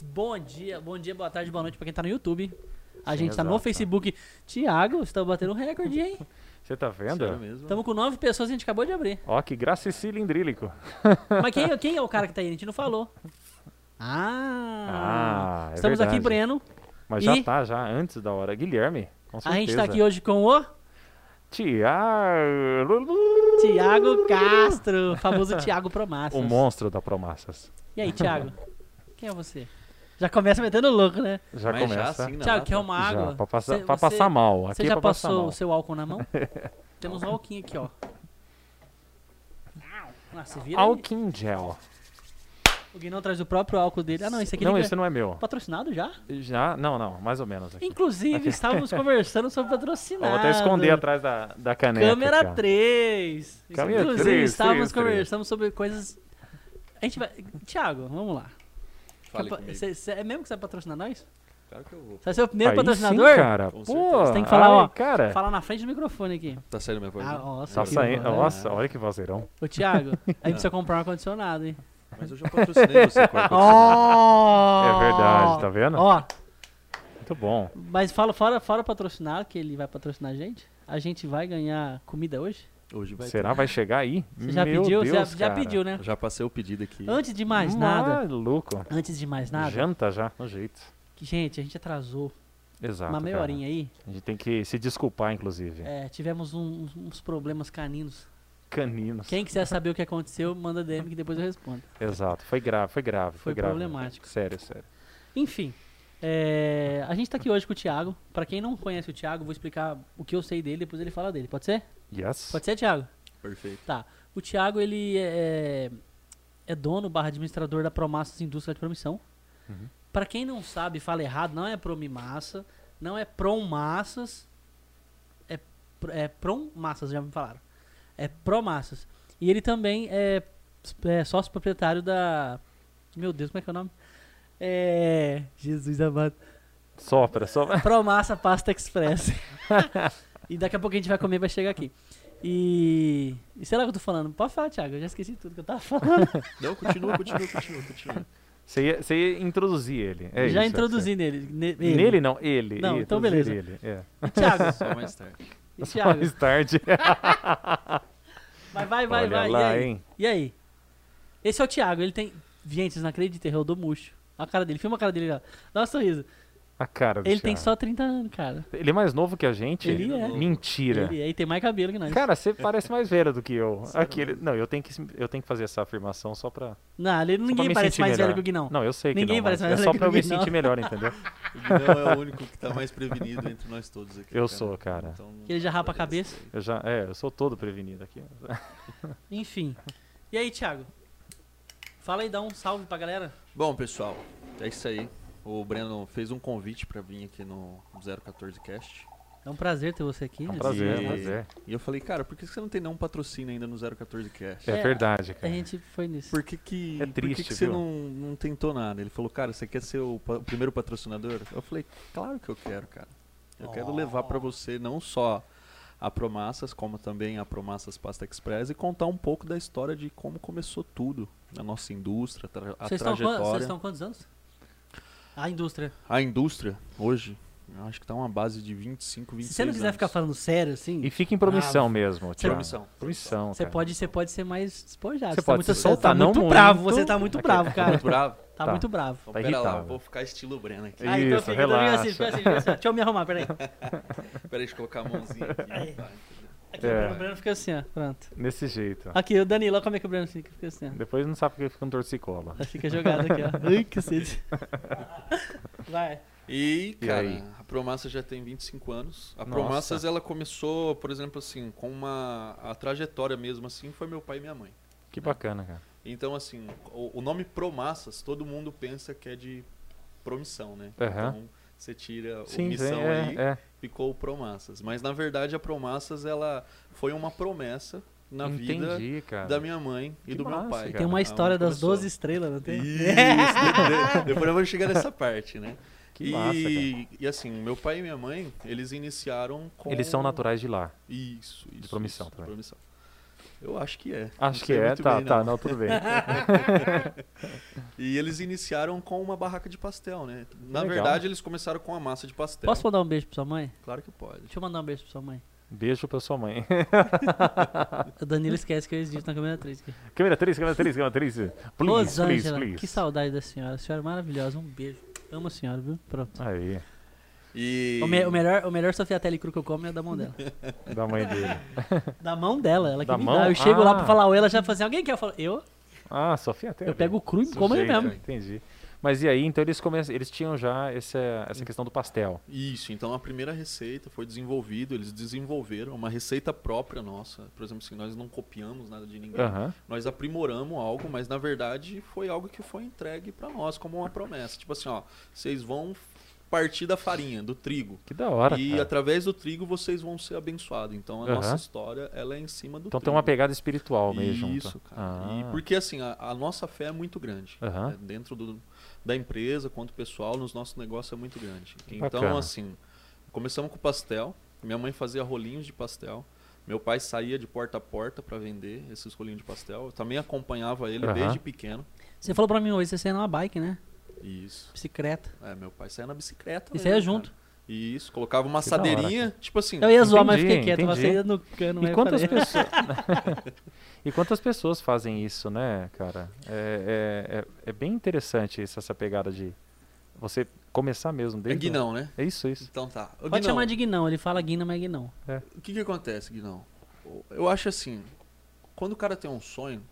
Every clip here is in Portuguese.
bom dia, bom dia, boa tarde, boa noite pra quem tá no YouTube. A gente tá no exato. Facebook. Tiago, você tá batendo recorde, hein? Você tá vendo? Estamos com nove pessoas e a gente acabou de abrir. Ó, que graça e cilindrílico. Mas quem, quem é o cara que tá aí? A gente não falou. Ah! Ah, é Estamos aqui, verdade. Breno. Mas E- já tá, já, antes da hora. Guilherme, com A certeza. gente tá aqui hoje com o Tiago. Tiago Castro, famoso Tiago Promassas. O monstro da Promassas. E aí, Tiago? Quem é você? Já começa metendo louco, né? Já Mas já começa. assim, na Tiago, quer uma água? Já, pra passar, Cê- pra você- passar mal. Aqui Você é já passar passou o seu álcool na mão? Temos um álcool aqui, ó. Ah, vira. Álcool em gel. O Guinão traz o próprio álcool dele. Ah, não, esse aqui Não, esse não é meu. patrocinado já? Já? Não, não, mais ou menos. Aqui. Inclusive, estávamos conversando sobre patrocinado. vou até esconder atrás da, da caneca. Câmera aqui, ó. 3. Câmera Inclusive, 3, estávamos 3, 3. conversando sobre coisas... A gente vai... Tiago, vamos lá. Fale comigo. cê- cê- é mesmo que você vai patrocinar nós? Claro que eu vou. Você vai ser o primeiro Aí patrocinador? Sim, cara. Com Pô. Você tem que falar, ai, ó, cara. Fala na frente do microfone aqui. Tá saindo minha voz? Ah, né? nossa, Tá saindo. voz. Nossa, olha que vozeirão. Ô, Thiago, aí precisa comprar um ar-condicionado, hein? Mas eu já patrocinei você com ar-condicionado. Ó! É verdade, tá vendo? Ó, Muito bom. mas fala, fora, fora patrocinar, que ele vai patrocinar a gente, a gente vai ganhar comida hoje? Hoje vai Será? Vai chegar aí? Você já Meu pediu? Deus, já, já pediu, né? ter. Já passei o pedido aqui. Antes de mais nada, Maluco. antes de mais nada, Janta já, no jeito. que, gente, a gente atrasou Exato. uma meia cara. horinha aí. A gente tem que se desculpar, inclusive. É, tivemos um- uns problemas caninos. Caninos. Quem quiser saber o que aconteceu, manda DM que depois eu respondo. Exato. Foi grave, foi grave. Foi Foi, grave. problemático. Sério, sério. Enfim, é, a gente tá aqui hoje com o Thiago. Pra quem não conhece o Thiago, vou explicar o que eu sei dele, depois ele fala dele. Pode ser? Yes. Pode ser, Thiago? Perfeito. Tá. O Thiago, ele é, é dono barra administrador da Promassas Indústria de Promissão. Uhum. Pra quem não sabe, fala errado, não é Promimassa, não é Promassas, é, é Promassas, já me falaram. É Promassas. E ele também é, é sócio proprietário da... Meu Deus, como é que é o nome? É... Jesus amado. Sopra, sopra. Promassa Pasta Express. e daqui a pouco a gente vai comer e vai chegar aqui. E. E sei lá o que eu tô falando. Pode falar, Thiago. Eu já esqueci tudo que eu tava falando. Não, continua, continua, continua, continua. Você ia, você ia introduzir ele. É já isso, introduzi nele. ne- é. ele. Nele não, ele. Não, então beleza. Ele. É. E Thiago. Só mais tarde. E Só Thiago. mais tarde. Vai, vai, vai, Olha vai. lá, e aí? hein? E aí? Esse é o Thiago. Ele tem. Gente, vocês não acreditam, eu dou murcho. Olha a cara dele. Filma a cara dele lá. Dá um sorriso. A cara do Ele tem Thiago. só 30 anos, cara. Ele é mais novo que a gente? Ele é. Mentira. Ele aí tem mais cabelo que nós. Cara, você parece mais velho do que eu. Aquele, não, eu tenho, que, eu tenho que fazer essa afirmação só pra. Não, ele, ninguém parece mais velho melhor. que o Guinão. Não, eu sei que Ninguém não, parece mais É velho só pra eu me Guinão. sentir melhor, entendeu? O Guidão é o único que tá mais prevenido entre nós todos aqui. Eu cara. sou, cara. Então, ele já rapa a cabeça. Eu já, é, eu sou todo prevenido aqui. Enfim. E aí, Thiago? Fala aí, dá um salve pra galera. Bom, pessoal, é isso aí. O Breno fez um convite pra vir aqui no 014 Cast. É um prazer ter você aqui. É um né? prazer, é um E- prazer. E eu falei, cara, por que você não tem nenhum patrocínio ainda no 014 Cast? É, É, verdade, A cara. gente foi nisso. Por que, que, É por que triste, que você não, não tentou nada? Ele falou, cara, você quer ser o, pa- o primeiro patrocinador? Eu falei, claro que eu quero, cara. Eu quero levar pra você não só a Promassas, como também a Promassas Pasta Express e contar um pouco da história de como começou tudo na nossa indústria, tra- a Vocês estão, quan- trajetória. vocês estão quantos anos? A indústria. A indústria, hoje, eu acho que tá uma base de 25, 26 Se você não quiser anos. ficar falando sério, assim, E fica em promissão Bravo. mesmo, Thiago. Promissão. Promissão, você pode, você pode ser mais despojado. Você tá pode muito, se soltar, tá não muito muito. bravo. Você tá muito bravo, Tá cara. muito bravo? Tá, Tá. muito bravo. Então, Tá pera lá, eu irritado. vou ficar estilo Breno aqui. Ah, então Isso, fica, então fica assim, relaxa. fica assim, assim. Deixa eu me arrumar, peraí. Pera aí, deixa eu colocar a mãozinha aqui. Aí. Tá, Aqui, É. o Breno- fica assim, ó. Pronto. Desse jeito. Aqui, o Danilo, olha como é que o Breno fica. Fica assim, ó. Depois não sabe porque fica um torcicola. Aí Fica jogado aqui, ó. Ai, cacete. Vai. E, E cara, aí? a Promassa já tem 25 anos. A Nossa. Promassas, ela começou, por exemplo, assim, com uma... A trajetória mesmo, assim, foi meu pai e minha mãe. Que bacana, cara. Então, assim, o, o nome Promassas, todo mundo pensa que é de promissão, né? Aham. Então, você tira o Sim, sim, missão é, aí, é. ficou o Promassas. Mas, na verdade, a Promassas, ela foi uma promessa na vida Entendi, cara. da minha mãe e Que do meu massa, pai. cara. Tem uma história das começou. 12 estrelas, não tem? Isso, de- de- depois eu vou chegar nessa parte, né? Que e, massa, e assim, meu pai e minha mãe, eles iniciaram com... Eles são naturais de lá. Isso, isso. promissão isso, também. promissão. Eu acho que é. Acho que é, tá, bem, tá, não. não, tudo bem. E eles iniciaram com uma barraca de pastel, né? Na Legal. verdade, eles começaram com a massa de pastel. Posso mandar um beijo pra sua mãe? Claro que pode. Deixa eu mandar um beijo pra sua mãe. Beijo pra sua mãe. O Danilo esquece que eu existo na câmera 3. aqui. câmera 3, câmera 3, câmera 3. Please, please, Rosângela, please. que saudade da senhora. A senhora é maravilhosa. Um beijo. Amo a senhora, viu? Pronto. Aí, E... O, me- o melhor, o melhor Sofiatelli cru que eu como é da mão dela. da mãe dele. Da mão dela, ela que Da me mão? dá. Eu chego lá Ah. pra falar oi, ela já fala assim, alguém quer? Eu falo, eu? Ah, Sofia até. Eu pego o cru e como ele mesmo. Entendi. Mas e aí, então eles começam, eles tinham já essa, essa questão do pastel. Isso, então a primeira receita foi desenvolvido, eles desenvolveram uma receita própria nossa. Por exemplo, assim, nós não copiamos nada de ninguém. Aham. Nós aprimoramos algo, mas na verdade foi algo que foi entregue pra nós como uma promessa. Tipo assim, ó, vocês vão partir da farinha, do trigo. Que da hora, e cara. através do trigo vocês vão ser abençoados. Então a Aham. nossa história, ela é em cima do Então trigo. tem uma pegada espiritual junto. Isso, cara. Ah. E porque assim, a, a nossa fé é muito grande. Aham. né? Dentro do, da empresa, quanto pessoal, nos nossos negócios é muito grande. Então, Bacana. assim, começamos com pastel. Minha mãe fazia rolinhos de pastel. Meu pai saía de porta a porta para vender esses rolinhos de pastel. Eu também acompanhava ele Aham. desde pequeno. Você falou pra mim hoje, você saia numa bike, né? Isso. Bicicleta. É, meu pai saía na bicicleta. E saía cara. junto. Isso, colocava uma Que da hora, assadeirinha, tipo assim. Eu ia zoar, mas fiquei quieto. Ia no cano, mas E eu quantas, pessoas... e quantas pessoas fazem isso, né, cara? É, é, é, é bem interessante isso, essa pegada de você começar mesmo É desde o- guinão, né? É isso, isso. Então tá. Ô, Pode Guinão, chamar de guinão, ele fala guina, mas é guinão. O que que acontece, Guinão? Eu acho assim, quando o cara tem um sonho,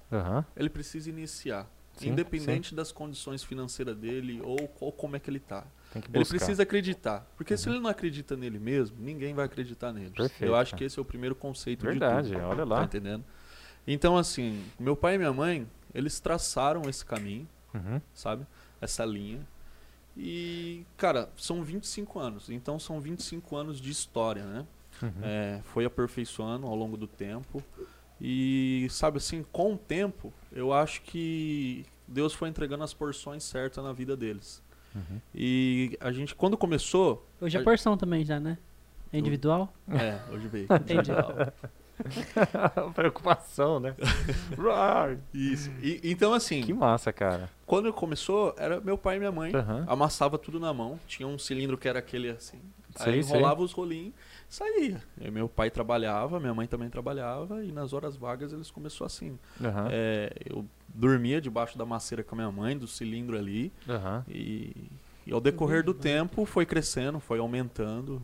ele precisa iniciar. Sim, independente das condições financeiras dele ou, ou como é que ele tá. Que Ele precisa acreditar. Porque se ele não acredita nele mesmo, ninguém vai acreditar nele. Perfeito, Eu acho que esse é o primeiro conceito Verdade, de tudo. olha Tá lá. entendendo? Então, assim, meu pai e minha mãe, eles traçaram esse caminho, Uhum. sabe? Essa linha. E, cara, são 25 anos. Então, são 25 anos de história, né? Uhum. É, foi aperfeiçoando ao longo do tempo. E, sabe assim, com o tempo, eu acho que Deus foi entregando as porções certas na vida deles. Uhum. E a gente, quando começou. Hoje é a- porção também já, né? É individual? É, hoje veio. Entendi. Preocupação, né? Isso. E- então, assim, que massa, cara. quando começou, era meu pai e minha mãe. Aham. Amassava tudo na mão. Tinha um cilindro que era aquele assim. Sei, Aí sei. enrolava os rolinhos saía. E meu pai trabalhava, minha mãe também trabalhava. E nas horas vagas eles começaram assim. Aham. É, eu dormia debaixo da maceira com a minha mãe, do cilindro ali. Aham. E, e ao decorrer do tempo foi crescendo, foi aumentando.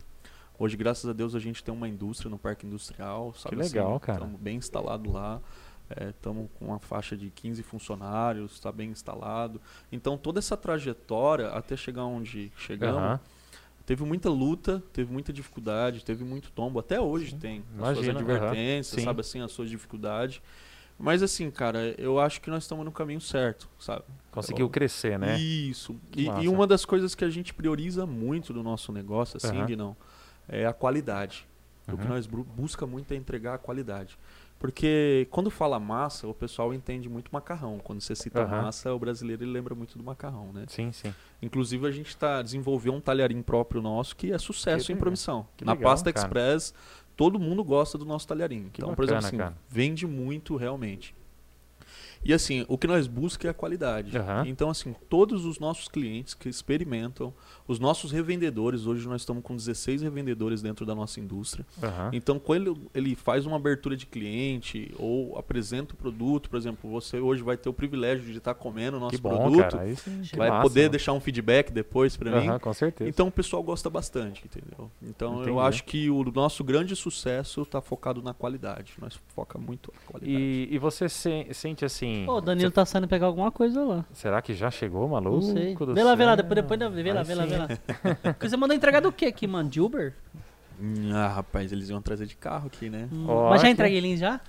Hoje, graças a Deus, a gente tem uma indústria no parque industrial. Sabe Que legal, cara. Estamos bem instalados lá. Estamos com uma faixa de 15 funcionários, está bem instalado. Então, toda essa trajetória até chegar onde chegamos, Aham. Teve muita luta, teve muita dificuldade, teve muito tombo. Até hoje tem as Imagino, suas advertências, Sim. sabe assim, as suas dificuldades. Mas assim, cara, eu acho que nós estamos no caminho certo, sabe? Conseguiu Eu- crescer, né? Isso. E, e uma das coisas que a gente prioriza muito no nosso negócio, assim, Aham. Guinão, é a qualidade. O que Uhum. nós busca muito é entregar a qualidade. Porque quando fala massa, o pessoal entende muito macarrão. Quando você cita Aham. massa, o brasileiro ele lembra muito do macarrão, né? Sim, sim. Inclusive a gente está desenvolvendo um talharim próprio nosso que é sucesso Que em promissão. Que Na legal, Pasta cara. Express, todo mundo gosta do nosso talharim. Que então, por exemplo, bacana, assim, vende muito realmente. E assim, o que nós buscamos é a qualidade. Aham. Então, assim, todos os nossos clientes que experimentam, os nossos revendedores, hoje nós estamos com 16 revendedores dentro da nossa indústria. Aham. Então, quando ele, faz uma abertura de cliente ou apresenta o produto, por exemplo, você hoje vai ter o privilégio de estar comendo o nosso bom, produto, cara. Isso, vai massa, poder mano. deixar um feedback depois para mim. Aham, com certeza. Então o pessoal gosta bastante, entendeu? Então Entendi. eu acho que o nosso grande sucesso está focado na qualidade. Nós foca muito na qualidade. E, e você se- sente assim. Pô, o Danilo tá saindo pegar alguma coisa lá. Será que já chegou, Não maluco? sei. do Vê lá, vê lá, depois, depois, vê lá, vê lá, vê lá. Você mandou entregar do que aqui, mano? De Uber? Hum, Ah, rapaz, eles iam trazer de carro aqui, né? Hum, Mas já entreguei eles já?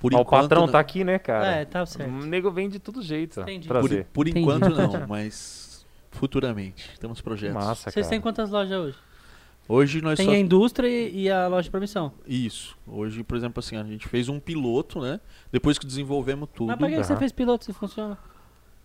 Por Ó, o patrão não. tá aqui, né, cara? É, tá certo. O nego vem de todo jeito. Entendi. Por, Trazer. por Entendi. enquanto não, mas futuramente temos projetos. Massa, Vocês cara. têm quantas lojas hoje? Hoje nós Tem só a indústria e e a loja de permissão. isso. Hoje, por exemplo, assim, a gente fez um piloto, né? Depois que desenvolvemos tudo. Mas pra que, que você fez piloto se funciona?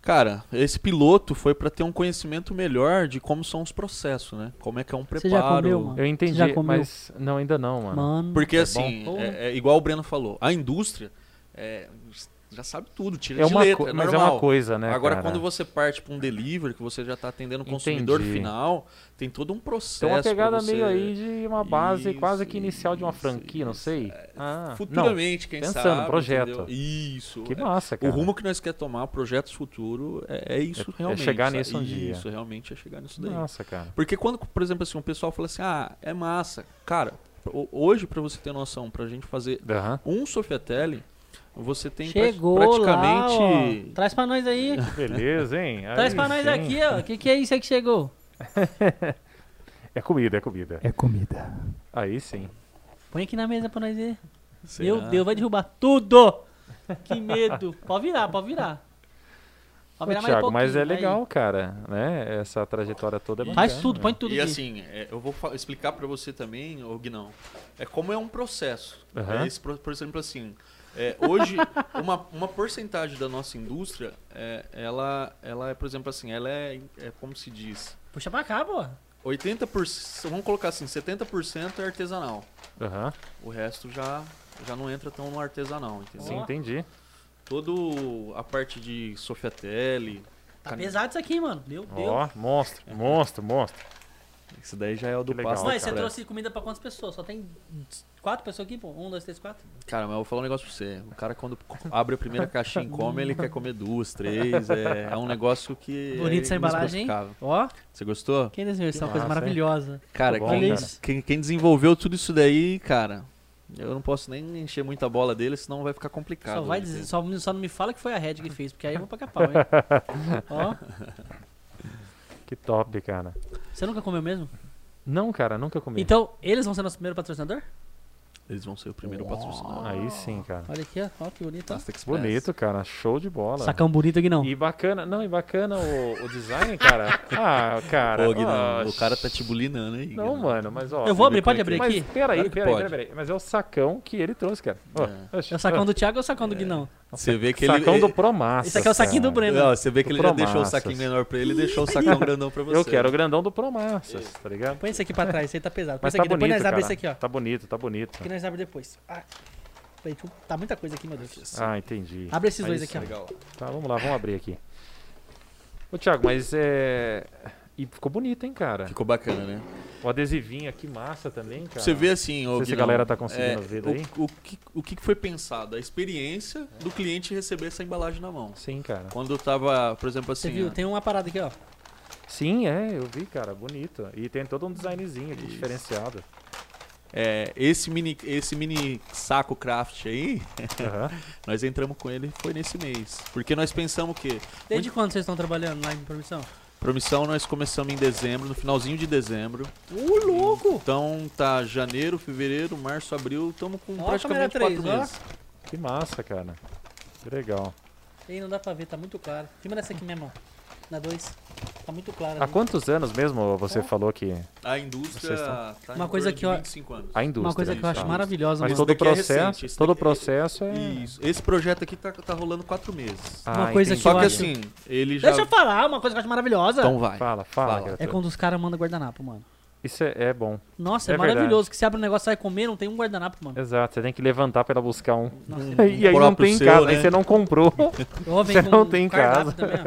Cara, esse piloto foi para ter um conhecimento melhor de como são os processos, né? Como é que é um Você preparo. já comeu, mano? Eu entendi, já comeu? mas não, ainda não, mano. Mano. Porque É assim, é, é igual o Breno falou, a indústria é, já sabe tudo, tira É de uma letra, é mas é normal. uma coisa, né? Agora, cara? quando você parte para um delivery, que você já está atendendo o consumidor Entendi. final, tem todo um processo. Tem uma pegada você- meio aí de uma base Isso, quase que inicial de uma isso, franquia, não isso. sei. Ah, não. Futuramente, quem pensando, sabe. projeto. entendeu? Isso. Que É, massa, O cara. rumo que nós quer tomar, projetos futuro, é, é isso É- é realmente. chegar sabe? nisso um dia. Isso, realmente é chegar nisso daí. Nossa, cara. Porque quando, por exemplo, assim, o pessoal fala assim, ah, é massa. Cara, ho- hoje, pra você ter noção, pra gente fazer Aham. um Sofiatelli, você tem pra- Chegou praticamente... lá, ó. Traz pra nós aí. Beleza, hein? Traz Aí pra nós sim. aqui, ó. O que, que é isso aí que chegou? É comida, é comida. É comida. Aí sim. Põe aqui na mesa pra nós ver. Será? Meu Deus, vai derrubar tudo! Que medo. Pode virar, pode virar. Pode Ô, virar mais um Thiago, mas é pouquinho, aí. legal, cara, né? Essa trajetória toda é bacana. Faz tudo, põe tudo E aqui. assim, é, eu vou explicar pra você também, ô Guinão, é como é um processo. Aham. É esse por exemplo, assim, é, hoje, uma, uma porcentagem da nossa indústria, é, ela, ela é, por exemplo, assim, ela é, é como se diz, Puxa pra cá, pô. 80%, vamos colocar assim, 70% é artesanal. Aham. O resto já, já não entra tão no artesanal, entendeu? Sim, entendi. Todo a parte de Sofiatelli, Tá Cane- pesado isso aqui, mano. Meu Deus. Ó, monstro, monstro, monstro. Esse daí já é o do legal, pasto. Mas você trouxe comida pra quantas pessoas? Só tem quatro pessoas aqui, pô? Um, dois, três, quatro? Cara, mas eu vou falar um negócio pra você. O cara, quando abre a primeira caixinha e come, ele quer comer duas, três. É, é um negócio que. Bonito é essa embalagem. Ó, Você gostou? quem desenhou isso? É uma coisa maravilhosa. Cara, bom, quem, cara. quem, quem desenvolveu tudo isso daí, cara, eu não posso nem encher muita bola dele, senão vai ficar complicado. Só, vai dizer, só, só não me fala que foi a Red que fez, porque aí eu vou pagar pau, hein? Ó, Que top, cara. Você nunca comeu mesmo? Não, cara, nunca comi. Então, eles vão ser nosso primeiro patrocinador? Eles vão ser o primeiro patrocinador. Aí sim, cara. Olha aqui, ó. Ó, que bonito, ó. Bonito, cara. Show de bola. Sacão bonito aqui não. E bacana, não, e bacana o, o design, cara. Ah, cara. Ô, Guinão, ó, o cara tá te bulinando aí. Não, mano, mas ó. Eu vou abrir, pode é abrir que- Mas aqui? peraí, Claro peraí, pode. peraí, peraí. Mas é o sacão que ele trouxe, cara. É. oxe, É o sacão do Thiago ou o sacão do Guinão? Você vê que ele. Sacão ele- do Promassa. Esse aqui é o saquinho do Breno. Não, você vê que Do ele já deixou o Promassas. saquinho menor pra ele e deixou o sacão grandão pra você. Eu quero o grandão do Promassas, tá ligado? Põe esse aqui pra trás, esse aí tá pesado. Põe Mas esse tá aqui, depois bonito, nós cara. abrimos esse aqui, ó. Tá bonito, tá bonito. Aqui nós abrimos depois. Ah, tá muita coisa aqui, meu Deus. Ah, entendi. Abre esses Aí dois sim. aqui, ó. Legal. Tá, vamos lá, vamos abrir aqui. Ô, Thiago, mas é... E ficou bonito, hein, cara? Ficou bacana, né? O adesivinho aqui, massa também, cara. Você vê assim, ô, Não sei se a galera tá conseguindo é, ver o- daí. O, que, o que foi pensado? A experiência do cliente receber essa embalagem na mão. Sim, cara. Quando tava, por exemplo, Você assim. viu? ó, Tem uma parada aqui, ó. Sim, é, eu vi, cara, bonito. E tem todo um designzinho aqui Isso. diferenciado. é, esse, mini, esse mini saco craft aí, Aham. nós entramos com ele foi nesse mês. Porque nós pensamos que. Desde quando vocês estão trabalhando lá em promissão? Promissão nós começamos em dezembro, no finalzinho de dezembro. Ô, louco! Então tá janeiro, fevereiro, março, abril, estamos com Ó, praticamente câmera quatro três, ó. meses. Que massa, cara. Que legal. Ei, não dá pra ver, tá muito claro. Filma dessa aqui mesmo, ó. Na 2. Tá muito claro. Há ali. quantos anos mesmo você falou que A indústria Vocês tá Uma em coisa que eu- 25 anos. a indústria? Uma coisa que eu acho maravilhosa, Mas todo o é processo, esse todo o processo é... Isso. Esse projeto aqui tá, tá rolando quatro meses. Ah, Uma coisa entendi. que Só que acho- assim, ele já. Deixa eu falar, uma coisa que eu acho maravilhosa. Então vai. Fala, fala. Fala. é quando os caras mandam guardanapo, mano. Isso é, é bom. Nossa, é, É maravilhoso. Que você abre um negócio, sai comer, não tem um guardanapo, mano. Exato, você tem que levantar pra ela buscar um. Nossa, E aí não tem em casa, né? aí você não comprou. Você não tem em casa. também.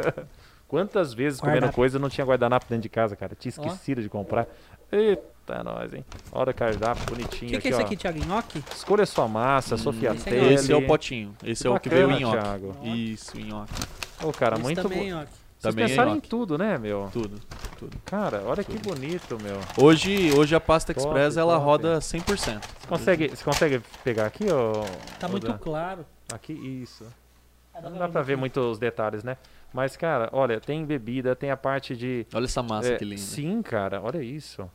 Quantas vezes comendo Guardanapo. coisa eu não tinha guardanapo dentro de casa, cara? Tinha Ó. esquecido de comprar. Eita, nós, hein? Olha o cardápio O bonitinho que, aqui, que é isso ó. aqui, Thiago? Nhoque? Escolha sua massa, Sofia esse é. Esse é o potinho. Esse é o que veio em nhoque. Thiago. Isso, em nhoque. Ô, cara, Esse muito também, bom. nhoque. Vocês Também é pensaram em nhoque. tudo, né, meu? Tudo. Cara, olha que bonito, meu. Hoje, hoje a pasta Top, express ela top. roda 100%. Você consegue, você consegue pegar aqui, ó? Tá muito claro. Aqui, isso. Não dá pra ver muito os detalhes, né? Mas, cara, olha, tem bebida, tem a parte de. Olha essa massa é, que linda. Sim, cara, olha isso.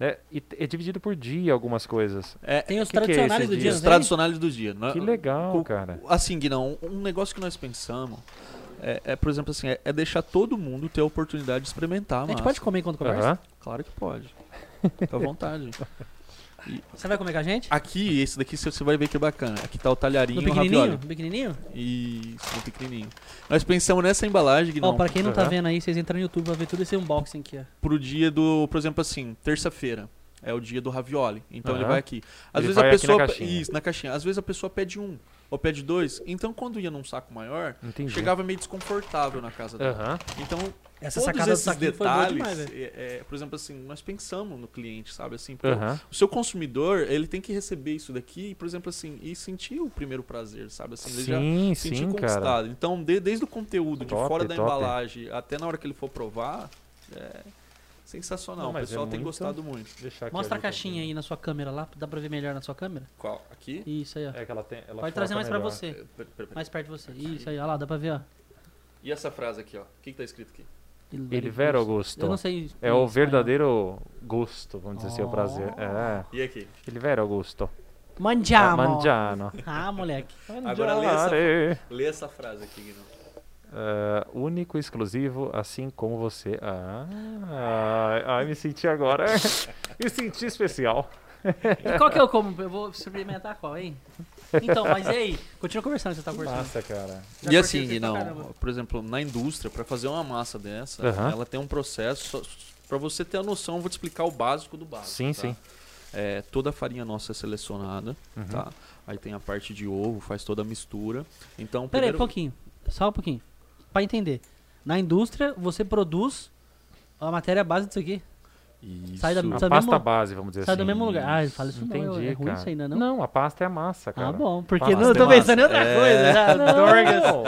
Né? E é dividido por dia algumas coisas. É, Tem os que que é tradicionais do dia? dia, os tradicionais do dia. né? Que legal, Co- cara. Assim, Guinão, um negócio que nós pensamos é, é, por exemplo, assim, é, é deixar todo mundo ter a oportunidade de experimentar. A gente massa. pode comer enquanto conversa? Aham. Claro que pode. Fica à vontade. Você vai comer com a gente? Aqui, esse daqui você vai ver que é bacana. Aqui tá o talharinho No o pequenininho? No pequenininho? Isso, no pequenininho. Nós pensamos nessa embalagem, Ó, Guinão, pra quem não tá Aham. vendo aí, vocês entram no YouTube pra ver tudo esse unboxing aqui, ó. pro dia do, por exemplo assim, terça-feira. É o dia do ravioli. Então ele Aham. vai aqui. Às Ele vezes vai a aqui na pessoa. caixinha. Isso, na caixinha. Às vezes a pessoa pede um. Ou pede dois. Então, quando ia num saco maior, Entendi. chegava meio desconfortável na casa dela. Aham. Então, Essa todos sacada esses boa detalhes, demais, velho. é, é, por exemplo, assim, nós pensamos no cliente, sabe? Assim, pô, Aham. o seu consumidor, ele tem que receber isso daqui, por exemplo, assim, e sentir o primeiro prazer, sabe? Assim, ele já Sim, sentir sim, cara. conquistado. Então, de- desde o conteúdo, de Top, fora da top. embalagem, até na hora que ele for provar, é sensacional. Não, o mas é pessoal tem muito- gostado muito. Mostra a caixinha aí na sua câmera lá, dá pra ver melhor na sua câmera? Qual? Aqui? Isso aí, ó. É que ela tem. Ela Pode trazer mais pra melhor. você. É, pera- pera- pera. Mais perto de você. Isso aí, ó lá, dá pra ver, ó. E essa frase aqui, ó? O que, que tá escrito aqui? Ele vero Augusto. Eu não sei. É o espanhol. verdadeiro gosto, vamos dizer assim, o Oh. prazer. É. E aqui? Ele vero Augusto. Mangiamo. Mangiano. Ah, moleque. Agora lê essa-. Lê essa frase aqui, Guilherme. É, único, exclusivo, assim como você. Ah, ai, ai, me senti agora. me senti especial. E qual que eu como? Eu vou experimentar qual, hein? Então, mas e aí? Continua conversando, você tá conversando. Massa, cara. Já E assim, pra não, caramba. por exemplo, na indústria, para fazer uma massa dessa, Aham. ela tem um processo. Para você ter a noção, eu vou te explicar o básico do básico. Sim, tá? sim. É, toda a farinha nossa é selecionada, Uhum. tá? Aí tem a parte de ovo, faz toda a mistura. Então, Pera aí, um primeiro, pouquinho. Só um pouquinho. Pra entender. Na indústria, você produz a matéria base disso aqui. Isso. Sai da- A Sabe pasta mesmo- base, vamos dizer Sai assim. do mesmo lugar. Ah, fala isso Entendi, não. É ruim cara. isso ainda, não? Não, a pasta é a massa, cara. Ah, bom. Porque não, eu tô é pensando em outra É. coisa. Já, Dorgas. Não,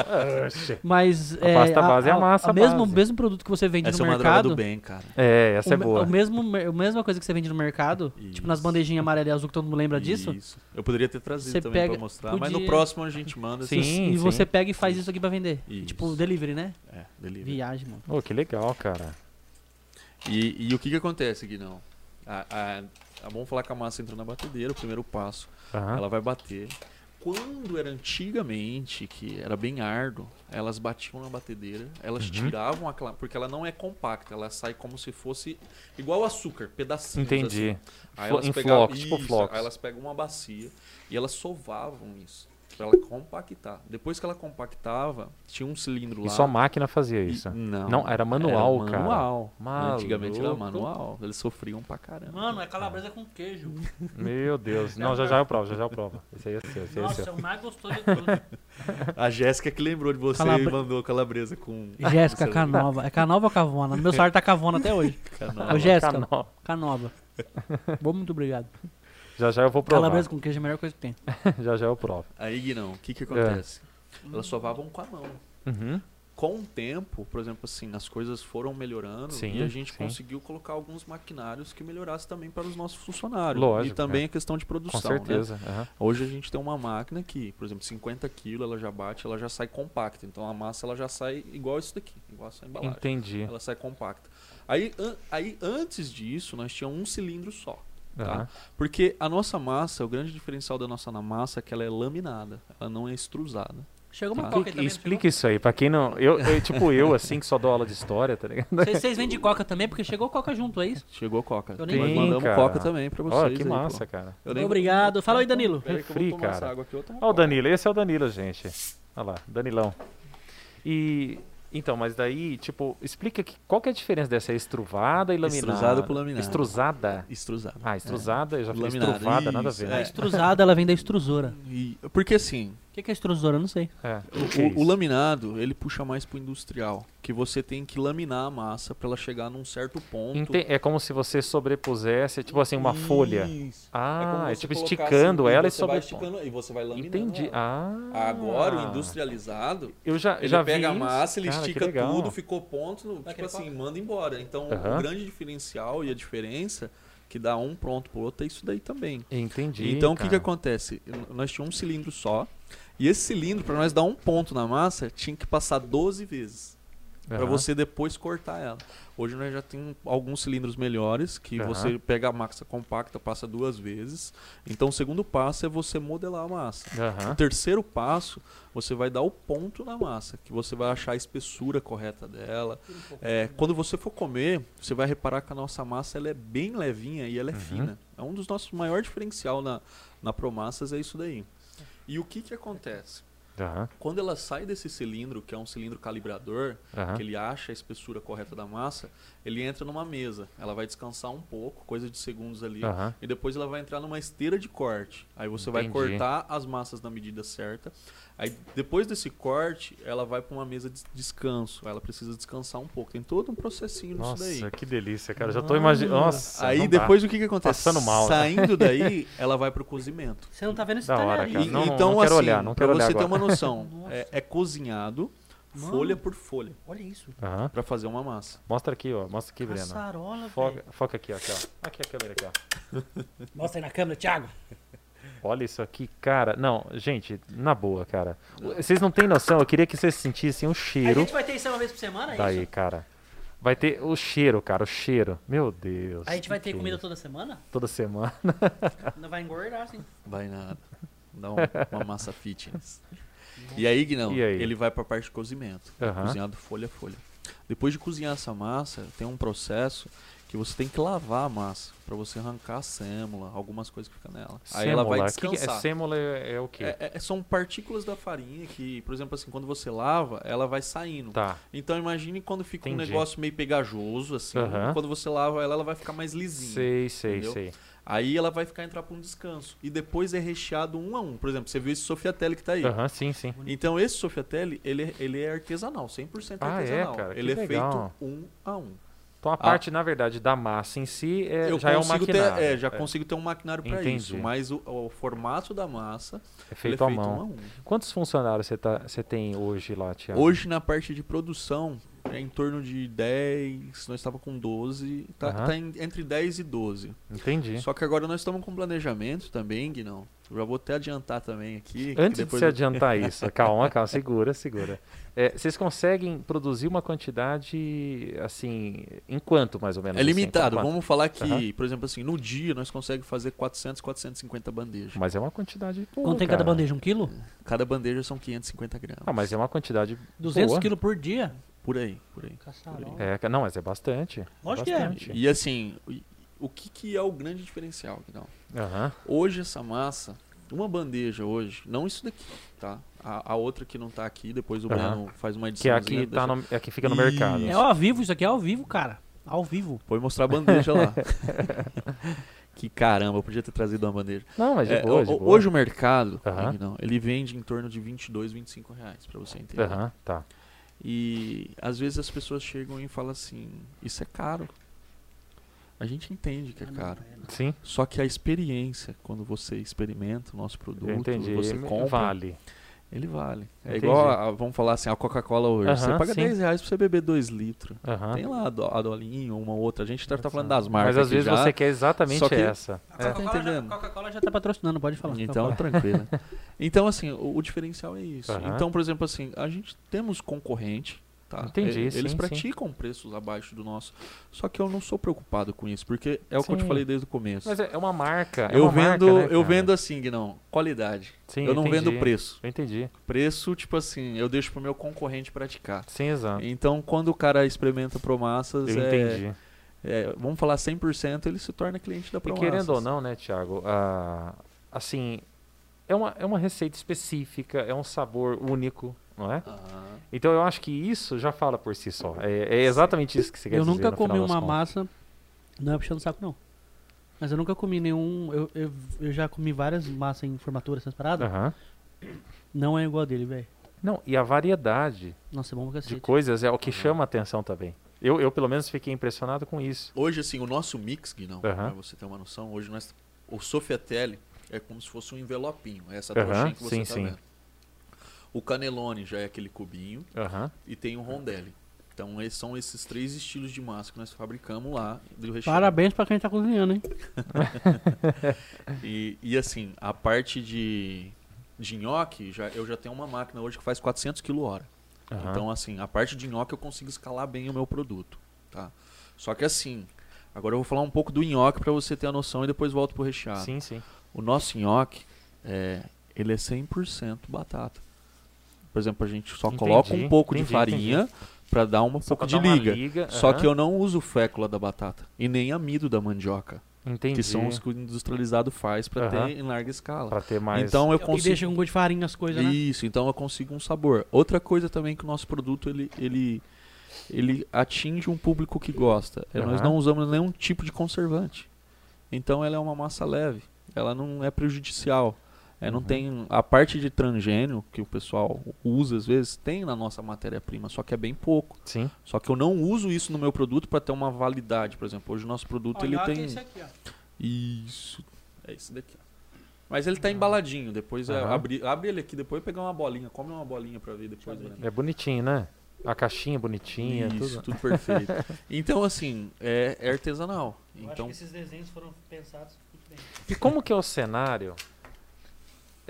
oxe. Mas A é, pasta base é a massa mesmo, base. mesmo produto que você vende Essa é no uma droga mercado. do bem, cara. É, essa o, é boa. O mesmo, a mesma coisa que você vende no mercado, tipo nas Isso. bandejinhas amarela e azul que todo mundo lembra disso. Isso. Eu poderia ter trazido Você também pega- pra mostrar, mas no podia- próximo a gente manda. Sim. e você pega e faz isso aqui pra vender. Isso. Tipo, delivery, né? É, delivery. Viagem, mano. Ô, que legal, cara. E, e o que que acontece, Guinão? A, a, a- vamos falar que a massa entra na batedeira, o primeiro passo. Aham. Ela vai bater. Quando era antigamente, que era bem árduo, elas batiam na batedeira, elas Uhum. tiravam aquela. Porque ela não é compacta, ela sai como se fosse igual açúcar, pedacinhos. Entendi. assim. Aí elas em pegavam, flocos, tipo isso, flocos. Aí elas pegam uma bacia e elas sovavam isso. Pra ela compactar. Depois que ela compactava, tinha um cilindro lá. E só a máquina fazia e- isso. Não. Não, era manual, era cara. manual. Antigamente era manual. Eles sofriam pra caramba. Mano, é calabresa com queijo. Meu Deus. Não, já já eu provo, já já eu provo. Esse aí é seu, esse aí é Nossa, seu. é o mais gostoso de tudo. A Jéssica que lembrou de você Calabre- e mandou calabresa com. Jéssica, Canova. É Canova ou Cavona? Meu celular tá Cavona até hoje. canal. Ô, Jéssica, Canó. Canova. Bom, muito obrigado. Já já eu vou provar. Calabresa com queijo é a melhor coisa que tem. já já eu provo. Aí, não, o que que acontece? Elas sovavam com a mão. Uhum. Com o tempo, por exemplo, assim, as coisas foram melhorando Sim, e a gente sim. conseguiu colocar alguns maquinários que melhorassem também para os nossos funcionários. Lógico, e também é. a questão de Com produção. né? certeza. aham. Hoje a gente tem uma máquina que, por exemplo, 50 kg, ela já bate, ela já sai compacta. Então a massa ela já sai igual isso daqui, igual essa embalagem. Entendi. Ela sai compacta. Aí, an- aí antes disso, nós tínhamos um cilindro só. Tá? Porque a nossa massa, o grande diferencial da nossa na massa é que ela é laminada, ela não é extrusada. Chegou uma Tá. coca aí também. Explica isso aí, pra quem não. Eu, eu- tipo eu, assim, que só dou aula de história, tá ligado? Vocês, vendem coca também? Porque chegou coca junto, é isso? Chegou Coca. Eu nem Nós mandamos cara. Coca também pra vocês. Ó, que aí, massa, pô. cara. Eu nem- Obrigado. Fala aí, Danilo. Peraí que eu vou Refri, cara. água aqui, Ó, o. Danilo, esse é o Danilo, gente. Olha lá, Danilão. E. Então, mas daí, tipo, explica que, qual que é a diferença dessa extruvada e laminada? Extrusada pro laminado. Extrusada. Extrusada. Ah, extrusada, eu já falei Laminada, estruvada, nada a isso, ver. A né? extrusada, ela vem da extrusora. E- porque assim, O que que é extrusora? Eu não sei. É. o, que é o isso? laminado, ele puxa mais pro industrial. Que você tem que laminar a massa pra ela chegar num certo ponto. Ente- É como se você sobrepusesse, tipo assim, uma folha. Isso. Ah, como é você tipo esticando assim, ela e sobrepondo. esticando E você vai laminando Entendi. ela. Ah. Agora, o industrializado, Eu já, ele já pega vi a massa, ele. Cara, estica tudo, ficou ponto, no- tipo assim, manda embora. Então, o grande diferencial e a diferença que dá um pronto pro outro é isso daí também. Entendi. então, o que, que acontece? Nós tínhamos um cilindro só, e esse cilindro, para nós dar um ponto na massa, tinha que passar 12 vezes. Pra Aham. você depois cortar ela. Hoje nós já temos alguns cilindros melhores que Aham. você pega a massa compacta, passa duas vezes. Então o segundo passo é você modelar a massa. O Aham. terceiro passo, você vai dar o ponto na massa, que você vai achar a espessura correta dela. É, quando você for comer, você vai reparar que a nossa massa ela é bem levinha e ela é Uhum. fina. É um dos nossos maiores diferencial na, na Promassas, é isso daí. E o que que acontece? Quando ela sai desse cilindro, que é um cilindro calibrador, que ele acha a espessura correta da massa, ele entra numa mesa. Ela vai descansar um pouco, coisa de segundos ali. E depois ela vai entrar numa esteira de corte. Aí você vai Entendi. cortar as massas na medida certa. Aí depois desse corte, ela vai para uma mesa de descanso. Ela precisa descansar um pouco. Tem todo um processinho nisso daí. Nossa, que delícia, cara. Eu já tô imaginando. Nossa. Aí não dá. depois o que, que acontece? Passando mal, né? Saindo daí, ela vai pro cozimento. Você não tá vendo esse Da hora, cara. E- Não, então, não quero assim, olhar, não pra quero olhar você ter agora. uma noção, Nossa. é, é cozinhado Mano. folha por folha Olha isso. Para fazer uma massa. Mostra aqui, ó. Mostra aqui, Breno. Foca, foca aqui, ó, aqui, ó. Aqui a câmera aqui, ó. Mostra aí na câmera, Thiago. Olha isso aqui, cara. Não, gente, na boa, cara. Vocês não têm noção, eu queria que vocês sentissem o A cheiro gente vai ter isso uma vez por semana, é daí, isso? cara. Vai ter o cheiro, cara, o cheiro. Meu Deus. A gente vai ter que é comida toda semana? toda semana. Não vai engordar, assim. Vai nada. Dá um- uma massa fitness. E aí, Guinão, E aí? ele vai para a parte de cozimento. Aham. Cozinhado folha a folha. Depois de cozinhar essa massa, tem um processo que você tem que lavar a massa para você arrancar a sêmula, algumas coisas que ficam nela. Aí ela vai Que que é, descansar. sêmola é, é o quê? É- é- são partículas da farinha que, por exemplo, assim, quando você lava, ela vai saindo. Tá. Então imagine quando fica um Entendi. negócio meio pegajoso, assim. Aham. Quando você lava ela, ela vai ficar mais lisinha. Sei, sei, entendeu? sei. Aí ela vai ficar entrar para um descanso. E depois é recheado um a um. Por exemplo, você viu esse Sofiatelli que tá aí. Aham, sim, sim. Então esse Sofiatelli, ele, é- ele é artesanal, 100% Ah, é, artesanal. cara? Que ele é legal. feito um a um. Então a parte, na verdade, da massa em si é, já é um consigo ter, maquinário. é, já consigo ter um maquinário para isso, mas o, o formato da massa É ele feito é à mão. um a um. Quantos funcionários você tá, tem hoje lá, Tiago? Hoje na parte de produção é em torno de 10, nós estava com 12, tá, Aham. tá em- entre 10 e 12. Entendi. Só que agora nós estamos com planejamento também, Guinão. Eu já vou até adiantar também aqui. que Antes de você eu- adiantar isso, calma, calma, segura, segura. É, vocês conseguem produzir uma quantidade, assim, em quanto mais ou menos? É assim? limitado. Quanto? Vamos falar que, Aham. por exemplo, assim, no dia nós conseguimos fazer 400, 450 bandejas. Mas é uma quantidade boa, Quanto tem cada bandeja? Um quilo? Cada bandeja são 550 gramas. Ah, mas é uma quantidade 200 boa. quilos por dia? Por aí, por aí. Caçarola. É, ca- não, mas é bastante. Lógico que é. bastante. E assim, o- o que, que é o grande diferencial, Guinão? Aham. Hoje essa massa, uma bandeja hoje, não isso daqui, tá? A, a outra que não tá aqui, depois o Aham. Breno faz uma edição. Que é aqui, tá no, é que fica no mercado. É ao vivo, isso aqui é ao vivo, cara. Ao vivo. Foi mostrar a bandeja lá. que caramba, eu podia ter trazido uma bandeja. Não, mas de É, boa, de o- boa. hoje o mercado, Aham. Guinão, ele vende em torno de 22, 25 reais, pra você entender. Aham, tá. E às vezes as pessoas chegam e falam assim, isso é caro. A gente entende que é Ah, caro. é. Sim, Só que a experiência, quando você experimenta o nosso produto, você compra, Vale. Ele vale. É Entendi. igual, a- vamos falar assim, a Coca-Cola hoje. você Aham, paga sim. 10 reais pra você beber 2 litros. Aham. Tem lá a, do, a dolinho, uma outra. A gente tá, tá falando Mas das marcas às aqui vezes já, você quer exatamente só que- essa. A É. Coca-Cola Tá já, entendendo? Coca-Cola já tá patrocinando, pode falar. Então, tranquilo. Então, assim, o, o diferencial é isso. Aham. Então, por exemplo, assim, a gente temos concorrente, tá? Entendi, E- sim, Eles sim. praticam preços abaixo do nosso. Só que eu não sou preocupado com isso, porque é o que eu te Sim. falei desde o começo. Mas é é uma marca. é eu uma vendo, marca, né, eu vendo assim, não, qualidade. Sim, eu não entendi. vendo preço. Eu entendi. Preço, tipo assim, eu deixo pro meu concorrente praticar. Sim, exato. Então, quando o cara experimenta Promassas, Eu é, entendi. é, vamos falar 100%, ele se torna cliente da E Promassas. querendo ou não, né, Thiago? ah, assim, é uma, é uma receita específica, é um sabor único, não é? Ah, Então eu acho que isso já fala por si só. É, é exatamente isso que você quer Eu dizer. nunca no comi uma contas. massa. Não é puxando o saco, não. Mas eu nunca comi nenhum. Eu, eu, eu já comi várias massas em formatura, essas paradas. Aham. Não é igual a dele, velho. Não, e a variedade Nossa, é bom de coisas é o que chama a atenção também. Eu, eu, pelo menos, fiquei impressionado com isso. Hoje, assim, o nosso mix, Guinão, Aham. pra você ter uma noção, hoje nós, o Sofiatelli é como se fosse um envelopinho, é essa trouxinha que você sim, tá sim. vendo. O Canelone já é aquele cubinho Aham. e tem o Rondelli. Então, esses são esses três estilos de massa que nós fabricamos lá do recheio. Parabéns pra quem tá cozinhando, hein? E, e assim, a parte de, de nhoque, já, eu já tenho uma máquina hoje que faz 400 kg hora. aham. Então, assim, a parte de nhoque eu consigo escalar bem o meu produto, tá? Só que assim, agora eu vou falar um pouco do nhoque para você ter a noção e depois volto pro recheado. Sim, sim. O nosso nhoque, é, ele é 100% batata. Por exemplo, a gente só Entendi, coloca um pouco de entendi, farinha para dar um Só pouco de dar uma liga. liga, Só que eu não uso fécula da batata e nem amido da mandioca. Entendi. Que são os que o industrializado faz para Aham. ter em larga escala. Pra ter mais. Então eu E consigo deixa com gosto de farinha as coisas, né? Isso, então eu consigo um sabor. Outra coisa também que o nosso produto ele ele ele atinge um público que gosta. É, Nós não usamos nenhum tipo de conservante. Então ela é uma massa leve, ela não é prejudicial. É, não Uhum. tem a parte de transgênio que o pessoal usa às vezes tem na nossa matéria-prima, só que é bem pouco. Sim. Só que eu não uso isso no meu produto para ter uma validade, por exemplo. Hoje o nosso produto ele tem esse aqui, ó. isso. É esse daqui. ó. Mas ele tá embaladinho. Depois é, Aham. abre, abre ele aqui, depois pegar uma bolinha. Come uma bolinha pra ver depois. Né? É bonitinho, né? A caixinha bonitinha, Isso, tudo. tudo perfeito. então, assim, é, é artesanal. Eu acho Então, que esses desenhos foram pensados muito bem. E como que é o cenário?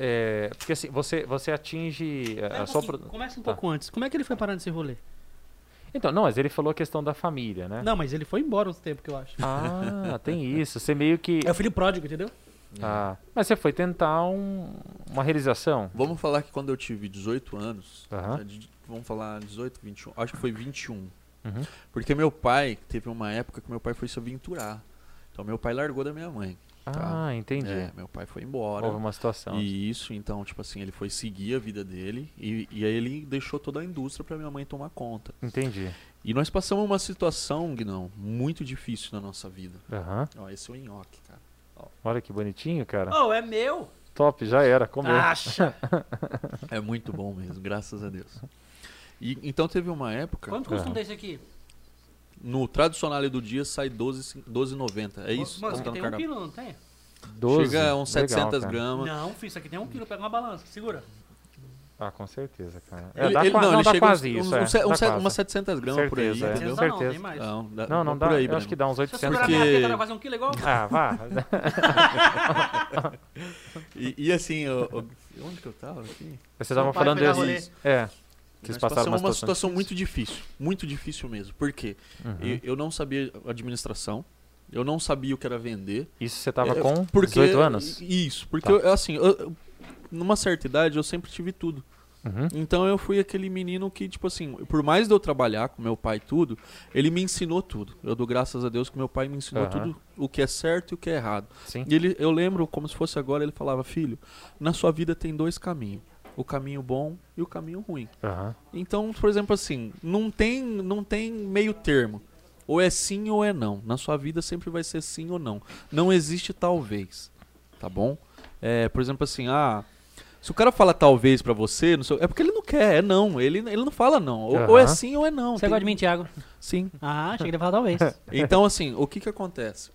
É, porque assim, você, você atinge Pera a um sua... Começa um Tá. pouco antes. Como é que ele foi parar nesse rolê? Então, não, mas ele falou a questão da família, né? Não, mas ele foi embora outro tempo, que eu acho. Ah, tem isso. Você meio que... É o filho pródigo, entendeu? Ah, mas você foi tentar um- uma realização. vamos falar que quando eu tive 18 anos, é de- vamos falar 18, 21, acho que foi 21. Uhum. Porque meu pai, teve uma época que meu pai foi se aventurar. Então, meu pai largou da minha mãe. Tá. Ah, entendi. É, meu pai foi embora. Houve uma situação. E isso, então, tipo assim, ele foi seguir a vida dele e, e aí ele deixou toda a indústria pra minha mãe tomar conta. Entendi. E nós passamos uma situação, Guinão, muito difícil na nossa vida. Aham. Ó, esse é o nhoque, cara. Olha que bonitinho, cara. Oh, é meu! Top, já era, comeu. Acha! É muito bom mesmo, graças a Deus. E, então teve uma época, Quanto custa um desse aqui? No tradicional do dia sai 12,90. 12,90. É isso? Mano, isso tem um quilo, não tem? 12. Chega a uns Legal, 700 cara. gramas. Não, filho, isso aqui tem um quilo. Pega uma balança. Segura. Ah, com certeza, cara. É, Ele- dá ele- não, não, ele dá chega quase uns, isso, uns, é, uns, umas 700 gramas por aí, Certeza, é. entendeu? Não, não, certeza. tem mais. Não, dá- Não, não por dá. aí, eu acho que dá uns Se eu 800 segurar Porque- minha fazer um quilo igual? Ah, vá. E, e assim, eu- eu- onde que eu tava aqui? Você tava falando desse... É. Vocês Nós passaram uma situação situação muito difícil, muito difícil mesmo. Por quê? Uhum. Eu, eu não sabia administração, eu não sabia o que era vender. Isso você tava É, com porque, 18 anos? Isso, porque Tá. eu, assim, eu- numa certa idade eu sempre tive tudo. Uhum. Então eu fui aquele menino que, tipo assim, por mais de eu trabalhar com meu pai tudo, ele me ensinou tudo. Eu dou graças a Deus que meu pai me ensinou Aham. tudo o que é certo e o que é errado. Sim. E ele, eu lembro como se fosse agora, ele falava, filho, na sua vida tem dois caminhos. O caminho bom e o caminho ruim. Aham. Então, por exemplo, assim, não tem, não tem meio termo. Ou é sim ou é não. Na sua vida sempre vai ser sim ou não. Não existe talvez. Tá bom? É, por exemplo, assim, ah. Se o cara fala talvez pra você, não sei- é porque ele não quer, é não. Ele, ele não fala não. Ou, ou é sim ou é não. Você Tem- gosta de mim, Thiago? Sim. Ah, achei que ele ia falar talvez. Então, assim, o que que acontece?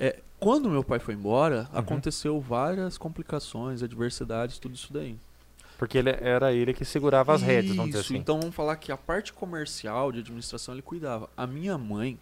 É, quando meu pai foi embora, Uhum. aconteceu várias complicações, adversidades, tudo isso daí. Porque ele era ele que segurava as rédeas, vamos dizer Isso, assim. Então vamos falar que a parte comercial de administração ele cuidava. A minha mãe,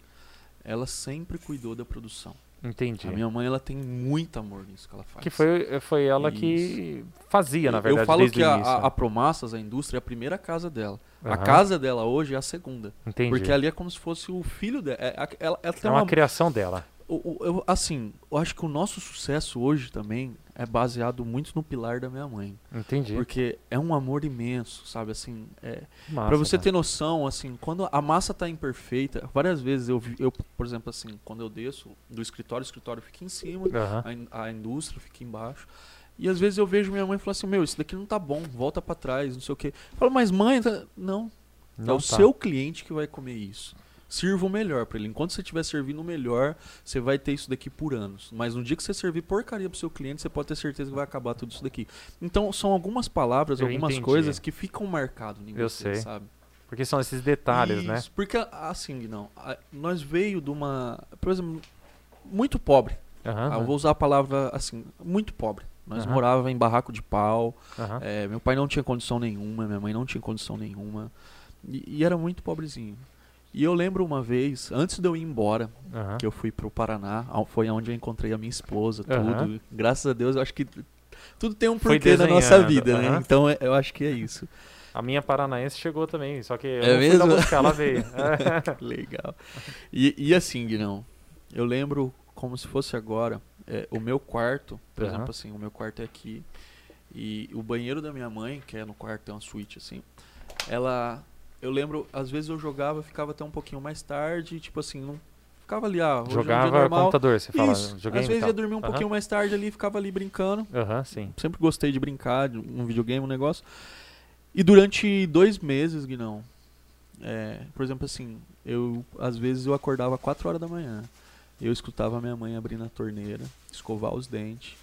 ela sempre cuidou da produção. Entendi. A minha mãe, ela tem muito amor nisso que ela faz. Que foi, foi ela que fazia, na verdade, Eu falo desde que a, a, a Promassas, a indústria, é a primeira casa dela. A Aham. casa dela hoje é a segunda. Entendi. Porque ali é como se fosse o filho dela. É, a- ela, ela é uma uma, criação dela. O- eu- assim, eu acho que o nosso sucesso hoje também é baseado muito no pilar da minha mãe. Entendi. Porque é um amor imenso, sabe? Assim, é, Pra você cara. ter noção, assim, quando a massa tá imperfeita, várias vezes eu, eu, por exemplo, assim, quando eu desço do escritório, o escritório fica em cima, Aham. a, in- a indústria fica embaixo. E às vezes eu vejo minha mãe falar assim: Meu, isso daqui não tá bom, volta pra trás, não sei o quê. Eu falo, mas mãe, tá-" não, é Não o tá. seu cliente que vai comer isso. Sirva o melhor pra ele. Enquanto você estiver servindo o melhor, você vai ter isso daqui por anos. Mas no dia que você servir porcaria pro seu cliente, você pode ter certeza que vai acabar tudo isso daqui. Então, são algumas palavras, Eu algumas entendi. coisas que ficam marcadas em Eu você, sei. sabe? Porque são esses detalhes, né? Isso, Porque, assim, não. Nós veio de uma. Por exemplo, muito pobre. Aham. Ah, eu vou usar a palavra assim, muito pobre. Nós morávamos em barraco de pau. aham. é, meu pai não tinha condição nenhuma, minha mãe não tinha condição nenhuma. E, e era muito pobrezinho. E eu lembro uma vez, antes de eu ir embora, aham. que eu fui pro Paraná, foi onde eu encontrei a minha esposa, tudo. Aham. Graças a Deus, eu acho que tudo tem um porquê na nossa vida, né? Então é- eu acho que é isso. A minha paranaense chegou também, só que eu É fui mesmo? buscar, ela veio. Legal. E, e assim, Guinão, eu lembro como se fosse agora, é, o meu quarto, por Aham. exemplo, assim, o meu quarto é aqui, e o banheiro da minha mãe, que é no quarto, tem uma suíte assim, ela, eu lembro, às vezes eu jogava, ficava até um pouquinho mais tarde, tipo assim, não ficava ali, ah, é Jogava normal. computador, você fala. Isso, às vezes ia dormir um pouquinho mais tarde ali, ficava ali brincando. Aham, sim. Sempre gostei de brincar, de um videogame, um negócio. E durante dois meses, Guinão, é, por exemplo assim, eu às vezes eu acordava 4 horas da manhã. Eu escutava minha mãe abrindo a torneira, escovar os dentes,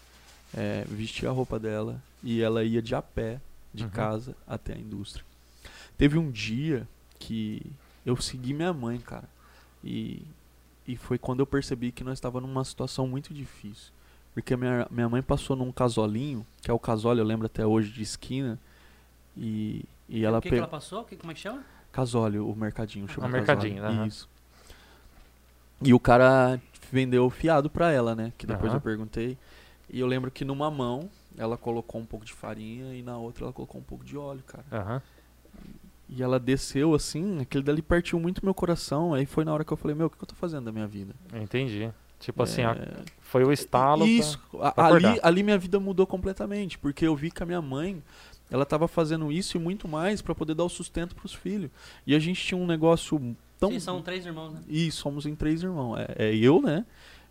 é, vestir a roupa dela e ela ia de a pé de Uhum. casa até a indústria. Teve um dia que eu segui minha mãe, cara. E, e foi quando eu percebi que nós estávamos numa situação muito difícil. Porque minha, minha mãe passou num casolinho, que é o casole, eu lembro até hoje, de esquina. E, e ela o que, que pe- ela passou? Que, como é que chama? Casole, o mercadinho, chama Ah, Casole. mercadinho, aham. Isso. E o cara vendeu fiado pra ela, né? Que depois Aham. eu perguntei. E eu lembro que numa mão ela colocou um pouco de farinha e na outra ela colocou um pouco de óleo, cara. Aham. E ela desceu assim, aquele dali partiu muito meu coração. Aí foi na hora que eu falei, meu, o que que eu tô fazendo da minha vida? Entendi. Tipo assim, a- É, foi o estalo. pra- Isso, a- pra ali, acordar. ali minha vida mudou completamente, porque eu vi que a minha mãe, ela tava fazendo isso e muito mais pra poder dar o sustento pros filhos. E a gente tinha um negócio tão Vocês são três irmãos, né? E somos em três irmãos. É, é eu, né?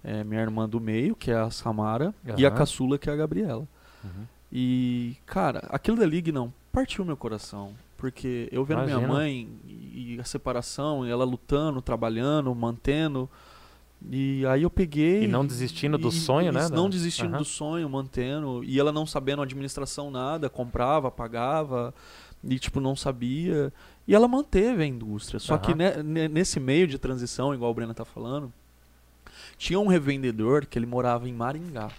É minha irmã do meio, que é a Samara, e a caçula, que é a Gabriela. Uhum. E, cara, aquilo dali, não partiu meu coração. Porque eu vendo minha Imagina. mãe e a separação, e ela lutando, trabalhando, mantendo. E aí eu peguei. E não desistindo do e- sonho, e né, Não desistindo Aham. do sonho, mantendo. E ela não sabendo administração nada, comprava, pagava. E, tipo, não sabia. E ela manteve a indústria. Só que Aham. ne- ne- nesse meio de transição, igual o Breno tá falando, tinha um revendedor que ele morava em Maringá.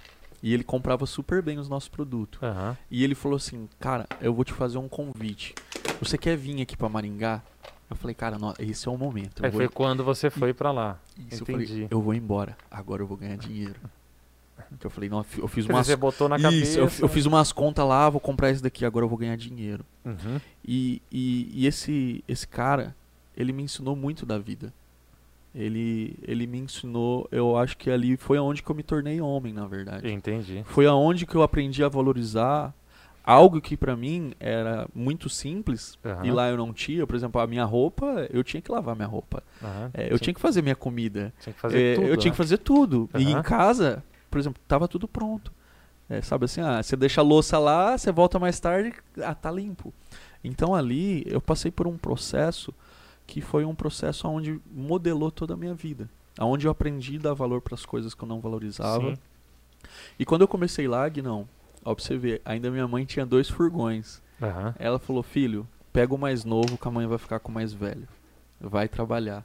E ele comprava super bem os nossos produtos. Aham. E ele falou assim, cara, eu vou te fazer um convite. Você quer vir aqui pra Maringá? Eu falei, cara, nó- esse é o momento. Aí vou- foi quando você foi pra lá. Isso, eu falei, entendi. eu vou embora. Agora eu vou ganhar dinheiro. Que eu falei, não, eu fi- eu fiz umas você botou na Isso, cabeça. eu, eu fiz umas contas lá, vou comprar esse daqui, agora eu vou ganhar dinheiro. Uhum. E, e, e esse, esse cara, ele me ensinou muito da vida. Ele, ele me ensinou, eu acho que ali foi aonde que eu me tornei homem, na verdade. Entendi. Foi aonde que eu aprendi a valorizar algo que pra mim era muito simples Aham. e lá eu não tinha. Por exemplo, a minha roupa, eu tinha que lavar minha roupa. Aham. É, eu tinha que fazer minha comida. tinha que fazer É, tudo. eu tinha né? que fazer tudo. E em casa, por exemplo, tava tudo pronto. É, sabe assim, ah, você deixa a louça lá, você volta mais tarde, ah, tá limpo. Então ali eu passei por um processo que foi um processo onde modelou toda a minha vida. Onde eu aprendi a dar valor para as coisas que eu não valorizava. Sim. E quando eu comecei lá, não, ó, pra você ver, ainda minha mãe tinha dois furgões. Aham. Ela falou, filho, pega o mais novo que a mãe vai ficar com o mais velho. Vai trabalhar.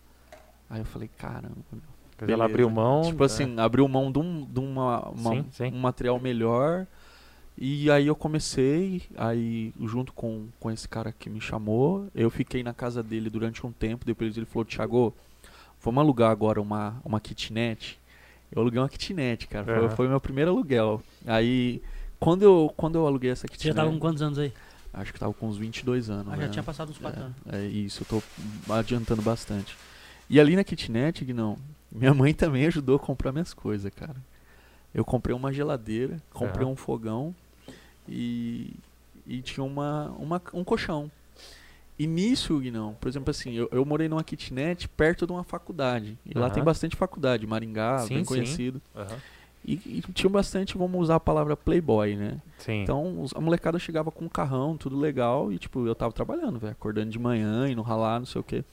Aí eu falei, caramba. meu. Ela abriu mão. Tipo né? assim, abriu mão de, um, de uma, uma- Sim, sim. um material melhor. E aí eu comecei, aí junto com, com esse cara que me chamou, eu fiquei na casa dele durante um tempo, depois ele falou, Thiago, vamos alugar agora uma, uma kitnet. Eu aluguei uma kitnet, cara. Foi, Aham. foi meu primeiro aluguel. Aí, quando eu, quando eu aluguei essa Você já kitnet. tava com quantos anos aí? Acho que tava com uns 22 anos. Ah, já né? tinha passado uns 4 É, anos. É isso, eu tô adiantando bastante. E ali na kitnet, não, minha mãe também ajudou a comprar minhas coisas, cara. Eu comprei uma geladeira, comprei Aham. um fogão e, e tinha uma, uma, um colchão. E nisso, não, por exemplo assim, eu, eu morei numa kitnet perto de uma faculdade. E lá Aham. tem bastante faculdade, Maringá, Sim, bem conhecido. Aham. E, e tinha bastante, vamos usar a palavra playboy, né? Sim. Então a molecada chegava com um carrão, tudo legal, e tipo, eu tava trabalhando, velho, acordando de manhã, indo ralar, não sei o quê.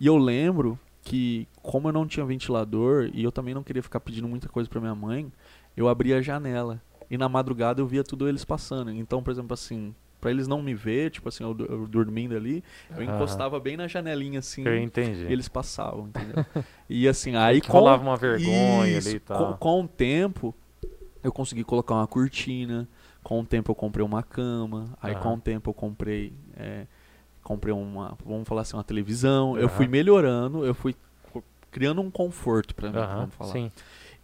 E eu lembro que, como eu não tinha ventilador e eu também não queria ficar pedindo muita coisa pra minha mãe, eu abria a janela. E na madrugada eu via tudo eles passando. Então, por exemplo, assim, pra eles não me ver, tipo assim, eu, eu dormindo ali, eu encostava bem na janelinha assim, eu entendi. e eles passavam, entendeu? e assim, aí Que com rolava uma vergonha isso, ali e com, tal. com o tempo, eu consegui colocar uma cortina. Com o tempo eu comprei uma cama. Aí com o tempo eu comprei. é, comprei uma. Vamos falar assim, uma televisão. Eu fui melhorando, eu fui criando um conforto pra mim, vamos falar. Sim.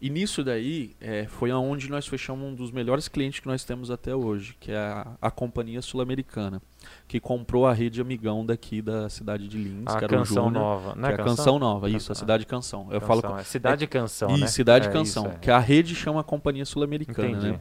E nisso daí é, foi aonde nós fechamos um dos melhores clientes que nós temos até hoje, que é a, a Companhia Sul-Americana, que comprou a rede Amigão daqui da cidade de Lins, A que era o canção Júnior, nova. Não que é é a Canção Nova, isso, Canção, a Cidade Canção. Eu falo com, É Cidade Canção, e né? Cidade É, Canção, isso, é. que a rede chama a Companhia Sul-Americana, né?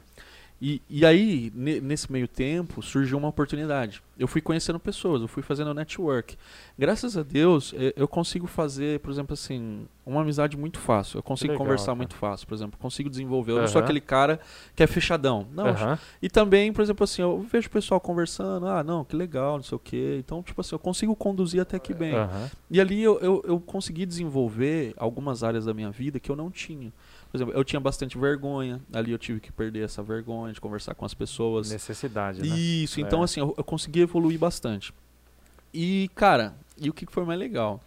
E, e aí, ne- nesse meio tempo, surgiu uma oportunidade. eu fui conhecendo pessoas, eu fui fazendo network. Graças a Deus, eu consigo fazer, por exemplo, assim, uma amizade muito fácil. Eu consigo legal, conversar cara. muito fácil, por exemplo. Consigo desenvolver. Eu não sou aquele cara que é fechadão. Não, Aham. e também, por exemplo, assim, eu vejo o pessoal conversando, ah, não, que legal, não sei o quê. Então, tipo assim, eu consigo conduzir até que bem. Aham. E ali eu, eu, eu consegui desenvolver algumas áreas da minha vida que eu não tinha. Por exemplo, eu tinha bastante vergonha, ali eu tive que perder essa vergonha de conversar com as pessoas. Necessidade, né? Isso, então É. assim, eu, eu consegui evoluir bastante. E, cara, e o que foi mais legal?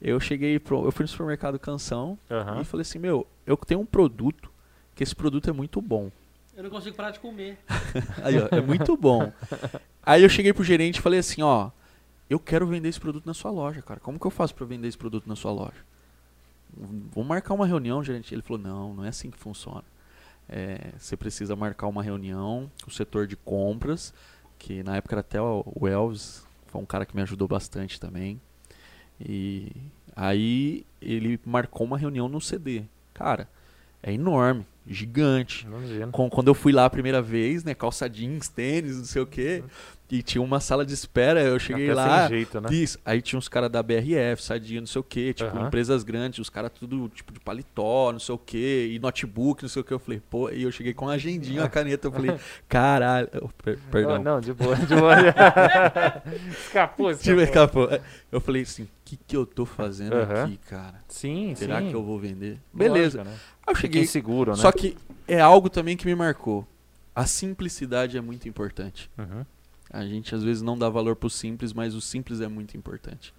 Eu cheguei, pro, eu fui no supermercado Canção Aham. e falei assim, meu, eu tenho um produto, que esse produto é muito bom. Eu não consigo parar de comer. Aí, ó, é muito bom. Aí eu cheguei pro gerente e falei assim, ó, eu quero vender esse produto na sua loja, cara. Como que eu faço pra vender esse produto na sua loja? Vamos marcar uma reunião, gerente. Ele falou, não, não é assim que funciona. É, você precisa marcar uma reunião com o setor de compras, que na época era até o Elvis, foi um cara que me ajudou bastante também. E aí ele marcou uma reunião no CD. Cara, é enorme, gigante. Imagina. Com- quando eu fui lá a primeira vez, né, calça jeans, tênis, não sei o quê, e tinha uma sala de espera, eu cheguei Até lá, sem jeito, né? isso, aí tinha uns caras da BRF, Sadia, não sei o quê, tipo, Aham. empresas grandes, os caras tudo tipo de paletó, não sei o quê, e notebook, não sei o quê, eu falei, pô, e eu cheguei com uma agendinha, uma caneta, eu falei, caralho, oh, per- Oh, perdão, não, de boa, de boa. escapou, Tive- escapou. escapou. eu falei assim, que que eu tô fazendo Aham. aqui, cara? Sim, Será sim. que eu vou vender? Beleza, né? aí eu cheguei, inseguro, né? Só que é algo também que me marcou. A simplicidade é muito importante. Uhum. A gente às vezes não dá valor pro simples, mas o simples é muito importante.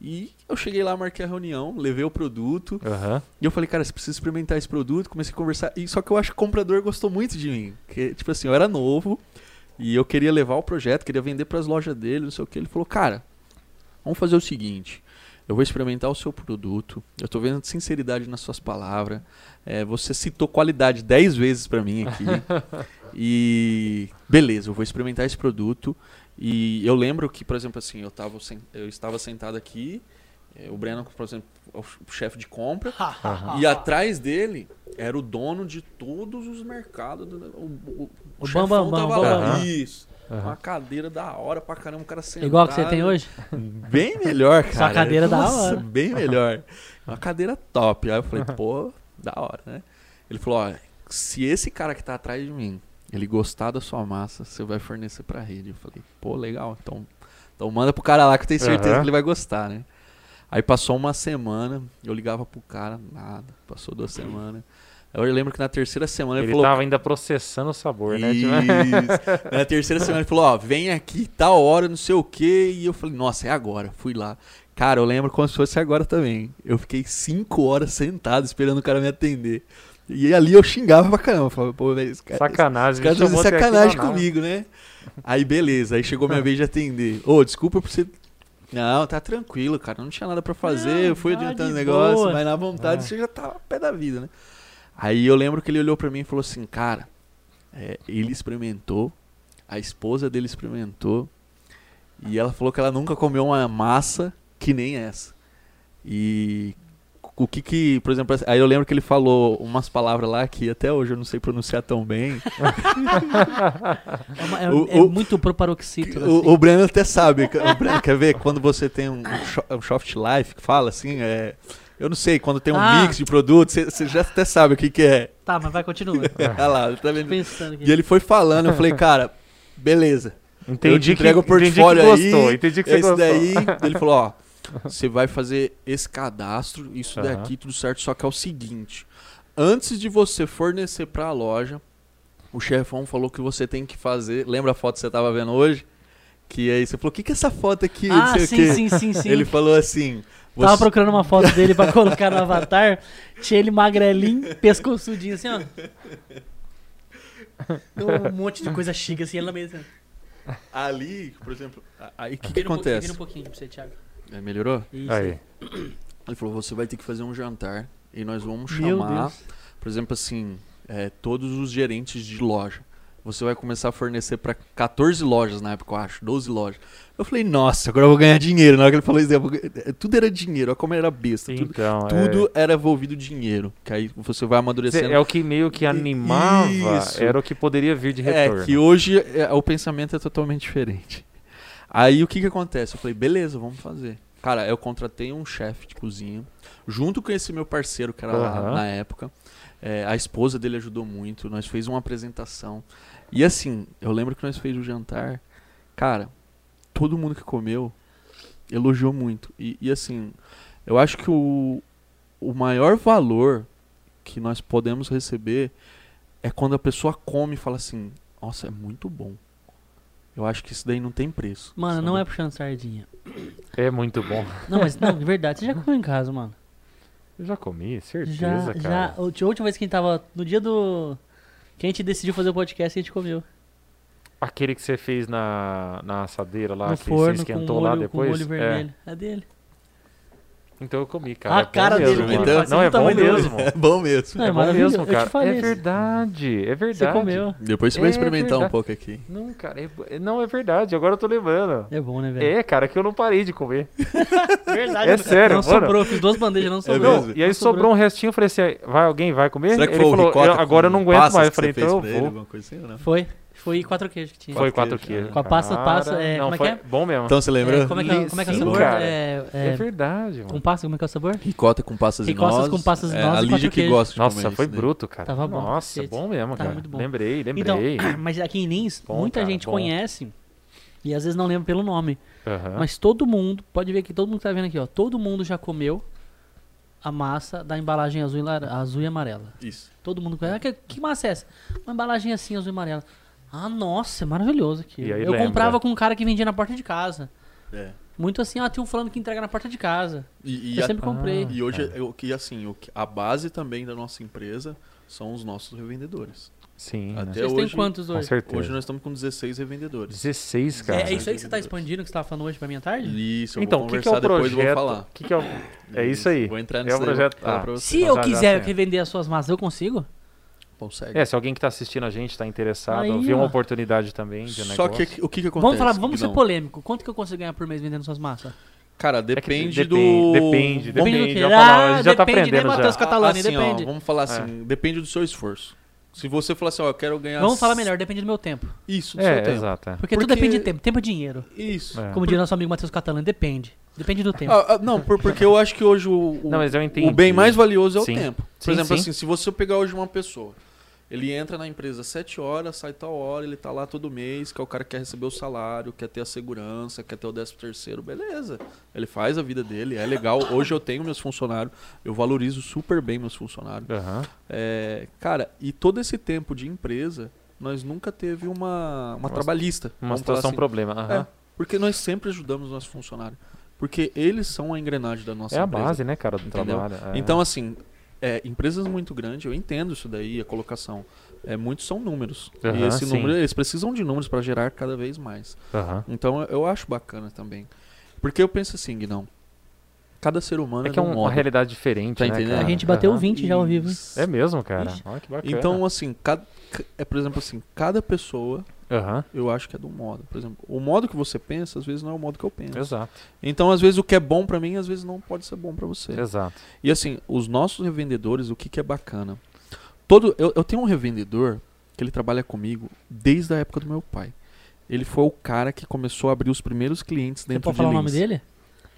E eu cheguei lá, marquei a reunião, levei o produto. Aham. E eu falei, cara, você precisa experimentar esse produto. Comecei a conversar. E só que eu acho que o comprador gostou muito de mim. Que, tipo assim, eu era novo e eu queria levar o projeto, queria vender pras lojas dele, não sei o que. Ele falou, cara, vamos fazer o seguinte. Eu vou experimentar o seu produto. Eu tô vendo sinceridade nas suas palavras. É, você citou qualidade 10 vezes pra mim aqui. e beleza, eu vou experimentar esse produto. E eu lembro que, por exemplo, assim, eu, tava, sen- eu estava sentado aqui. é, O Breno, por exemplo, é o chefe de compra. E atrás dele era o dono de todos os mercados. do- O, o, O chefão Bam Bam Bam. Isso. Aham. Uma cadeira da hora pra caramba, o cara sentado. Igual que você tem hoje? Bem melhor, cara. Sua cadeira da Nossa, hora. Bem melhor. Uma cadeira top. Aí eu falei, pô, da hora, né? Ele falou, ó, se esse cara que tá atrás de mim, ele gostar da sua massa, você vai fornecer pra rede. Eu falei, pô, legal. Então, então manda pro cara lá que eu tenho certeza Aham. que ele vai gostar, né? Aí passou uma semana, eu ligava pro cara, nada. Passou duas semanas. Eu lembro que na terceira semana ele, Ele falou, tava ainda processando o sabor, né? Isso. Na terceira semana ele falou, ó, vem aqui, tal hora, não sei o quê. E eu falei, nossa, é agora. Fui lá. Cara, eu lembro como se fosse agora também. Eu fiquei cinco horas sentado esperando o cara me atender. E ali eu xingava pra caramba. Falava, pô, velho, esse cara, Sacanagem. esse cara tá sacanagem nada. comigo, né? Aí beleza, aí chegou minha vez de atender. Ô, desculpa por você. Não, tá tranquilo, cara. Não tinha nada pra fazer. Não, eu fui tá adiantando o negócio, boa. mas na vontade Ah. você já tava pé da vida, né? Aí eu lembro que ele olhou pra mim e falou assim, cara, é, ele experimentou, a esposa dele experimentou, e ela falou que ela nunca comeu uma massa que nem essa. E o que que, por exemplo, aí eu lembro que ele falou umas palavras lá que até hoje eu não sei pronunciar tão bem. É, uma- é- O- é o- muito proparoxítona, assim. O, o Breno até sabe. O Breno, quer ver? Quando você tem um, um soft life, que fala assim, é. Eu não sei, quando tem um Ah. mix de produtos, você- já até sabe o que, que é. Tá, mas vai, continua. Olha lá, tá vendo? Pensando aqui. E ele foi falando, eu falei, cara, beleza. Entendi eu que, o entendi que portfólio gostou. aí. Entendi que você Esse gostou. daí, ele falou, ó, você vai fazer esse cadastro, isso Aham. daqui, tudo certo, só que é o seguinte, antes de você fornecer pra loja, o chefão falou que você tem que fazer, lembra a foto que você tava vendo hoje? Que aí você falou, o que que é essa foto aqui? Ah, sim, sim, sim, sim. Ele falou assim, Tava você- procurando uma foto dele pra colocar no avatar. Tinha ele magrelinho, pescoçudinho assim, ó. Um monte de coisa chique assim, ele na mesa. ali, por exemplo, aí o que, que um acontece? Vira um pouquinho pra você, Thiago. É, melhorou? Isso. Aí. Ele falou, você vai ter que fazer um jantar e nós vamos chamar por exemplo, assim, é, todos os gerentes de loja. Você vai começar a fornecer para 14 lojas na época, eu acho, 12 lojas. Eu falei, nossa, agora eu vou ganhar dinheiro. Na hora que ele falou isso, é, tudo era dinheiro, olha como era besta. Tudo, Então, tudo era envolvido dinheiro. Que aí você vai é, amadurecendo. é o que meio que animava, Isso. era o que poderia vir de É, retorno. que hoje é, o pensamento é totalmente diferente. Aí o que que acontece? Eu falei, beleza, vamos fazer. Cara, eu contratei um chefe de cozinha, junto com esse meu parceiro que era lá Aham. na época. É, a esposa dele ajudou muito, nós fez uma apresentação. E assim, eu lembro que nós fez o jantar. Cara, todo mundo que comeu elogiou muito. E, e, assim, eu acho que o, o maior valor que nós podemos receber é quando a pessoa come e fala assim: Nossa, é muito bom. Eu acho que isso daí não tem preço. Mano, sabe? não é puxando sardinha. É muito bom. Não, mas não, de verdade, você já comeu em casa, mano. Eu já comi, certeza, Já, cara. já. A última vez que a gente tava. No dia do. Que a gente decidiu fazer o podcast, a gente comeu. Aquele que você fez na, na assadeira lá, no que forno, você com esquentou molho, lá com depois. molho É. vermelho. É, dele. Então eu comi, cara. A é bom cara mesmo, dele, mano. faz Não, é bom mesmo. É bom mesmo. Não, é É bom mesmo, cara. É verdade, é verdade. Você comeu. Depois você vai É experimentar um verdade. pouco aqui. Não, cara, é bo- não é verdade. Agora eu tô lembrando. É bom, né, velho? É, cara, que eu não parei de comer. verdade. É não- sério, Não mano. sobrou, eu fiz duas bandejas, não sobrou. mesmo? E aí Não sobrou um restinho, eu falei assim, vai alguém vai comer? Será que Ele foi o falou, agora eu não aguento mais. Eu falei, então eu vou. assim? Foi. Foi quatro queijos que tinha. Foi Quatro queijos, queijos. Com a pasta- Cara, passa, é, não, como é foi que é? bom mesmo. Então você lembra? É, como é que é, como é, que é o Sim, sabor? cara. É, É, é, verdade, mano. com pasta, como é que é o sabor? Ricota com passas e Ricostas nozes. com passas e é, nozes A e Lídia que gosta de Nossa, comer foi bruto, cara. Tava bom, Nossa, bom mesmo, Tava cara. muito bom. Lembrei, Então, lembrei. mas aqui em Lins, Bom, muita cara, gente bom. conhece e às vezes não lembra pelo nome. Mas todo mundo, pode ver que todo mundo que tá vendo aqui, ó, todo mundo já comeu a massa da embalagem azul e, azul e amarela. Isso. Todo mundo conhece. Ah, que, que massa é essa? Uma embalagem assim, azul e amarela. Ah, nossa, é maravilhoso aqui. Eu lembra. comprava com um cara que vendia na porta de casa. É. Muito assim, ah, tem um fulano que entrega na porta de casa. E, e eu a- sempre comprei. Ah. e hoje, eu, que assim, o que- a base também da nossa empresa são os nossos revendedores. Sim, né? Até Vocês têm hoje- quantos hoje? Hoje nós estamos com 16 revendedores. 16, cara. É, é isso aí que você tá expandindo, que você tava falando hoje pra minha tarde? Isso, eu Então, vou o que, que é conversar o depois e vou projeto? falar. O que, que é o... É isso aí. Vou entrar É o daí, vou projeto- ah. Se Já, eu já quiser revender as suas massas, eu consigo? Consegue. É, se alguém que tá assistindo a gente tá interessado, Aí, vê uma ó. oportunidade também de Só negócio. que o que, que acontece? Vamos falar, vamos ser polêmico. Quanto que eu consigo ganhar por mês vendendo suas massas? Cara, É que depende do... depen- Depende, Depende do depende. já falou, a Ah, gente já tá depende, né, aprendendo já. Matheus? Catalani, assim, ó, depende. vamos falar assim, depende do seu esforço. Se você falar assim, ó, eu quero ganhar... Vamos falar melhor, depende do meu tempo. Isso, do seu É, tempo. exato. é. Porque, tudo Porque- depende de tempo. Tempo é dinheiro. Isso. É. Como diria nosso amigo Matheus Catalani, depende. Depende do tempo. Ah, ah, não, por- porque eu acho que hoje o, o, Não, mas eu entendi. o bem mais valioso é o Sim. tempo. Por Sim, exemplo, sim. assim, se você pegar hoje uma pessoa, ele entra na empresa às 7 horas, sai tal hora, ele tá lá todo mês, que é o cara que quer receber o salário, quer ter a segurança, quer ter o 13 terceiro, beleza. Ele faz a vida dele, é legal. Hoje eu tenho meus funcionários, eu valorizo super bem meus funcionários. Aham. É, cara, e todo esse tempo de empresa, nós nunca teve uma, uma Uma- trabalhista. Uma situação assim. problema. aham. É, porque nós sempre ajudamos nossos funcionários. Porque eles são a engrenagem da nossa É a empresa. base, né, cara, do Entendeu? trabalho. é. Então, assim, é, empresas muito grandes, eu entendo isso daí, a colocação. É, muitos são números. e Aham, esse sim. número, eles precisam de números para gerar cada vez mais. Aham. Então, eu- acho bacana também. Porque eu penso assim, Guinão. Cada ser humano É é, que é um um- uma realidade diferente, Tá né, entendendo? cara? A gente bateu Aham. 20 já ao vivo. É mesmo, cara. Ixi. Olha que bacana. Então, assim, cada, é, por exemplo, assim, cada pessoa, Aham. eu acho que é de um modo. Por exemplo, o modo que você pensa, às vezes não é o modo que eu penso. Exato. Então, às vezes, o que é bom pra mim, às vezes não pode ser bom pra você. Exato. E assim, os nossos revendedores, o que, que é bacana? Todo, eu, eu tenho um revendedor que ele trabalha comigo desde a época do meu pai. Ele foi o cara que começou a abrir os primeiros clientes Você dentro pode de falar o Lins. nome dele?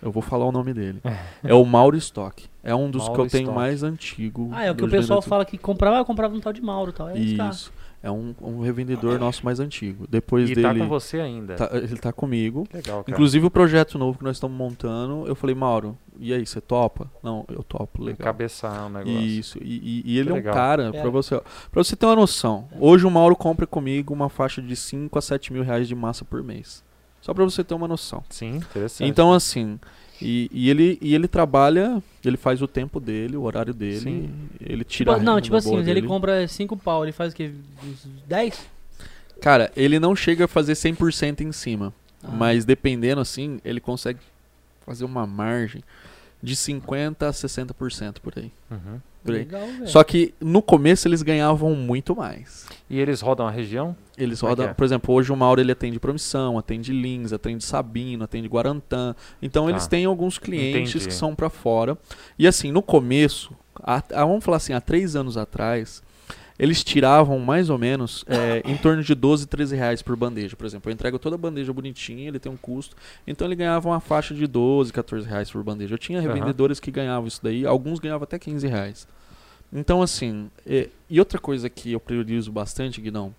Eu vou falar o nome dele. é o Mauro Stock. É um dos que Mauro eu tenho Stock. mais antigo. Ah, é o que o pessoal fala que comprava, eu comprava um tal de Mauro e tal. É esse cara. Isso. É um, um revendedor nosso mais antigo. Depois E dele. tá com você ainda. tá- ele tá comigo. Legal, cara. Inclusive o projeto novo que nós estamos montando, eu falei, Mauro, e aí, você topa? Não, eu topo, legal. Cabeçar o negócio. Isso, e, e- e ele é um Legal. cara, pra você, pra você ter uma noção, hoje o Mauro compra comigo uma faixa de 5 a 7 mil reais de massa por mês. Só pra você ter uma noção. Sim, interessante. Então, assim, e, e ele, e ele trabalha, ele faz o tempo dele, o horário dele, Sim. ele tira Tipo, a não, tipo assim, ele dele. compra 5 pau, ele faz o quê? Uns 10? Cara, ele não chega a fazer 100% em cima, Ah. mas dependendo, assim, ele consegue fazer uma margem de 50 a 60% por aí. Uhum. por aí. Legal. Só que no começo eles ganhavam muito mais. E eles rodam a região? Eles Como é rodam, é? por exemplo, hoje o Mauro ele atende Promissão, atende Lins, atende Sabino, atende Guarantã. Então Tá. eles têm alguns clientes Entendi. que são pra fora. E assim, no começo, há- vamos falar assim, há três anos atrás, eles tiravam mais ou menos é, em torno de 12, 13 reais por bandeja. Por exemplo, eu entrego toda a bandeja bonitinha, ele tem um custo. Então ele ganhava uma faixa de 12, 14 reais por bandeja. Eu tinha revendedores que ganhavam isso daí, alguns ganhavam até 15 reais. Então, assim, é, e outra coisa que eu priorizo bastante, Guinão,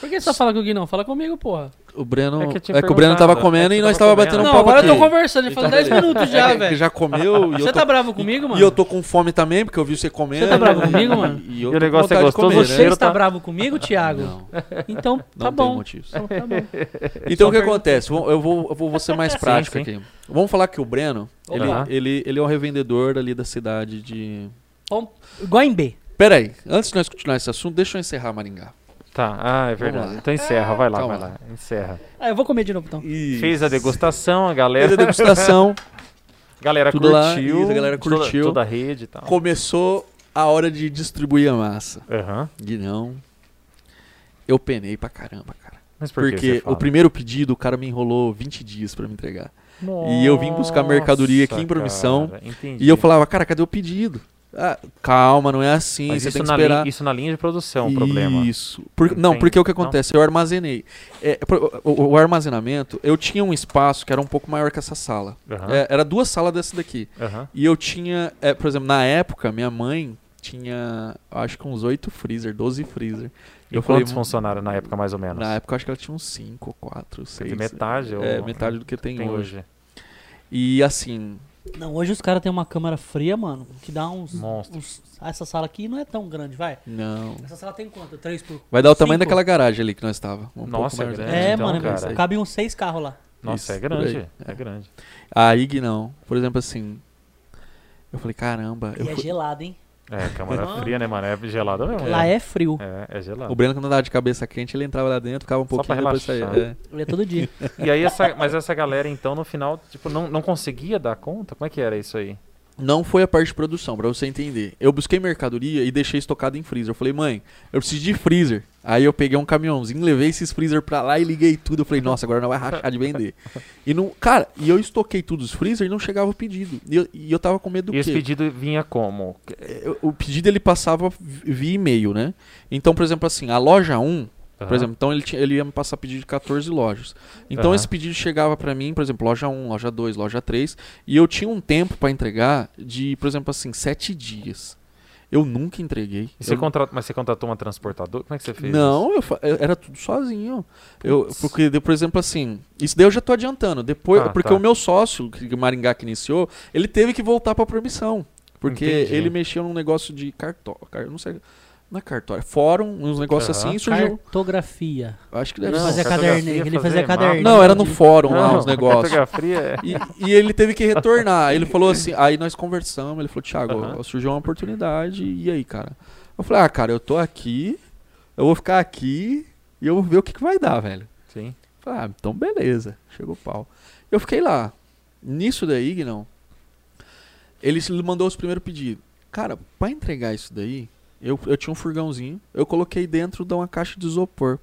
Por que você só fala com o Gui não? Fala comigo, porra. o Breno. É É que que, eu tinha o Breno tava comendo é que e nós tava tava batendo um. Não, papo agora eu tô aqui. conversando, já falei Então, 10 minutos já, É, que velho. já comeu e Você eu tô, tá bravo comigo, mano? e eu tô com fome também, porque eu vi você comendo. Você tá bravo comigo, mano? E, eu E o negócio é gostoso, comer, o Você cheiro está tá- bravo comigo, Thiago? Não, Então, não tá tem bom. motivos. Então, tá bom. Então o que acontece? Eu vou, eu vou ser mais Sim, prático sim. aqui. Vamos falar que o Breno, ele, ele, ele é um revendedor ali da cidade de. Vamos- Igual em B. Pera aí, antes de nós continuar esse assunto, deixa eu encerrar Maringá. Tá, ah, é verdade. lá. Então encerra, vai lá, Calma vai lá. Encerra. Ah, eu vou comer de novo então. Fez a degustação, a Fez galera, a degustação, galera Tudo lá, curtiu. isso, a galera toda- curtiu. Toda, a rede e tal. começou a hora de distribuir a massa. Aham. Guinão, eu penei pra caramba, cara. Mas por que Porque você fala? o primeiro pedido, o cara me enrolou 20 dias pra me entregar. E eu vim buscar mercadoria aqui em Nossa, Promissão, cara. E eu falava, cara, cadê o pedido? Ah, calma, não é assim, Mas você isso tem que na, esperar. linha, isso na linha de produção, o problema. Isso. Por- não, porque o que acontece? Eu armazenei. É, o, o armazenamento, eu tinha um espaço que era um pouco maior que essa sala. Aham, É, era duas salas dessa daqui. aham. E eu tinha, é, por exemplo, na época, minha mãe tinha, acho que uns 8 freezer, 12 freezer. E Eu falei, quantos funcionários na época, mais ou menos? Na época, eu acho que ela tinha uns 5, 4, Quer 6. dizer, metade? É, ou- metade do que tem, tem hoje. hoje. E assim, Não, hoje os caras têm uma câmera fria, mano, que dá uns, Monstro. uns- ah, Essa sala aqui não é tão grande, vai. não. Essa sala tem quanto? 3 por. Vai dar o tamanho Cinco? daquela garagem ali que nós estava. Um Nossa, pouco é grande, É, então, mano, cara. cabe uns 6 carros lá. Nossa, Isso, é por grande. aí. É grande. Aí que não. Por exemplo, assim. Eu falei, caramba. Eu E é fui- gelado, hein? É, câmara fria, né, mano? É gelada mesmo. Lá né? é frio. É, é gelado. O Breno, quando andava de cabeça quente, ele entrava lá dentro, ficava um Só pouquinho pra depois saía. relaxar. É. Ele é todo dia. E aí, essa, mas essa galera, então, no final, tipo, não, não conseguia dar conta? Como é que era isso aí? Não foi a parte de produção, pra você entender. Eu busquei mercadoria e deixei estocado em freezer. Eu falei, mãe, eu preciso de freezer. Aí eu peguei um caminhãozinho, levei esses freezer pra lá e liguei tudo. Eu falei, nossa, agora não vai rachar de vender. E não, cara, e eu estoquei tudo os freezer e não chegava o pedido. E eu, e eu tava com medo do e esse quê? pedido vinha como? O pedido ele passava vi- via e-mail, né? Então, por exemplo, assim, a loja 1, por Aham. exemplo, então ele, tinha, ele ia me passar pedido de 14 lojas. Então Aham. esse pedido chegava pra mim, por exemplo, loja 1, loja 2, loja 3, e eu tinha um tempo pra entregar de, por exemplo, assim, 7 dias. Eu nunca entreguei. Você Eu- contra- Mas você contratou uma transportadora? Como é que você fez? Não, eu, fa- eu- era tudo sozinho. Eu, porque, por exemplo, assim, isso daí eu já tô adiantando. Depois, Ah, porque tá. o meu sócio, que o Maringá que iniciou, ele teve que voltar pra permissão. Porque Entendi. ele mexeu num negócio de cartório. Não sei. Não é cartório, é fórum, uns negócios Aham. assim, surgiu. Cartografia. Acho que deve Ele Não, cartografia caderninho. Ele fazer fazia caderninho. Não, era no fórum lá, Não, uns negócios. cartografia é... E, e ele teve que retornar. Aí Ele falou assim, aí nós conversamos, ele falou, Thiago, Aham. surgiu uma oportunidade, e aí, cara? Eu falei, ah, cara, eu tô aqui, eu vou ficar aqui e eu vou ver o que, que vai dar, velho. Sim. Falei, ah, então beleza, chegou o pau. Eu fiquei lá. Nisso daí, não. Ele mandou os primeiros pedidos. Cara, pra entregar isso daí, eu, eu tinha um furgãozinho, eu coloquei dentro de uma caixa de isopor.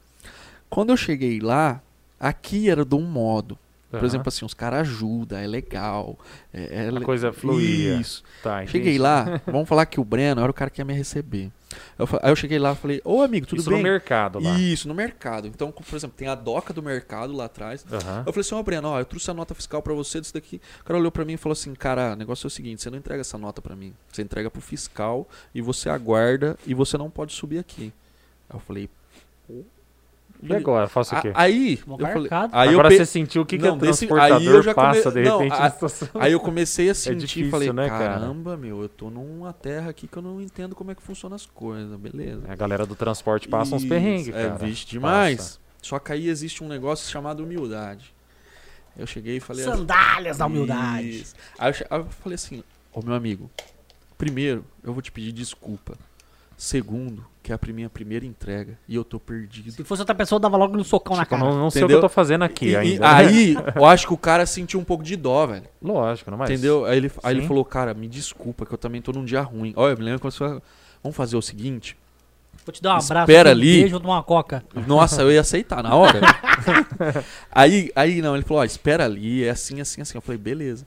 Quando eu cheguei lá, aqui era de um modo. Por Aham. exemplo, assim, os caras ajudam, é legal. É, é A le- coisa fluía. Isso. Tá. Cheguei lá, vamos falar que o Breno era o cara que ia me receber. Eu aí eu cheguei lá e falei, ô amigo, tudo Isso bem? no mercado lá. Isso, no mercado. Então, por exemplo, tem a doca do mercado lá atrás. Aham. Eu falei assim, ó, Breno, ó, eu trouxe a nota fiscal pra você disso daqui. O cara olhou pra mim e falou assim, cara, o negócio é o seguinte, você não entrega essa nota pra mim. Você entrega pro fiscal e você aguarda e você não pode subir aqui. Aí eu falei, pô. E agora? Faço o quê? Aí, eu falei, aí agora eu pe- você sentiu o que, que Não, o desse- transportador aí eu já come- passa de não, repente a- na situação. Aí eu comecei a sentir e difícil, falei, né, cara? caramba, meu, eu tô numa terra aqui que eu não entendo como é que funcionam as coisas, beleza. A galera do transporte passa uns perrengues, É, cara. vixe, demais. Passa. Só que aí existe um negócio chamado humildade. Eu cheguei e falei... assim, Sandálias da humildade. Aí eu, che- aí eu falei assim, ô meu amigo, primeiro, eu vou te pedir desculpa. Segundo, que é a minha primeira entrega e eu tô perdido. Se fosse outra pessoa, eu dava logo um socão na Tipo, cara. não, não sei o que eu tô fazendo aqui E- ainda. aí, eu acho que o cara sentiu um pouco de dó, velho. Lógico, não mais. Entendeu? Aí ele, aí ele falou, cara, me desculpa que eu também tô num dia ruim. Olha, eu me lembro quando você falou, vamos fazer o seguinte. Vou te dar um abraço, Espera um ali. beijo, vou tomar uma coca. Nossa, eu ia aceitar na hora. aí, aí não, ele falou, ó, espera ali, é assim, assim, assim. Eu falei, beleza.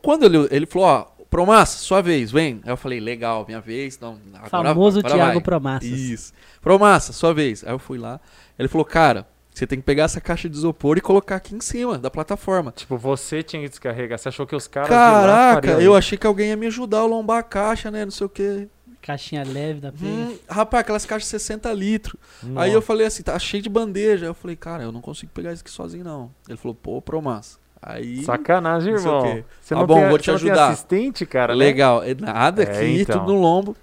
Quando ele, ele falou, ó, Promassa, sua vez, vem. Aí eu falei, legal, minha vez. Não, agora, Famoso agora Thiago vai. Promassas. Isso. Promassa, sua vez. Aí eu fui lá. Ele falou, cara, você tem que pegar essa caixa de isopor e colocar aqui em cima da plataforma. Tipo, você tinha que descarregar. Você achou que os caras de lá Caraca, eu isso? achei que alguém ia me ajudar a lombar a caixa, né? Não sei o quê. Caixinha leve da. Hum, rapaz, aquelas caixas de 60 litros. Nossa. Aí eu falei assim, tá cheio de bandeja. Aí eu falei, cara, eu não consigo pegar isso aqui sozinho, não. Ele falou, pô, Promassa. Aí. Sacanagem, irmão. Você Tá não bom, tem, vou te ajudar. assistente, cara? né? Legal. É Nada É, aqui, então. tudo no lombo.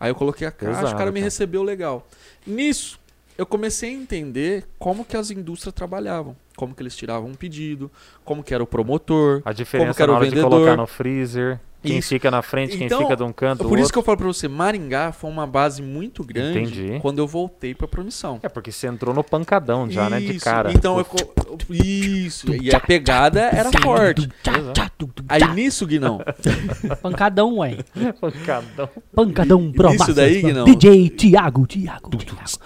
Aí eu coloquei a caixa, Pesado, o cara me recebeu legal. Nisso, eu comecei a entender como que as indústrias trabalhavam. Como que eles tiravam um pedido, como que era o promotor. A diferença que era na o hora de vendedor. colocar no freezer. Quem Isso. fica na frente, quem Então, fica de um canto, do Por isso outro. que eu falo pra você, Maringá foi uma base muito grande Entendi. quando eu voltei pra promissão. É, porque você entrou no pancadão já, né? De Isso, cara. Então eu. Isso. E a pegada era forte. Aí nisso, Guinão. Pancadão, ué. Pancadão. Pancadão Promassas. daí, Guinão? DJ Thiago, Thiago, Thiago.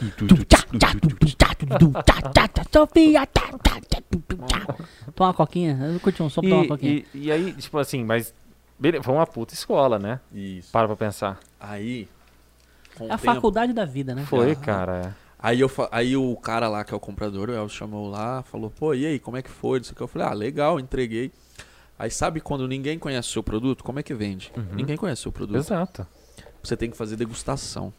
Sofia. Toma uma coquinha. Eu curti um som pra tomar uma coquinha. E, e aí, tipo assim, mas. Beleza, foi uma puta escola, né? Isso. Para pra pensar. Aí. com É a tempo- faculdade da vida, né? Foi, cara. Aí, eu, fa- aí o cara lá, que é o comprador, o Elcio chamou lá, falou, pô, e aí, como é que foi? Isso aqui. Eu falei, ah, legal, entreguei. Aí sabe quando ninguém conhece o seu produto, como é que vende? Uhum. Ninguém conhece o seu produto. Exato. Você tem que fazer degustação.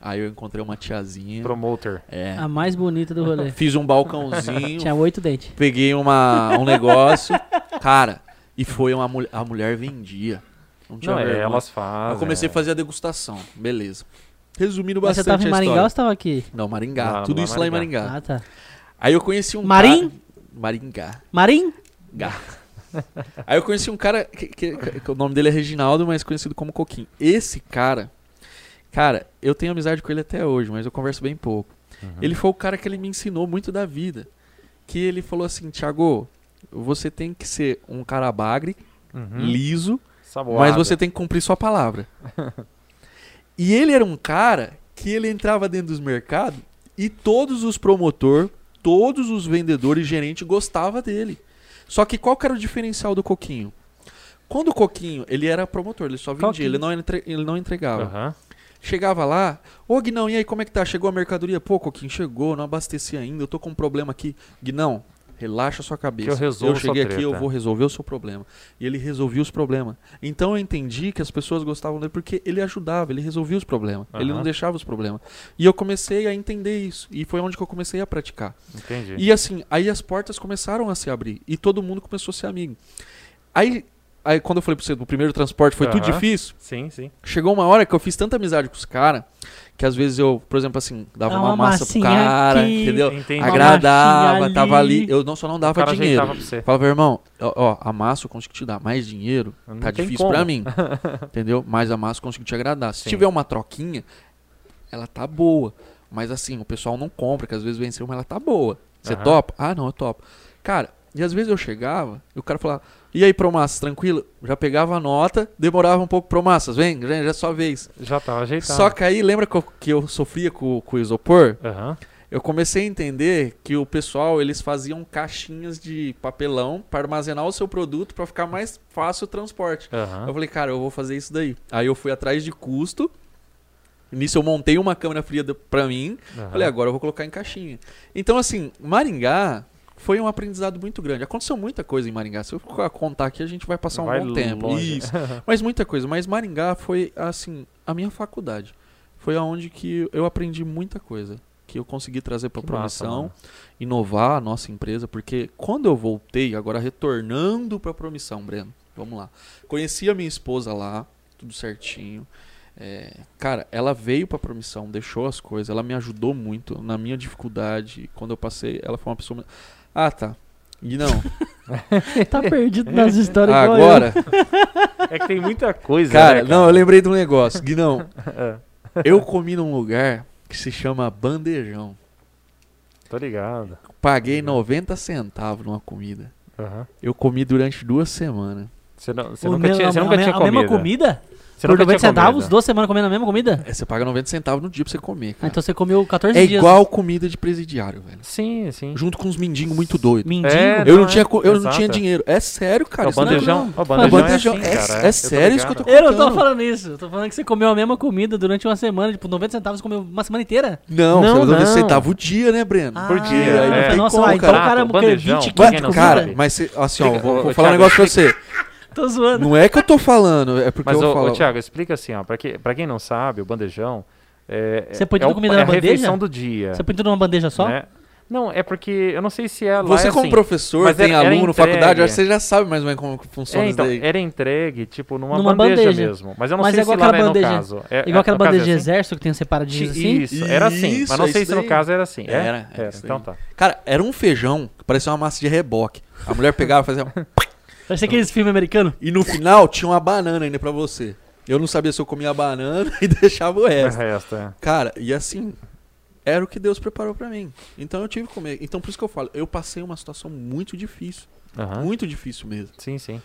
Aí eu encontrei uma tiazinha. Promoter. É. A mais bonita do rolê. Fiz um balcãozinho, Tinha oito dentes. peguei uma, um negócio. Cara, e foi uma mulher. A mulher vendia. Não tinha Não, é, vergonha. elas fazem. Eu comecei é. a fazer a degustação. Beleza. Resumindo Mas você bastante tava em Maringá ou você tava aqui? Não, Maringá. Lá- Tudo lá isso lá em Maringá. Maringá. Ah, tá. Aí eu conheci um Marim? cara... Maringá. Marim? Gá. Aí eu conheci um cara que, que- que o nome dele é Reginaldo, mas conhecido como Coquinho. Esse cara, cara, eu tenho amizade com ele até hoje, mas eu converso bem pouco. Uhum. Ele foi o cara que ele me ensinou muito da vida. Que ele falou assim, Thiago, você tem que ser um cara bagre, Uhum. liso, Saboado. mas você tem que cumprir sua palavra. e ele era um cara que ele entrava dentro dos mercados e todos os promotor, todos os vendedores, gerente gostava dele. Só que qual que era o diferencial do Coquinho? Quando o Coquinho, ele era promotor, ele só vendia, Coquinho. ele não, entre- ele não entregava. Aham. Chegava lá, ô Guinão, e aí como é que tá? Chegou a mercadoria? Pô, Coquinho, chegou, não abasteci ainda, eu tô com um problema aqui. Guinão, relaxa sua cabeça. Que eu resolvo sua cheguei aqui, eu vou resolver o seu problema. E ele resolvia os problemas. Então eu entendi que as pessoas gostavam dele porque ele ajudava, ele resolvia os problemas. Ele Aham. não deixava os problemas. E eu comecei a entender isso. E foi onde que eu comecei a praticar. Entendi. E assim, aí as portas começaram a se abrir. E todo mundo começou a ser amigo. Aí, aí quando eu falei pra você, do primeiro transporte foi tudo Aham. difícil. Sim, sim. Chegou uma hora que eu fiz tanta amizade com os caras que às vezes eu, por exemplo, assim, dava uma, uma massa pro cara, aqui. entendeu? Entendi. Agradava, massinha tava ali. ali. Eu não só não o dava cara dinheiro. pra você. Falava, irmão, ó, ó, a massa eu consigo te dar mais dinheiro, Não tá difícil como. pra mim. entendeu? Mas a massa eu consigo te agradar. Se Sim. tiver uma troquinha, ela tá boa. Mas assim, o pessoal não compra, que às vezes venceu, mas ela tá boa. Você Aham. topa? Ah, não, eu topo. Cara, e às vezes eu chegava e o cara falava, e aí, Promassas, tranquilo? Já pegava a nota, demorava um pouco, Promassas, vem, já já é sua vez. Já tava ajeitado. Só que aí, lembra que eu, que eu sofria com, com o isopor? Aham. Eu comecei a entender que o pessoal, eles faziam caixinhas de papelão para armazenar o seu produto para ficar mais fácil o transporte. Aham. Eu falei, cara, eu vou fazer isso daí. Aí eu fui atrás de custo. Nisso eu montei uma câmera fria pra mim. Aham. Falei, agora eu vou colocar em caixinha. Então, assim, Maringá foi um aprendizado muito grande. Aconteceu muita coisa em Maringá. Se eu contar aqui, a gente vai passar um Vai bom tempo. longe. Isso. Mas muita coisa. Mas Maringá foi, assim, a minha faculdade. Foi aonde que eu aprendi muita coisa. Que eu consegui trazer Que massa, promissão, mano. inovar a nossa empresa. Porque quando eu voltei, agora retornando pra promissão, Breno, vamos lá. Conheci a minha esposa lá, tudo certinho. É, cara, ela veio pra promissão, deixou as coisas, ela me ajudou muito na minha dificuldade. Quando eu passei, ela foi uma pessoa. Ah, tá. E não. Tá perdido nas histórias. Agora, É que tem muita coisa, cara, né, não, eu lembrei de um negócio. Guinão, É, eu comi num lugar que se chama Bandejão. Tô ligado. Paguei 90 centavos numa comida. Aham. Eu comi durante duas semanas. Você, não, você nunca tinha, você a, nunca a, tinha a mesma comido. comida? Você Por nunca 90 tinha centavos, comido? duas semanas comendo a mesma comida? É, você paga 90 centavos no dia pra você comer, Ah, cara. então você comeu 14 é dias. igual comida de presidiário, velho. Sim, sim. Junto com uns mendigos muito doidos. Mendigo. É, Eu não, não, tinha, eu não tinha dinheiro. É sério, cara. o é- bandejão, não. o bandejão, O bandejão é, é- assim, cara. é tô sério isso que eu tô ligado. Eu não tô contando. falando isso. Eu tô falando que você comeu a mesma comida durante uma semana. Tipo, 90 centavos você comeu uma semana inteira. Não, Não, você vai dar não. centavo o dia, né, Breno? Ah, Por dia, aí não é. tem Nossa, como, ah, então cara. o cara O quer bandejão, 20 pra quilos quem de não comida. Cara, mas assim, ó, vou, falar um negócio pra você. Tô zoando. Não é que eu tô falando, é porque Mas, eu ô, falo. ô, Thiago, explica assim, ó. Pra, que, pra quem não sabe, o bandejão é, Você põe é, tudo o- comida é na a bandeja? refeição do dia. Você põe tudo numa bandeja só? né? Não, é porque eu não sei se é lá Você, é como assim, professor, mas tem era- era aluno, entregue. faculdade, acho que você já sabe mais ou menos como funciona É, então, isso daí. era entregue, tipo, numa, Numa bandeja, bandeja. mesmo. Mas eu não Mas sei é igual se lá é bandeja- no caso. É, Igual é- aquela no caso bandeja de é assim? exército que tem separadinhos assim? Isso, era assim. Mas não Isso, sei isso se no caso era assim. É? Era, era Era, isso então tá. Cara, era um feijão que parecia uma massa de reboque. A mulher pegava e fazia. Parece aqueles filmes americanos. e no final tinha uma banana ainda pra você. Eu não sabia se eu comia a banana e deixava o O resto. resto, é. Cara, e assim, era o que Deus preparou pra mim. Então eu tive que comer. Então por isso que eu falo, eu passei uma situação muito difícil. Muito difícil mesmo. Sim, sim.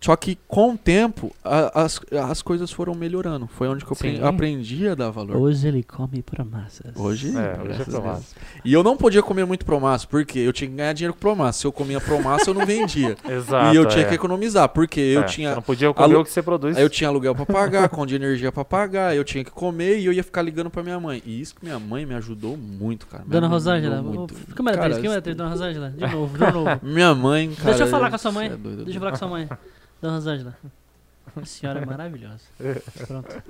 Só que com o tempo, a- as, as coisas foram melhorando. Foi onde que eu Sim. aprendi a dar valor. Hoje ele come promessas. Hoje, É, hoje é promassa. E eu não podia comer muito promassa, porque eu tinha que ganhar dinheiro com promassa. Se eu comia promassa, eu não vendia. Exato. e eu tinha é. que economizar, porque eu É, tinha não podia comer alu- o que você produz. Aí eu tinha aluguel pra pagar, conta de energia pra pagar, eu tinha que comer e eu ia ficar ligando pra minha mãe. E isso que minha mãe me ajudou muito, cara. Me Dona Rosângela, câmera Cara, 3, câmera 3, Dona Rosângela. De novo, de novo. Minha mãe, cara. Deixa eu falar com a sua mãe. é doido, Deixa eu falar com a sua mãe. Dona Rosângela. A senhora é maravilhosa. Pronto.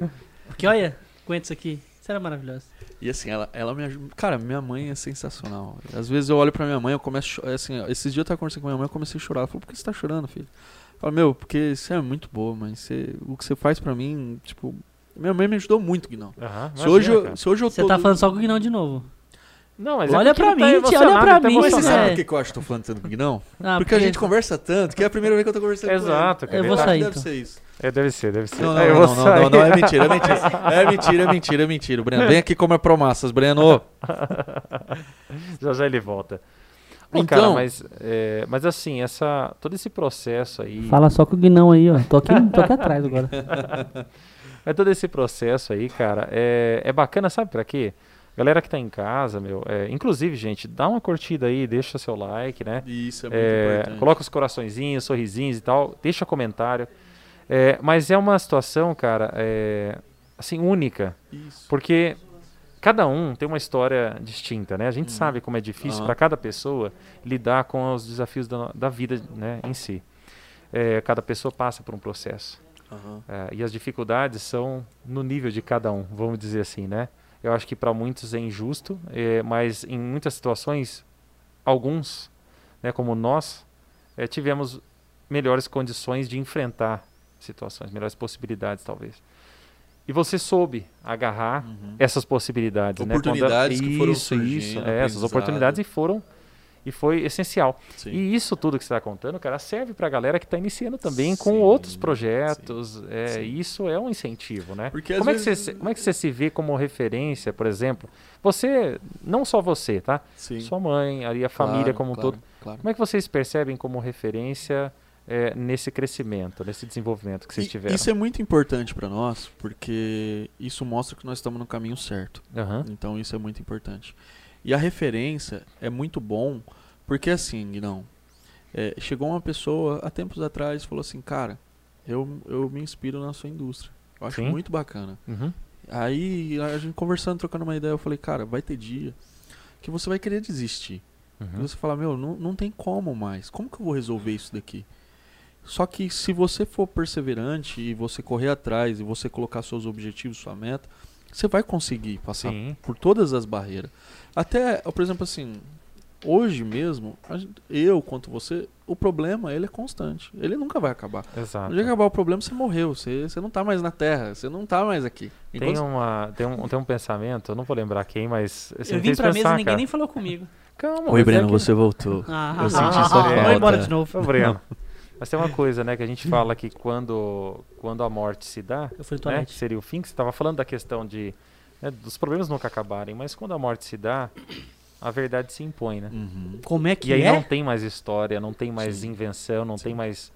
Porque olha, aguenta isso aqui. Você era maravilhosa. E assim, ela, ela me ajuda. Cara, minha mãe é sensacional. Às vezes eu olho pra minha mãe, eu começo. Assim, esses dias eu tava conversando com minha mãe, eu comecei a chorar. Ela falou, por que você tá chorando, filho? Eu falei, meu, porque você é muito boa, mãe. Você, o que você faz pra mim, tipo. Minha mãe me ajudou muito, Guinão. Aham, Se hoje, eu, se hoje eu Você tô. tá falando só com o Guinão de novo. Não, mas Olha é porque pra ele tá mim, tia, emocionado, olha pra ele tá mim, Mas você sabe É. por que eu acho que tô falando tanto com o Guinão? Ah, porque a gente conversa tanto que é a primeira vez que eu tô conversando Exato, com cara. Eu ele. vou sair, Deve então. ser isso. É, deve ser, deve ser. Não, É, não, vou não, não, não, não, é mentira, é mentira. É mentira, é mentira, é mentira. Breno, vem aqui comer promassas, Breno. já já ele volta. Bom, Então- cara, mas, é, mas assim, essa, todo esse processo aí. Fala só com o Guinão aí, ó. Tô aqui, tô aqui atrás agora. Mas todo esse processo aí, cara, é, é bacana, sabe pra quê? Galera que tá em casa, meu, é, inclusive, gente, dá uma curtida aí, deixa seu like, né? Isso é muito É, importante. coloca os coraçõezinhos, sorrisinhos e tal, deixa comentário. É, mas é uma situação, cara, é, assim, única, Isso. porque cada um tem uma história distinta, né? A gente Uhum. sabe como é difícil Aham. para cada pessoa lidar com os desafios da, da vida, né, em si. É, cada pessoa passa por um processo. Aham. É, e as dificuldades são no nível de cada um, vamos dizer assim, né? Eu acho que para muitos é injusto, é, mas em muitas situações, alguns, né, como nós, é, tivemos melhores condições de enfrentar situações, melhores possibilidades, talvez. E você soube agarrar Uhum. essas possibilidades, né? Quando- Oportunidades que foram isso, surgindo, isso, é, essas oportunidades e foram e foi essencial. Sim. E isso tudo que você está contando, cara, serve para a galera que está iniciando também com Sim, outros projetos. É, sim. Isso é um incentivo, né? Porque como, é que vezes- você, se- como é que você se vê como referência, por exemplo? Você, não só você, tá? Sim. Sua mãe, ali a família Claro, como um claro, todo. Claro. Como é que vocês percebem como referência é, nesse crescimento, nesse desenvolvimento que vocês E- tiveram? Isso é muito importante pra nós, porque isso mostra que nós estamos no caminho certo. Aham. Então isso é muito importante. E a referência é muito bom, porque assim, Guinão, é, chegou uma pessoa há tempos atrás e falou assim, cara, eu, eu me inspiro na sua indústria. Eu acho Sim. muito bacana. Uhum. Aí a gente conversando, trocando uma ideia, eu falei, cara, vai ter dia que você vai querer desistir. E Uhum. você fala, meu, não, não tem como mais. Como que eu vou resolver isso daqui? Só que se você for perseverante e você correr atrás e você colocar seus objetivos, sua meta, você vai conseguir passar Sim. por todas as barreiras. Até, por exemplo, assim, hoje mesmo, gente- eu quanto você, o problema ele é constante. Ele nunca vai acabar. Exato. Que acabar o problema, você morreu. Você, você não tá mais na Terra. Você não tá mais aqui. Tem Enquanto- uma, tem, um, tem um pensamento, eu não vou lembrar quem, mas você Eu vim pra mesa pensar, e ninguém nem falou comigo. Calma, Oi, mas Breno, é que- você voltou. Ah, Eu senti sua Vou falta. embora de novo. Ô, Breno. Mas tem uma coisa, né, que a gente fala que quando, quando a morte se dá, Eu fui no né, que seria o fim, que você estava falando da questão de né, dos problemas nunca acabarem, mas quando a morte se dá, a verdade se impõe, né? Uhum. Como é que E aí é? não tem mais história, não tem mais Sim. invenção, não Sim. tem mais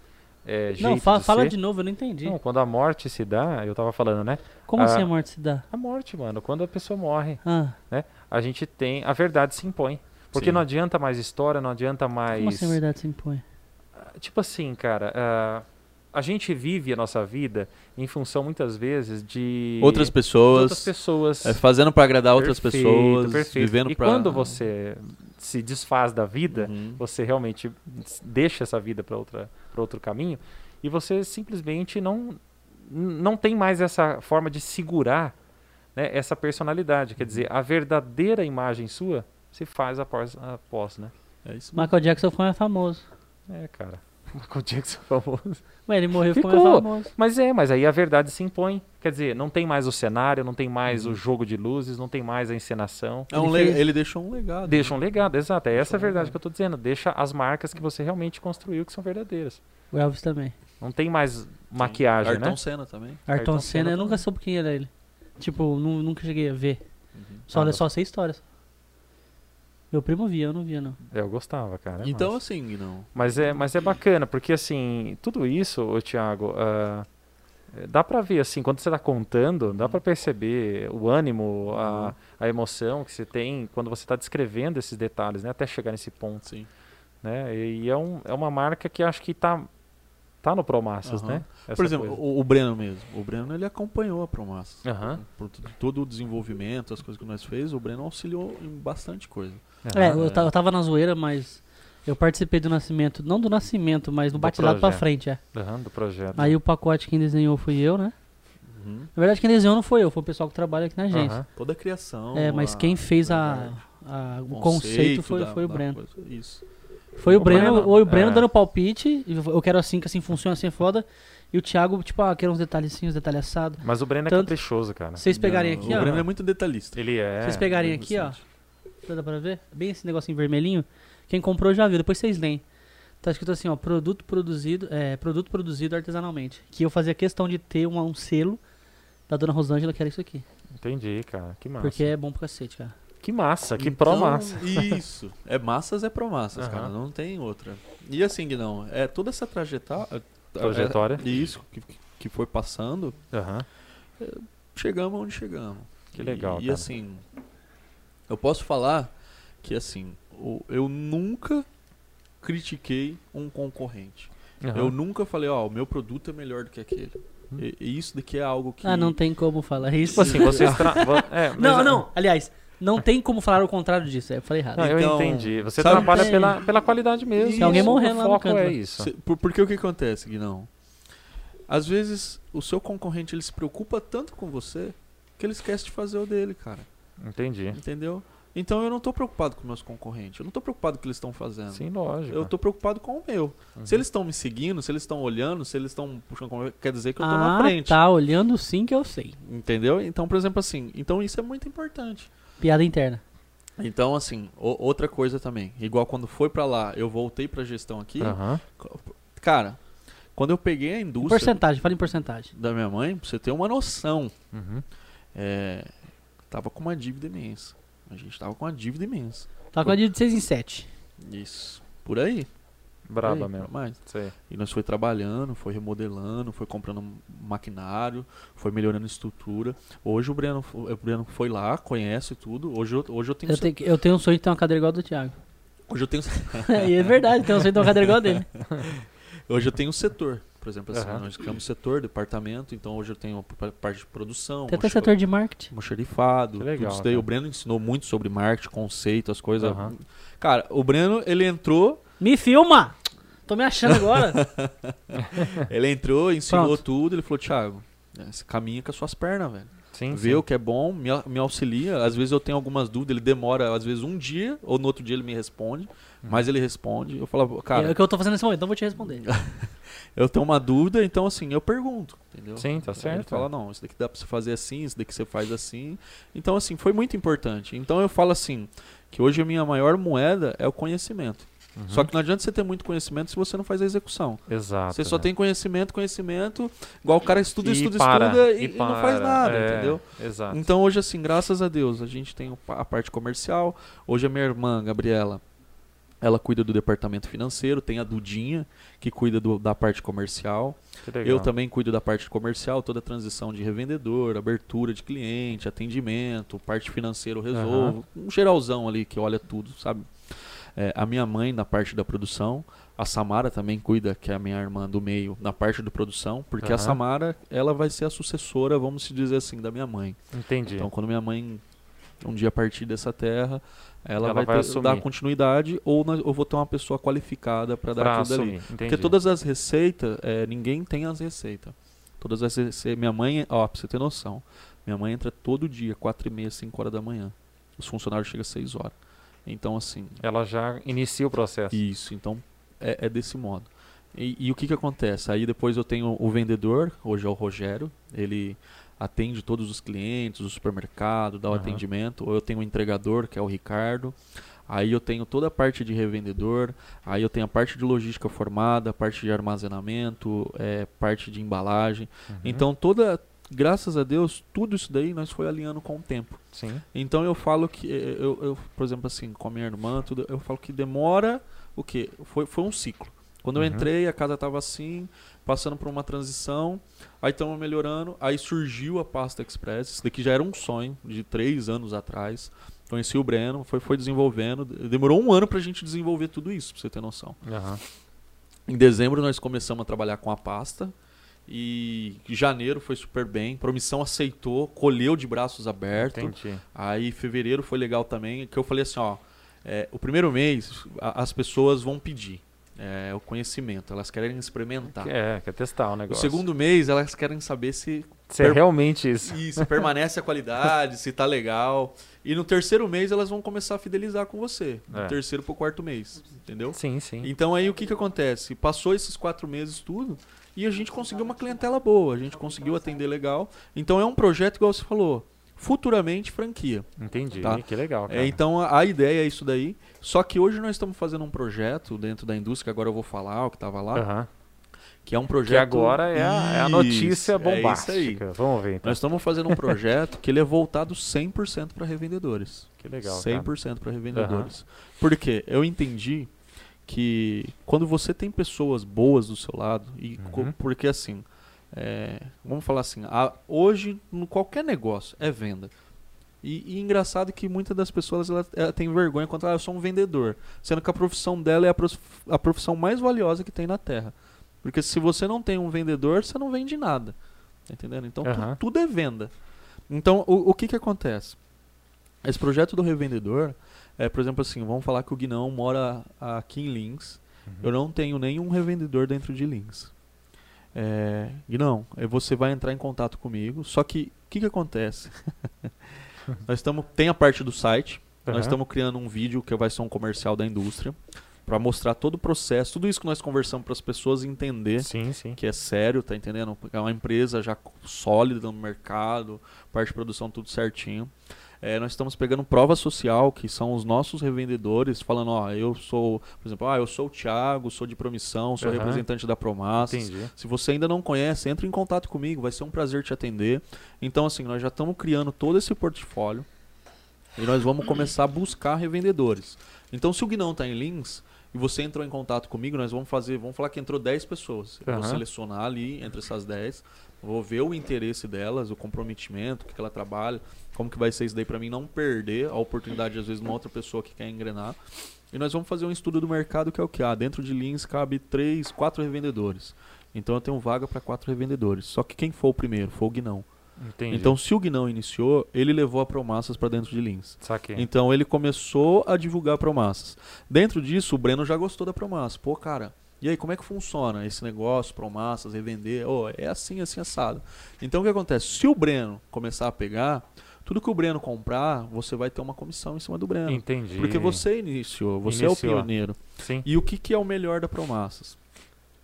é, jeito Não, fa- de fala de novo, eu não entendi. Não, quando a morte se dá, eu tava falando, né? Como Ah. assim a morte se dá? A morte, mano, quando a pessoa morre, Ah, a gente tem. A verdade se impõe. Porque Sim. não adianta mais história, não adianta mais. como assim a verdade se impõe? Tipo assim, cara, ah, a gente vive a nossa vida em função muitas vezes de Outras de pessoas. outras pessoas. é, fazendo pra agradar outras Perfeito, pessoas. perfeito. Vivendo e pra. quando você se desfaz da vida, Uhum. você realmente deixa essa vida para outra para outro caminho e você simplesmente não não tem mais essa forma de segurar né, essa personalidade quer dizer a verdadeira imagem sua se faz após após né É. Michael Jackson foi mais famoso. é cara Michael Jackson famoso Ué, ele morreu ficou Ficou. mais famoso. mas é mas aí a verdade se impõe quer dizer não tem mais o cenário não tem mais o jogo de luzes não tem mais a encenação É um Ele fez- Ele deixou um legado. deixa um né? legado exato é essa a um verdade legado. que eu tô dizendo deixa as marcas que você realmente construiu que são verdadeiras O Elvis também. Não tem mais maquiagem, Ayrton né? Senna também. Ayrton, Ayrton Senna, Senna eu nunca soube quem era ele. Tipo, nu- nunca cheguei a ver. Uhum. Só, Ah, só sei histórias. Meu primo via, eu não via, não. Eu gostava, cara. é Então, massa. assim, não. mas é, mas é bacana, porque assim, tudo isso, ô Thiago, eh, dá pra ver assim, quando você tá contando, dá pra perceber o ânimo, a, Uhum. a emoção que você tem quando você tá descrevendo esses detalhes, né? Até chegar nesse ponto, Sim. né? E, e é, um, é uma marca que acho que tá, tá no Promassas, Aham. né? Essa Por exemplo, o, o Breno mesmo. O Breno ele acompanhou a Promassa. Aham. Por tu- todo o desenvolvimento, as coisas que nós fez, o Breno auxiliou em bastante coisa. É, Aham. eu, ta- eu tava na zoeira, mas eu participei do nascimento. Não do nascimento, mas no Do batizado pra projeto. frente, é. Aham, do projeto. Aí o pacote quem desenhou fui eu, né? Uhum. Na verdade, quem desenhou não foi eu, foi o pessoal que trabalha aqui na agência. Aham. Toda a criação. É, mas a- quem fez a, a- o conceito foi, da- foi o Breno. coisa. Isso. Foi o, O Breno, Breno, ou o Breno é. dando palpite, eu quero assim, que assim funciona, assim é foda. E o Thiago, tipo, ah, quero uns detalhezinhos, detalhe assado. Mas o Breno é Tanto- caprichoso, cara. Vocês pegarem aqui, o ó. Breno é muito detalhista. Ele é. Vocês pegarem aqui, ó. Dá pra ver? Bem esse negocinho vermelhinho. Quem comprou já viu, depois vocês leem. Tá escrito assim, ó, produto produzido, é, produto produzido artesanalmente. Que eu fazia questão de ter um, um selo da dona Rosângela, que era isso aqui. Entendi, cara. Que massa. Porque é bom pro cacete, cara. Que massa, que Então, pró-massa. Isso. É massas, é promassas, Aham. cara. Não tem outra. E assim, não. É toda essa trajetória. Trajetória. É, isso que, que foi passando. Aham. Chegamos onde chegamos. Que legal, E, e cara. assim. Eu posso falar que assim. eu nunca critiquei um concorrente. Aham. Eu nunca falei, ó, o meu produto é melhor do que aquele. Hum. E, e isso daqui é algo que. Ah, não tem como falar isso. Tipo assim, vocês. Tra... é, mas Não, é- não, aliás, não tem como falar o contrário disso. Eu falei errado. Não, eu Então, entendi. Você sabe- trabalha É. pela, pela qualidade mesmo. Tem alguém O morrendo lá no canto, é lá. isso. Cê- por- porque o que acontece, Guinão? Às vezes o seu concorrente ele se preocupa tanto com você que ele esquece de fazer o dele, cara. Entendi. Entendeu? Então eu não tô preocupado com meus concorrentes. Eu não tô preocupado com o que eles estão fazendo. Sim, lógico. Eu tô preocupado com o meu. Uhum. Se eles estão me seguindo, se eles estão olhando, se eles estão puxando quer dizer que eu tô ah, na frente. tá, olhando sim que eu sei. Entendeu? Então, por exemplo, assim, então isso é muito importante. Piada interna. Então, assim, o- outra coisa também, igual quando foi pra lá, eu voltei pra gestão aqui. Aham. Cara, quando eu peguei a Em indústria porcentagem, fala em porcentagem. da minha mãe, pra você ter uma noção, Uhum. é, tava com uma dívida imensa. A gente tava com uma dívida imensa. Tá com a dívida de 6 em 7. Isso. Por aí. Braba mesmo. Mais. Sei. E nós foi trabalhando, foi remodelando, foi comprando maquinário, foi melhorando a estrutura. Hoje o Breno, o Breno foi lá, conhece tudo. Hoje eu, hoje eu tenho Eu, tenho, eu tenho um sonho de ter uma cadeira igual a do Thiago. hoje eu tenho e é verdade, tenho um sonho de ter uma cadeira igual a dele. hoje eu tenho um setor. Por exemplo, assim, Aham. nós criamos setor, departamento, então hoje eu tenho a pa- parte de produção, Tem até setor de marketing. Que legal, tudo isso daí. cara. O Breno ensinou muito sobre marketing, conceito, as coisas. Aham. Cara, o Breno, ele entrou, Me filma! Tô me achando agora. ele entrou, ensinou Pronto. tudo, ele falou, Thiago, é, você caminha com as suas pernas, velho. Sim, Vê sim. o que é bom, me, me auxilia. Às vezes eu tenho algumas dúvidas, ele demora, às vezes, um dia, ou no outro dia ele me responde, mas ele responde. Eu falo, é cara, o que eu tô fazendo nesse momento, então vou te responder. eu tenho uma dúvida, então assim, eu pergunto, entendeu? Sim, tá Aí Ele certo. fala, não, isso daqui dá pra você fazer assim, isso daqui você faz assim. Então, assim, foi muito importante. Então eu falo assim, que hoje a minha maior moeda é o conhecimento. Uhum. Só que não adianta você ter muito conhecimento se você não faz a execução. Exato. você só né? tem conhecimento, conhecimento, igual o cara estuda, E estuda, para, estuda e, e não faz nada, É, entendeu? Exato. Então hoje, assim, graças a Deus, a gente tem a parte comercial. Hoje a minha irmã, Gabriela, ela cuida do departamento financeiro, tem a Dudinha, que cuida do- da parte comercial. Eu também cuido da parte comercial, toda a transição de revendedor, abertura de cliente, atendimento, parte financeira eu resolvo. Um geralzão ali que olha tudo, sabe? É, a minha mãe na parte da produção, a Samara também cuida, que é a minha irmã do meio, na parte da produção, porque a Aham. Samara, ela vai ser a sucessora, vamos dizer assim, da minha mãe. Entendi. Então, quando minha mãe um dia partir dessa terra, ela, Ela vai, vai ter- dar continuidade ou nós- eu vou ter uma pessoa qualificada para dar pra aquilo dali. assumir. Porque Entendi. todas as receitas, é, ninguém tem as receitas. Todas as receitas. Minha mãe, ó, pra você ter noção, minha mãe entra todo dia, 4 e meia, 5 horas da manhã. Os funcionários chegam às 6 horas. Então, assim, Ela já inicia o processo. isso. Então, é, é desse modo. E, e o que que acontece? Aí depois eu tenho o vendedor, hoje é o Rogério, ele atende todos os clientes, o supermercado, dá o Aham. atendimento. Ou eu tenho o entregador, que é o Ricardo. Aí eu tenho toda a parte de revendedor, aí eu tenho a parte de logística formada, parte de armazenamento, é, parte de embalagem. Uhum. Então toda, graças a Deus, tudo isso daí nós foi alinhando com o tempo. Sim. Então eu falo que, eh, eu, eu, por exemplo, assim, com a minha irmã, tudo, eu falo que demora o quê? Foi, foi um ciclo. Quando eu Uhum. entrei, a casa estava assim, passando por uma transição, aí estamos melhorando, aí surgiu a Pasta Express, isso daqui já era um sonho de três anos atrás. Conheci o Breno, foi, foi desenvolvendo, demorou um ano pra gente desenvolver tudo isso, pra você ter noção. Aham. Em dezembro nós começamos a trabalhar com a pasta. E janeiro foi super bem. Promissão aceitou, colheu de braços abertos. Entendi. Aí fevereiro foi legal também, que eu falei assim, ó, é, o primeiro mês a- as pessoas vão pedir é, o conhecimento, elas querem experimentar. É, quer testar o Tá. O negócio. segundo mês elas querem saber se Se é realmente isso. isso permanece a qualidade, se tá legal. E no terceiro mês elas vão começar a fidelizar com você. Do É. terceiro pro quarto mês, entendeu? Sim, sim. Então aí o que que acontece? Passou esses quatro meses tudo e a gente conseguiu uma clientela boa, a gente conseguiu atender legal. Então é um projeto igual você falou, futuramente franquia. Entendi. Tá. Que legal, cara. É, então a, ideia é isso daí. Só que hoje nós estamos fazendo um projeto dentro da indústria, que agora eu vou falar o que estava lá, Aham. que é um projeto. Que agora é a, é a notícia é bombástica. aí. Vamos ver então. Nós estamos fazendo um projeto que ele é voltado 100% para revendedores. Que legal. cara. 100% para revendedores. Por quê? Eu entendi que quando você tem pessoas boas do seu lado, e Uhum. porque assim, é, vamos falar assim, a- hoje no qualquer negócio é venda. E, e engraçado que muitas das pessoas ela, ela tem vergonha quando ah, eu sou um vendedor, sendo que a profissão dela é a, prof- a profissão mais valiosa que tem na Terra. Porque se você não tem um vendedor, você não vende nada. Tá entendendo? Então tu- Aham. tudo é venda. Então o, o que que acontece? Esse projeto do revendedor é, por exemplo, assim, vamos falar que o Guinão mora aqui em Lins. Uhum. Eu não tenho nenhum revendedor dentro de Lins. É, Guinão, aí você vai entrar em contato comigo. Só que o que, que acontece? nós estamos tem a parte do site. Aham. Nós estamos criando um vídeo que vai ser um comercial da indústria para mostrar todo o processo, tudo isso que nós conversamos para as pessoas entender Sim, sim. que é sério, tá entendendo? É uma empresa já sólida no mercado, parte de produção tudo certinho. É, nós estamos pegando prova social, que são os nossos revendedores, falando, ó, eu sou, por exemplo, ah, eu sou o Thiago, sou de promissão, sou Aham. representante da Promassas. Entendi. Se você ainda não conhece, entre em contato comigo, vai ser um prazer te atender. Então, assim, nós já estamos criando todo esse portfólio e nós vamos começar a buscar revendedores. Então, se o Guinão está em Lins e você entrou em contato comigo, nós vamos fazer, vamos falar que entrou 10 pessoas. Eu vou selecionar ali entre essas 10, vou ver o interesse delas, o comprometimento, o que que ela trabalha, como que vai ser isso daí para mim não perder a oportunidade às vezes de uma outra pessoa que quer engrenar. E nós vamos fazer um estudo do mercado que é o que? Ah, dentro de Lins cabe 3, 4 revendedores. Então eu tenho vaga para 4 revendedores. Só que quem for o primeiro? Foi o Guinão. Entendi. Então se o Guinão iniciou, ele levou a Promassas para dentro de Lins. Saquei. Então ele começou a divulgar a Promassas. Dentro disso, o Breno já gostou da Promassa. Pô, cara, e aí, como é que funciona esse negócio, Promassas, revender? Oh, é assim, assim, assado. Então o que acontece? Se o Breno começar a pegar, tudo que o Breno comprar, você vai ter uma comissão em cima do Breno. Entendi. Porque você iniciou, você é Iniciou. o pioneiro. Sim. E o que, que é o melhor da Promassas?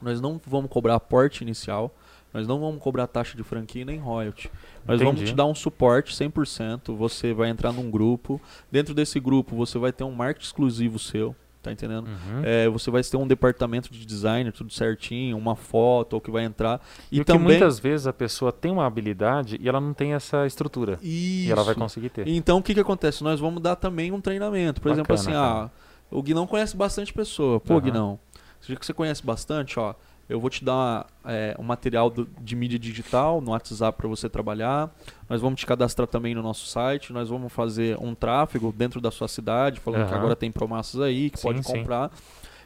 Nós não vamos cobrar aporte inicial, nós não vamos cobrar taxa de franquia nem royalty. Nós vamos Entendi. te dar um suporte 100%, você vai entrar num grupo, dentro desse grupo você vai ter um marketing exclusivo seu, tá entendendo? Uhum. É, você vai ter um departamento de designer, tudo certinho, uma foto ou que vai entrar. E, E, também. muitas vezes a pessoa tem uma habilidade e ela não tem essa estrutura. Isso. E ela vai conseguir ter. Então o que, que acontece? Nós vamos dar também um treinamento. Por exemplo, Bacana, assim, ah, O Guinão conhece bastante pessoa. Pô, Aham. Guinão, já que você conhece bastante, ó, eu vou te dar é, um material do- de mídia digital no WhatsApp para você trabalhar. Nós vamos te cadastrar também no nosso site. Nós vamos fazer um tráfego dentro da sua cidade, falando que Aham. agora tem promassas aí, que Sim, pode sim. comprar.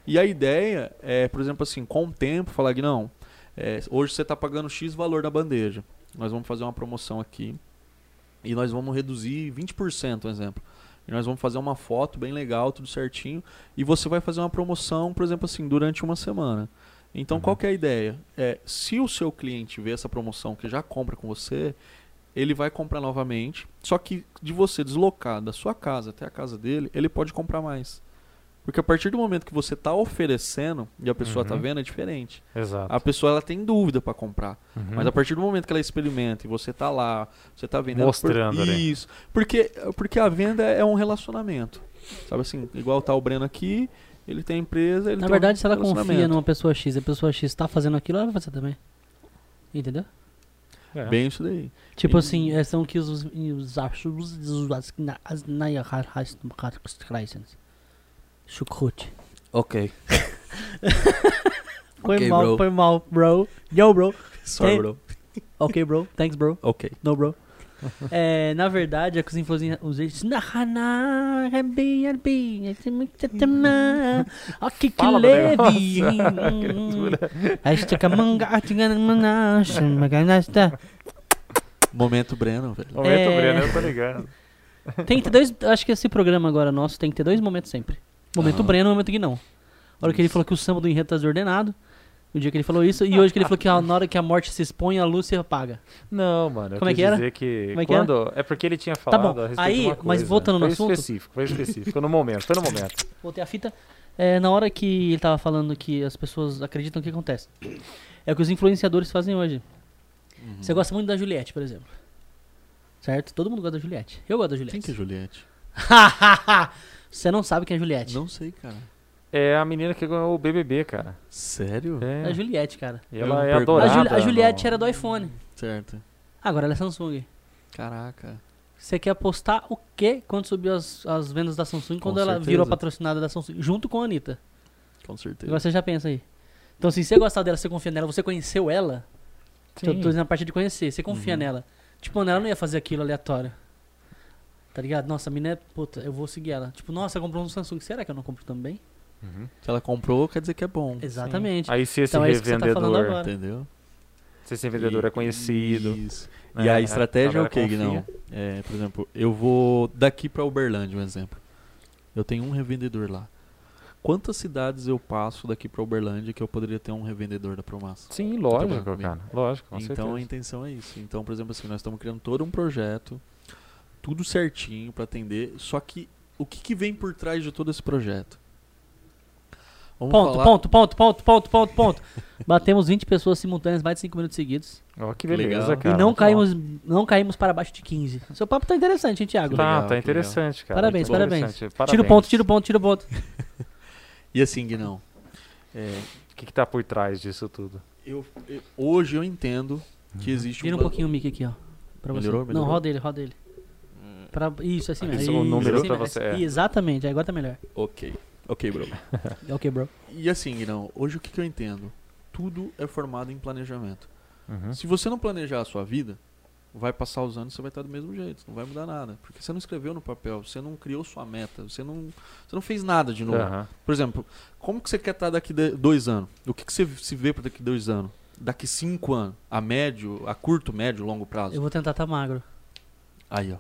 E a ideia é, por exemplo, assim, com o tempo, falar que não, é, hoje você está pagando X valor da bandeja. Nós vamos fazer uma promoção aqui e nós vamos reduzir 20%, um exemplo. E nós vamos fazer uma foto bem legal, tudo certinho. E você vai fazer uma promoção, por exemplo, assim, durante uma semana. Então, Uhum. qual que é a ideia? É, se o seu cliente vê essa promoção que já compra com você, ele vai comprar novamente. Só que de você deslocar da sua casa até a casa dele, ele pode comprar mais. Porque a partir do momento que você está oferecendo e a pessoa está Uhum. vendo, é diferente. Exato. A pessoa ela tem dúvida para comprar. Uhum. Mas a partir do momento que ela experimenta e você tá lá, você tá vendendo Mostrando por... Isso. Porque porque a venda é um relacionamento. Sabe assim, igual tá o Breno aqui, ele tem a empresa, ele Na tem verdade, um se ela confia numa pessoa X e a pessoa X tá fazendo aquilo, ela vai fazer também. Entendeu? É. bem isso daí. Tipo E- assim, é, são que os Chucrute. OK. Foi Ok, mal, bro. foi mal, bro. Yo, bro. Sorry, Hey. bro. Ok, bro. Thanks, bro. OK. No, bro. É, na verdade, é que os influencers é muito tamã, Ok, que Fala do leve. negócio, criatura. Este camanga, tigana, maganasta. Momento Breno, velho. Momento, É. Breno, eu tô ligado. Tem que ter dois. Acho que esse programa agora nosso tem que ter dois momentos sempre. Momento Aham. Breno e momento Guinão. A hora que ele falou que o samba do enredo tá desordenado. O dia que ele falou isso. E hoje que ele falou que a- na hora que a morte se expõe, a luz se apaga. Não, mano. eu Como é quis que era? dizer que Como é que quando é porque ele tinha Tá falado bom. a respeito Aí, de uma mas coisa. voltando no foi assunto- específico, foi específico, no momento, foi no momento. Voltei a fita. É, na hora que ele tava falando que as pessoas acreditam o que acontece. É o que os influenciadores fazem hoje. Uhum. Você gosta muito da Juliette, por exemplo. Certo? Todo mundo gosta da Juliette. Eu gosto da Quem Juliette. que é Juliette? Você não sabe quem é Juliette. Não sei, cara. É a menina que ganhou o BBB, cara. Sério? É a É. Juliette, cara. E Eu ela não é pergunto. A, adorada. Juli- a Juliette no- era do iPhone. Certo. Agora ela é Samsung. Caraca. Você quer apostar o quê quando subiu as, as vendas da Samsung? Quando ela certeza. virou patrocinada da Samsung, junto com a Anitta. Com certeza. Agora você já pensa aí. Então, se você gostar dela, você confia nela, você conheceu ela, tô, tô Sim. dizendo a parte de conhecer, você confia Uhum. nela. Tipo, mano, ela não ia fazer aquilo aleatório. Tá ligado? Nossa, a mina é. Puta, eu vou seguir ela. Tipo, nossa, ela comprou um Samsung. Será que eu não compro também? Uhum. Se ela comprou, quer dizer que é bom. Exatamente. Aí se esse Então é tá revendedor, agora. Entendeu? se esse vendedor é conhecido, Isso. né, E a a estratégia é o que. Guinão? É, por exemplo, eu vou daqui pra Uberlândia, um exemplo. Eu tenho um revendedor lá. Quantas cidades eu passo daqui pra Uberlândia que eu poderia ter um revendedor da Promassa? Sim, lógico, cara. Lógico, com então a certeza. intenção é isso. Então, por exemplo, assim, nós estamos criando todo um projeto, tudo certinho pra atender. Só que o que, que vem por trás de todo esse projeto? Vamos Ponto, falar- ponto, ponto, ponto, ponto, ponto, ponto. Batemos 20 pessoas simultâneas mais de 5 minutos seguidos. Ó, que Legal. beleza, E cara. e não caímos, não caímos para baixo de 15. Seu papo tá interessante, hein, Thiago? Tá, Legal, tá que interessante, cara. Parabéns, parabéns. interessante. Tira o Parabéns. ponto, tira o ponto, tira o ponto. E assim, Guinão, é, O que, que tá por trás disso tudo? eu, eu- hoje eu entendo que existe Vira um pla- pouquinho o mic aqui, ó. Pra você. Melhorou? Não, Melhorou? roda ele, roda ele. Pra... Isso, assim mesmo. Isso, o número assim pra você, é. Exatamente, agora tá melhor. Ok, ok, bro. Ok, bro. E assim, Guinão, hoje o que, que eu entendo? Tudo é formado em planejamento. Uhum. Se você não planejar a sua vida, vai passar os anos e você vai estar do mesmo jeito, não vai mudar nada. Porque você não escreveu no papel, você não criou sua meta, você não, você não fez nada de novo. Aham. Por exemplo, como que você quer estar daqui de dois anos? O que, que você se vê para daqui dois anos? Daqui cinco anos? A médio, a curto, médio, longo prazo? Eu vou tentar tá magro. Aí, ó.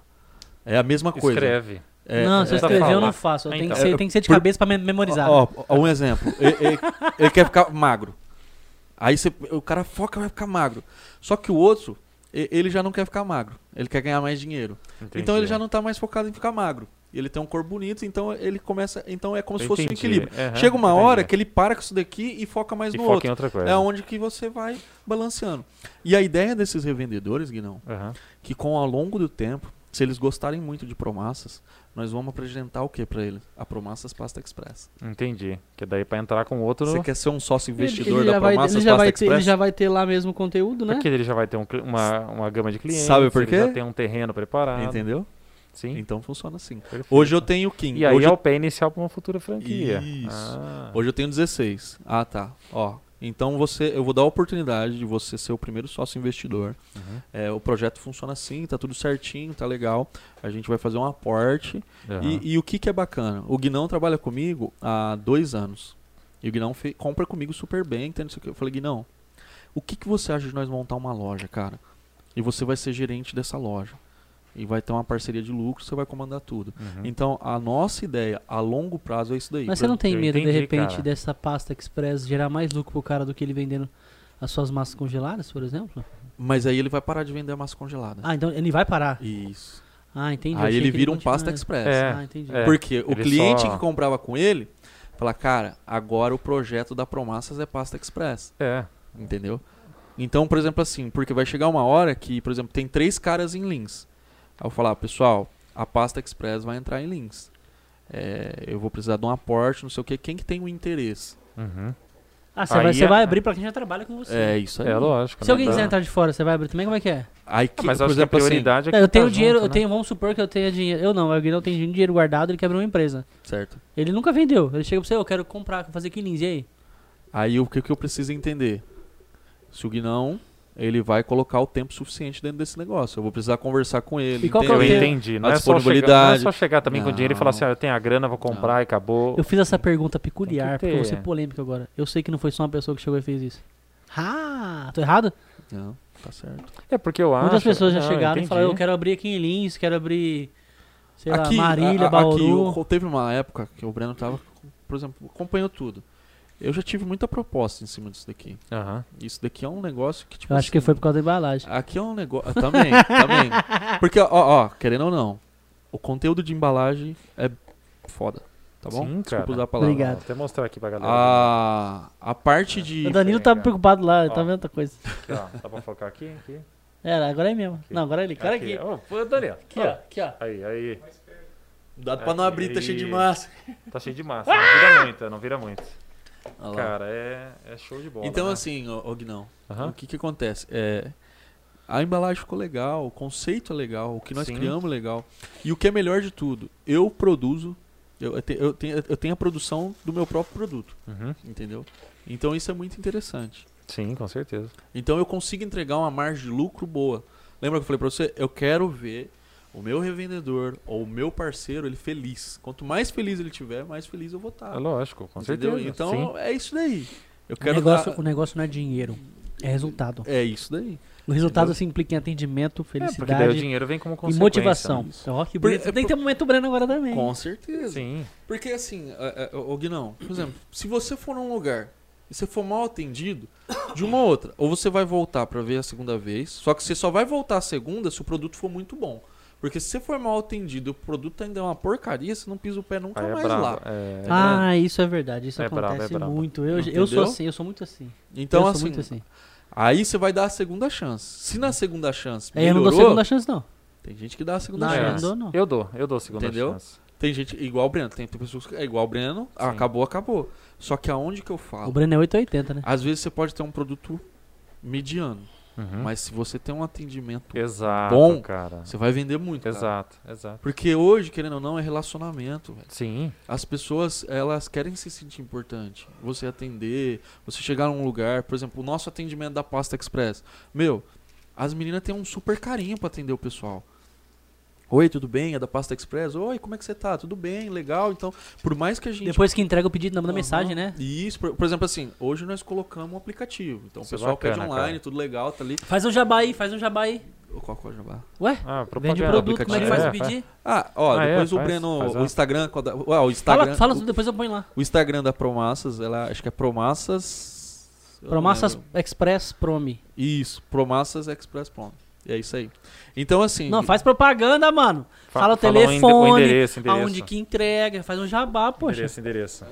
É a mesma coisa. Escreve. É, não, é, se eu tá escrever eu falando. não faço. Eu tenho que então. ser, tem que ser de Por- cabeça pra me- memorizar. Ó, ó, um exemplo. ele, ele- ele quer ficar magro. Aí você- o cara foca vai ficar magro. Só que o outro, ele já não quer ficar magro. Ele quer ganhar mais dinheiro. Então ele já não tá mais focado em ficar magro. Ele tem um corpo bonito, então ele começa. Então é como se fosse um Entendi. equilíbrio. Aham, Chega uma entendi. hora que ele para com isso daqui e foca mais E no foca outro. em outra coisa. É onde que você vai balanceando. E a ideia desses revendedores, Guinão, Aham. que com ao longo do tempo, se eles gostarem muito de Promassas, nós vamos apresentar o que pra eles? A Promassas Pasta Express. Entendi. Que daí pra entrar com outro. Você quer ser um sócio Ele- investidor ele da já vai, Promassas ele já Pasta vai ter, Express? ele já vai ter lá mesmo o conteúdo, né? Porque ele já vai ter um uma, uma gama de clientes. Sabe por ele quê? já tem um terreno preparado. Entendeu? Sim. Então funciona assim. perfeito. Hoje eu tenho 15. E aí hoje, é eu, o pé inicial para uma futura franquia. Isso. Ah. hoje eu tenho 16. Ah, tá. Ó. Então você, eu vou dar a oportunidade de você ser o primeiro sócio investidor. Uhum. É, o projeto funciona assim, tá tudo certinho, tá legal. A gente vai fazer um aporte. Aham. E, e o que, que é bacana? O Guinão trabalha comigo há dois anos. E o Guinão compra comigo super bem, entende isso aqui? Eu falei, Guinão, o que, que você acha de nós montar uma loja, cara? E você vai ser gerente dessa loja. E vai ter uma parceria de lucro, você vai comandar tudo. Uhum. Então, a nossa ideia a longo prazo é isso daí. Mas você não tem medo, de entendi, repente, cara. dessa pasta express gerar mais lucro pro cara do que ele vendendo as suas massas congeladas, por exemplo? Mas aí ele vai parar de vender a massa congelada. Ah, então ele vai parar. Isso. Ah, entendi. Aí ele vira um continua- pasta express. É. Ah, entendi. É. Porque o ele cliente só- que comprava com ele fala, cara, agora o projeto da Promassas é pasta express. É. Entendeu? Então, por exemplo, assim, porque vai chegar uma hora que, por exemplo, tem três caras em links. Aí eu vou falar, pessoal, a pasta express vai entrar em links. É, eu vou precisar de um aporte, não sei o que. Quem que tem o interesse? Uhum. Ah, você Aí vai, é- vai abrir pra quem já trabalha com você. É isso aí. É lógico. Se né? alguém Dá- quiser entrar de fora, você vai abrir também? Como é que é? Aí, que, Ah, mas por que a exemplo, assim, prioridade é Não, que eu tenho tá dinheiro, junto, eu né? tenho, vamos supor que eu tenha dinheiro. Eu não, o Guilherme tem dinheiro guardado, ele quer abrir uma empresa. certo. Ele nunca vendeu. Ele chega pra você, eu quero comprar, fazer 15, e aí? Aí o que, que eu preciso entender? Se o Guinão, ele vai colocar o tempo suficiente dentro desse negócio. Eu vou precisar conversar com ele. E qual que é Eu entendi. Não A é, só chegar, não é disponibilidade. só chegar também com dinheiro e falar assim, Não. ah, eu tenho a grana, vou comprar e acabou. Eu fiz essa pergunta peculiar, porque eu vou ser polêmico agora. Eu sei que não foi só uma pessoa que chegou e fez isso. Ah, tô errado? Não, tá certo. É porque eu acho... Muitas pessoas já Não, chegaram e entendi. falaram, eu quero abrir aqui em Lins, quero abrir, sei aqui, lá, Marília, a- a- Bauru. aqui, o- teve uma época que o Breno tava, por exemplo, acompanhou tudo. Eu já tive muita proposta em cima disso daqui. Aham. Isso daqui é um negócio que, tipo eu acho que assim, foi por causa da embalagem. Aqui é um negócio. Também, também. Porque, ó, ó, querendo ou não, o conteúdo de embalagem é foda. Tá bom? Sim, Desculpa cara. usar a palavra. Obrigado. Vou até mostrar aqui pra galera. A, a parte de. O Danilo tá preocupado lá, tá Ó. vendo outra coisa. Aqui, ó. Dá pra focar aqui? aqui. É, agora é mesmo. Não, agora é ele. Cara aqui. Ô, pô, Daniel. Aqui, ó. Aqui, ó. Aí, aí. Dado pra não abrir, tá cheio de massa. Tá cheio de massa. Não vira muito, não vira muito. Olha. Cara, é, é show de bola. então, né? assim, Guinão, Aham. o que que acontece? É, a embalagem ficou legal, o conceito é legal, o que nós Sim. criamos é legal. E o que é melhor de tudo, eu produzo, eu, eu tenho, eu tenho a produção do meu próprio produto, Uhum. entendeu? Então isso é muito interessante. Sim, com certeza. Então eu consigo entregar uma margem de lucro boa. Lembra que eu falei pra você? Eu quero ver o meu revendedor ou o meu parceiro ele feliz. Quanto mais feliz ele tiver, mais feliz eu vou estar. É lógico, com entendeu? certeza. Então Sim. é isso daí. Eu O quero negócio, dar- o negócio não é dinheiro, é resultado. É isso daí. O resultado Entendeu? se implica em atendimento, É, porque daí o felicidade dinheiro vem como e consequência. motivação. né? Ó, que Por- bonito. é Tem que ter um momento Breno agora também. Com certeza. Sim. Porque assim, é, é, ô Guinão, por exemplo, se você for num lugar e você for mal atendido, de uma ou outra, ou você vai voltar pra ver a segunda vez, só que você só vai voltar a segunda se o produto for muito bom. Porque se você for mal atendido e o produto ainda é uma porcaria, você não pisa o pé nunca Aí é mais lá. É, Ah, isso é verdade. Isso É acontece é brabo. muito. Eu, eu sou assim, eu sou muito assim. Então, eu assim, sou muito assim. aí você vai dar a segunda chance. Se na segunda chance É, eu não melhorou, dou segunda chance, não. tem gente que dá a segunda Não, eu não chance. dou, não. Eu dou, eu dou segunda Entendeu? chance. Tem gente igual o Breno, tem, tem pessoas que é igual o Breno, Sim. acabou, acabou. Só que aonde que eu O falo? Breno é 880, né? Às vezes você pode ter um produto mediano, Uhum. mas se você tem um atendimento, Exato, bom, cara. você vai vender muito. cara. Exato, exato. Porque hoje, querendo ou não, é relacionamento, velho. Sim, As pessoas, elas querem se sentir importante. Você atender, você chegar num lugar, por exemplo, o nosso atendimento da Pasta Express. Meu, as meninas têm um super carinho pra atender o pessoal. Oi, tudo bem? É da Pasta Express? Oi, como é que você tá? Tudo bem, legal. Então, por mais que a gente Depois que entrega o pedido, manda Aham. mensagem, né? Isso, por, por exemplo, assim, hoje nós colocamos um aplicativo. Então Isso o é pessoal pede bacana, online, cara. tudo legal, tá ali. Faz um jabá aí, faz um jabá aí. Qual que é o jabá? Ué, Ah, vende produto, como é que faz É, o pedir? Ah, ó, Ah, é, depois o faz- Breno, faz o Instagram, ó, o Instagram, Fala, fala o, depois eu ponho lá. o Instagram da Promassas, ela acho que é Promassas Promassas. Express Promi. Isso, Promassas Express Prom. E é isso aí. Então assim, Não, faz propaganda, mano. Fa- Fala o fala ende- telefone, o endereço, endereço. aonde que entrega, faz um jabá, poxa. Endereço, endereço.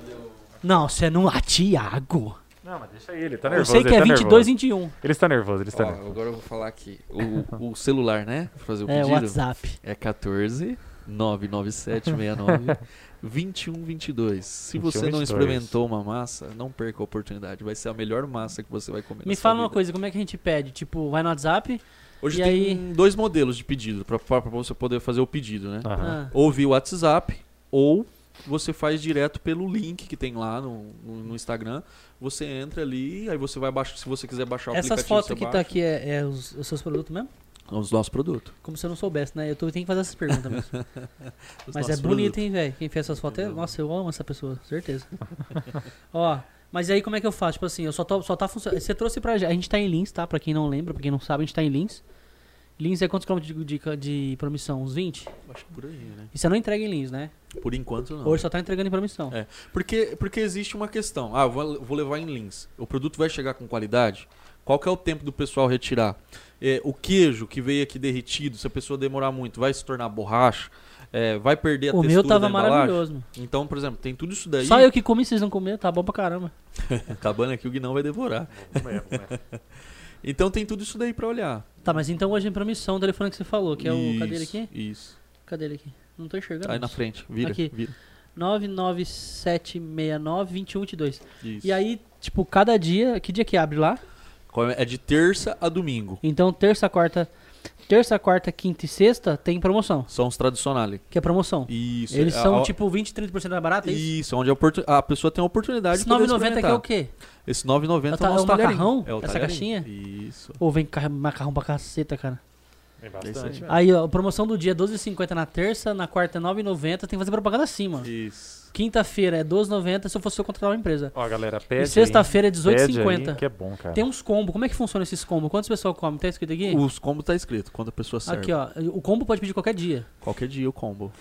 Não, você não... Ah, Tiago. Não, mas deixa ele, tá Eu nervoso. sei que ele é tá 22, nervoso. 21. Ele está nervoso, ele está ó, nervoso. agora eu vou falar aqui. O, o celular, né? Pra fazer o É, pedido. WhatsApp. É 14 99769 2122. Se você não 2122. experimentou uma massa, não perca a oportunidade. Vai ser a melhor massa que você vai comer. Me fala uma coisa, como é que a gente pede? Tipo, vai no WhatsApp? Hoje e tem aí- dois modelos de pedido para você poder fazer o pedido, né? Ah, Ou via WhatsApp, ou você faz direto pelo link que tem lá no, no, no Instagram. Você entra ali, aí você vai baixar. Se você quiser baixar o Essas aplicativo, fotos você que tá baixa. aqui é, é os, os seus produtos mesmo? Os nossos produtos. Como se eu não soubesse, né? Eu tô, tenho que fazer essas perguntas mesmo. Mas é bonito, produtos. hein, velho? Quem fez essas fotos é. Nossa, eu amo essa pessoa, certeza. Ó, mas aí como é que eu faço? Tipo assim, eu só, tô, só tá funcionando. Você trouxe pra. A gente tá em Lins, tá? Pra quem não lembra, pra quem não sabe, a gente tá em Lins. Lins é quantos quilômetros de, de, de promissão? Uns 20? Acho que por aí, né? E você não entrega em Lins, né? Por enquanto não. Hoje só tá entregando em promissão. É. Porque, porque existe uma questão. Ah, vou, vou levar em Lins. O produto vai chegar com qualidade? Qual que é o tempo do pessoal retirar? É, o queijo que veio aqui derretido, se a pessoa demorar muito, vai se tornar borracha? É, vai perder a O textura meu tava maravilhoso. mano. Então, por exemplo, tem tudo isso daí. Só eu que comi, vocês não comeram, tá bom pra caramba. Acabando aqui, o Guinão vai devorar. Vamos ver. Então tem tudo isso daí pra olhar. Tá, mas então hoje em promissão o telefone que você falou, que é o. Cadê ele Isso, aqui? Isso. Cadê ele aqui? Não tô enxergando. Aí na isso. frente, vira. Aqui. vira. 99769-2122. Isso. E aí, tipo, cada dia. Que dia que abre lá? É? É de terça a domingo. Então, terça, quarta. Terça, quarta, quinta e sexta tem promoção. São os tradicionais. Que é promoção. Isso. Eles é são a- tipo 20, 30% mais barato, é isso? Isso, onde a, a pessoa tem a oportunidade Esse de poder 9,90 que é o quê? Esse 9,90 É o ta- é o nosso é o macarrão? É o Essa caixinha? Isso. Ou vem ca- macarrão pra caceta, cara. É isso bastante. aí. ó, promoção do dia é 12,50 na terça, na quarta é 9,90. Tem que fazer propaganda assim, mano. Isso. Quinta-feira é 12,90 se eu fosse eu contratar uma empresa. Ó, galera, pede E sexta-feira é aí, pede 18,50. aí, Que é bom, cara. Tem uns combos. Como é que funciona esses combos? Quantas pessoas comem? Tá escrito aqui? Os combos tá escrito quando a pessoa serve. Aqui, ó. O combo pode pedir qualquer dia. Qualquer dia o combo.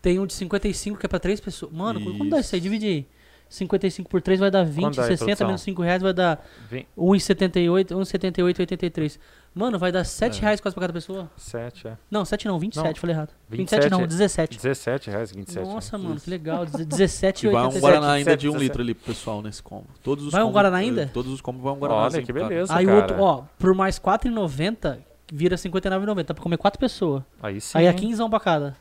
Tem um de 55 que é pra 3 pessoas. Mano, como dá isso aí? Isso. Divide aí. 55 por 3 vai dar 20, Quanto dá aí, 60 produção? menos 5 reais vai dar Vem 1,78, 1,78, 83. Mano, vai dar 7 É. reais quase pra cada pessoa. 7, é. Não, 7 não, 27, Não, falei errado. 27 27 não, é- 17. 17 reais, 27. Nossa, né? mano, que legal. 17 E e vai um 87. Guaraná ainda 17, de um 17. litro ali pro pessoal nesse combo. Todos os Vai um combos- Guaraná ainda? Todos os combos vão um Guaraná. Olha que beleza, Aí o outro, ó, por mais 4,90 vira 59,90. Dá pra comer 4 pessoas. Aí sim. Aí é hein? 15 pra cada.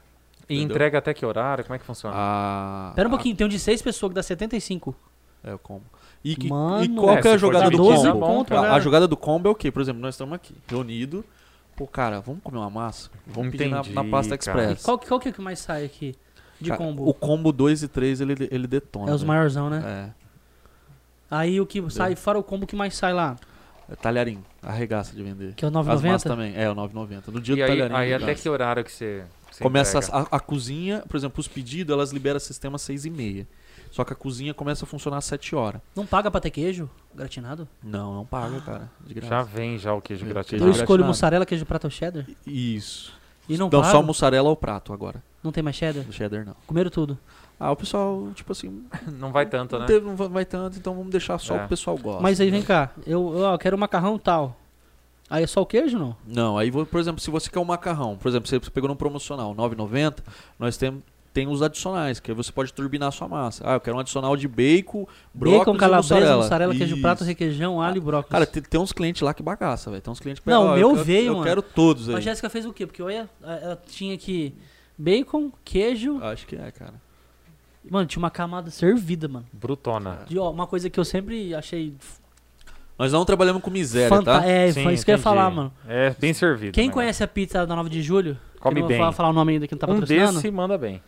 E Entendeu? entrega até que horário? Como é que funciona? Ah, Pera um pouquinho, tem um de 6 pessoas que dá 75. É o combo. E, que- Mano. e qual É, que é a jogada do é combo? conto, cara. galera. A jogada do combo é o quê? Por exemplo, nós estamos aqui, reunidos. Pô, cara, vamos comer uma massa? Vamos pedir na, Entendi, na pasta express. Qual, que- qual que é o que mais sai aqui de Cara, combo? O combo 2 e 3 ele, ele detona. É os maiorzão, né? É. Aí o que sai, fora o combo que mais sai lá, É talharim. Arregaça de vender. que é o As massas 9,90. também. É, o 9,90. No dia E do aí, talharim. aí até que horário que você, você Começa a, a cozinha, por exemplo, os pedidos, elas liberam sistema às 6 e meia. Só que a cozinha começa a funcionar às 7 horas. Não paga pra ter queijo gratinado? Não, não paga, cara. De graça. Já vem já o queijo gratinado. Eu Queijo escolho mussarela, queijo prato ou cheddar? Isso. E não, só mussarela ou prato agora. Não tem mais cheddar? Cheddar não. Comeram tudo. Ah, o pessoal, tipo assim, Não vai tanto, não, né? teve- não vai- tanto, então vamos deixar só É. o que o pessoal gosta. Mas aí vem né? cá, eu, eu quero macarrão tal. Aí é só o queijo não? Não, aí, por exemplo, se você quer um macarrão, por exemplo, você pegou num promocional, 9,90, nós temos tem os adicionais, que aí você pode turbinar a sua massa. Ah, eu quero um adicional de bacon, brócolis Bacon, e calabresa, mussarela. mussarela, queijo Isso. prato, requeijão, alho e brócolis. Cara, tem, tem uns clientes lá que bagaça, velho. Tem uns clientes que Não, pegam, o meu eu quero, veio, Eu mano. quero todos aí. a Jéssica fez o quê? Porque olha, ela tinha aqui bacon, queijo. Acho que é, cara. Mano, tinha uma camada servida, mano. Brutona. De, ó, uma coisa que eu sempre achei Nós não trabalhamos com miséria, fanta- tá? É, Sim, foi isso que eu ia entendi. falar, mano. É bem servido. Quem né? conhece a pizza da 9 de julho? Come que eu não bem. vou falar, o nome ainda que não tá Um patrocinando. desse manda bem.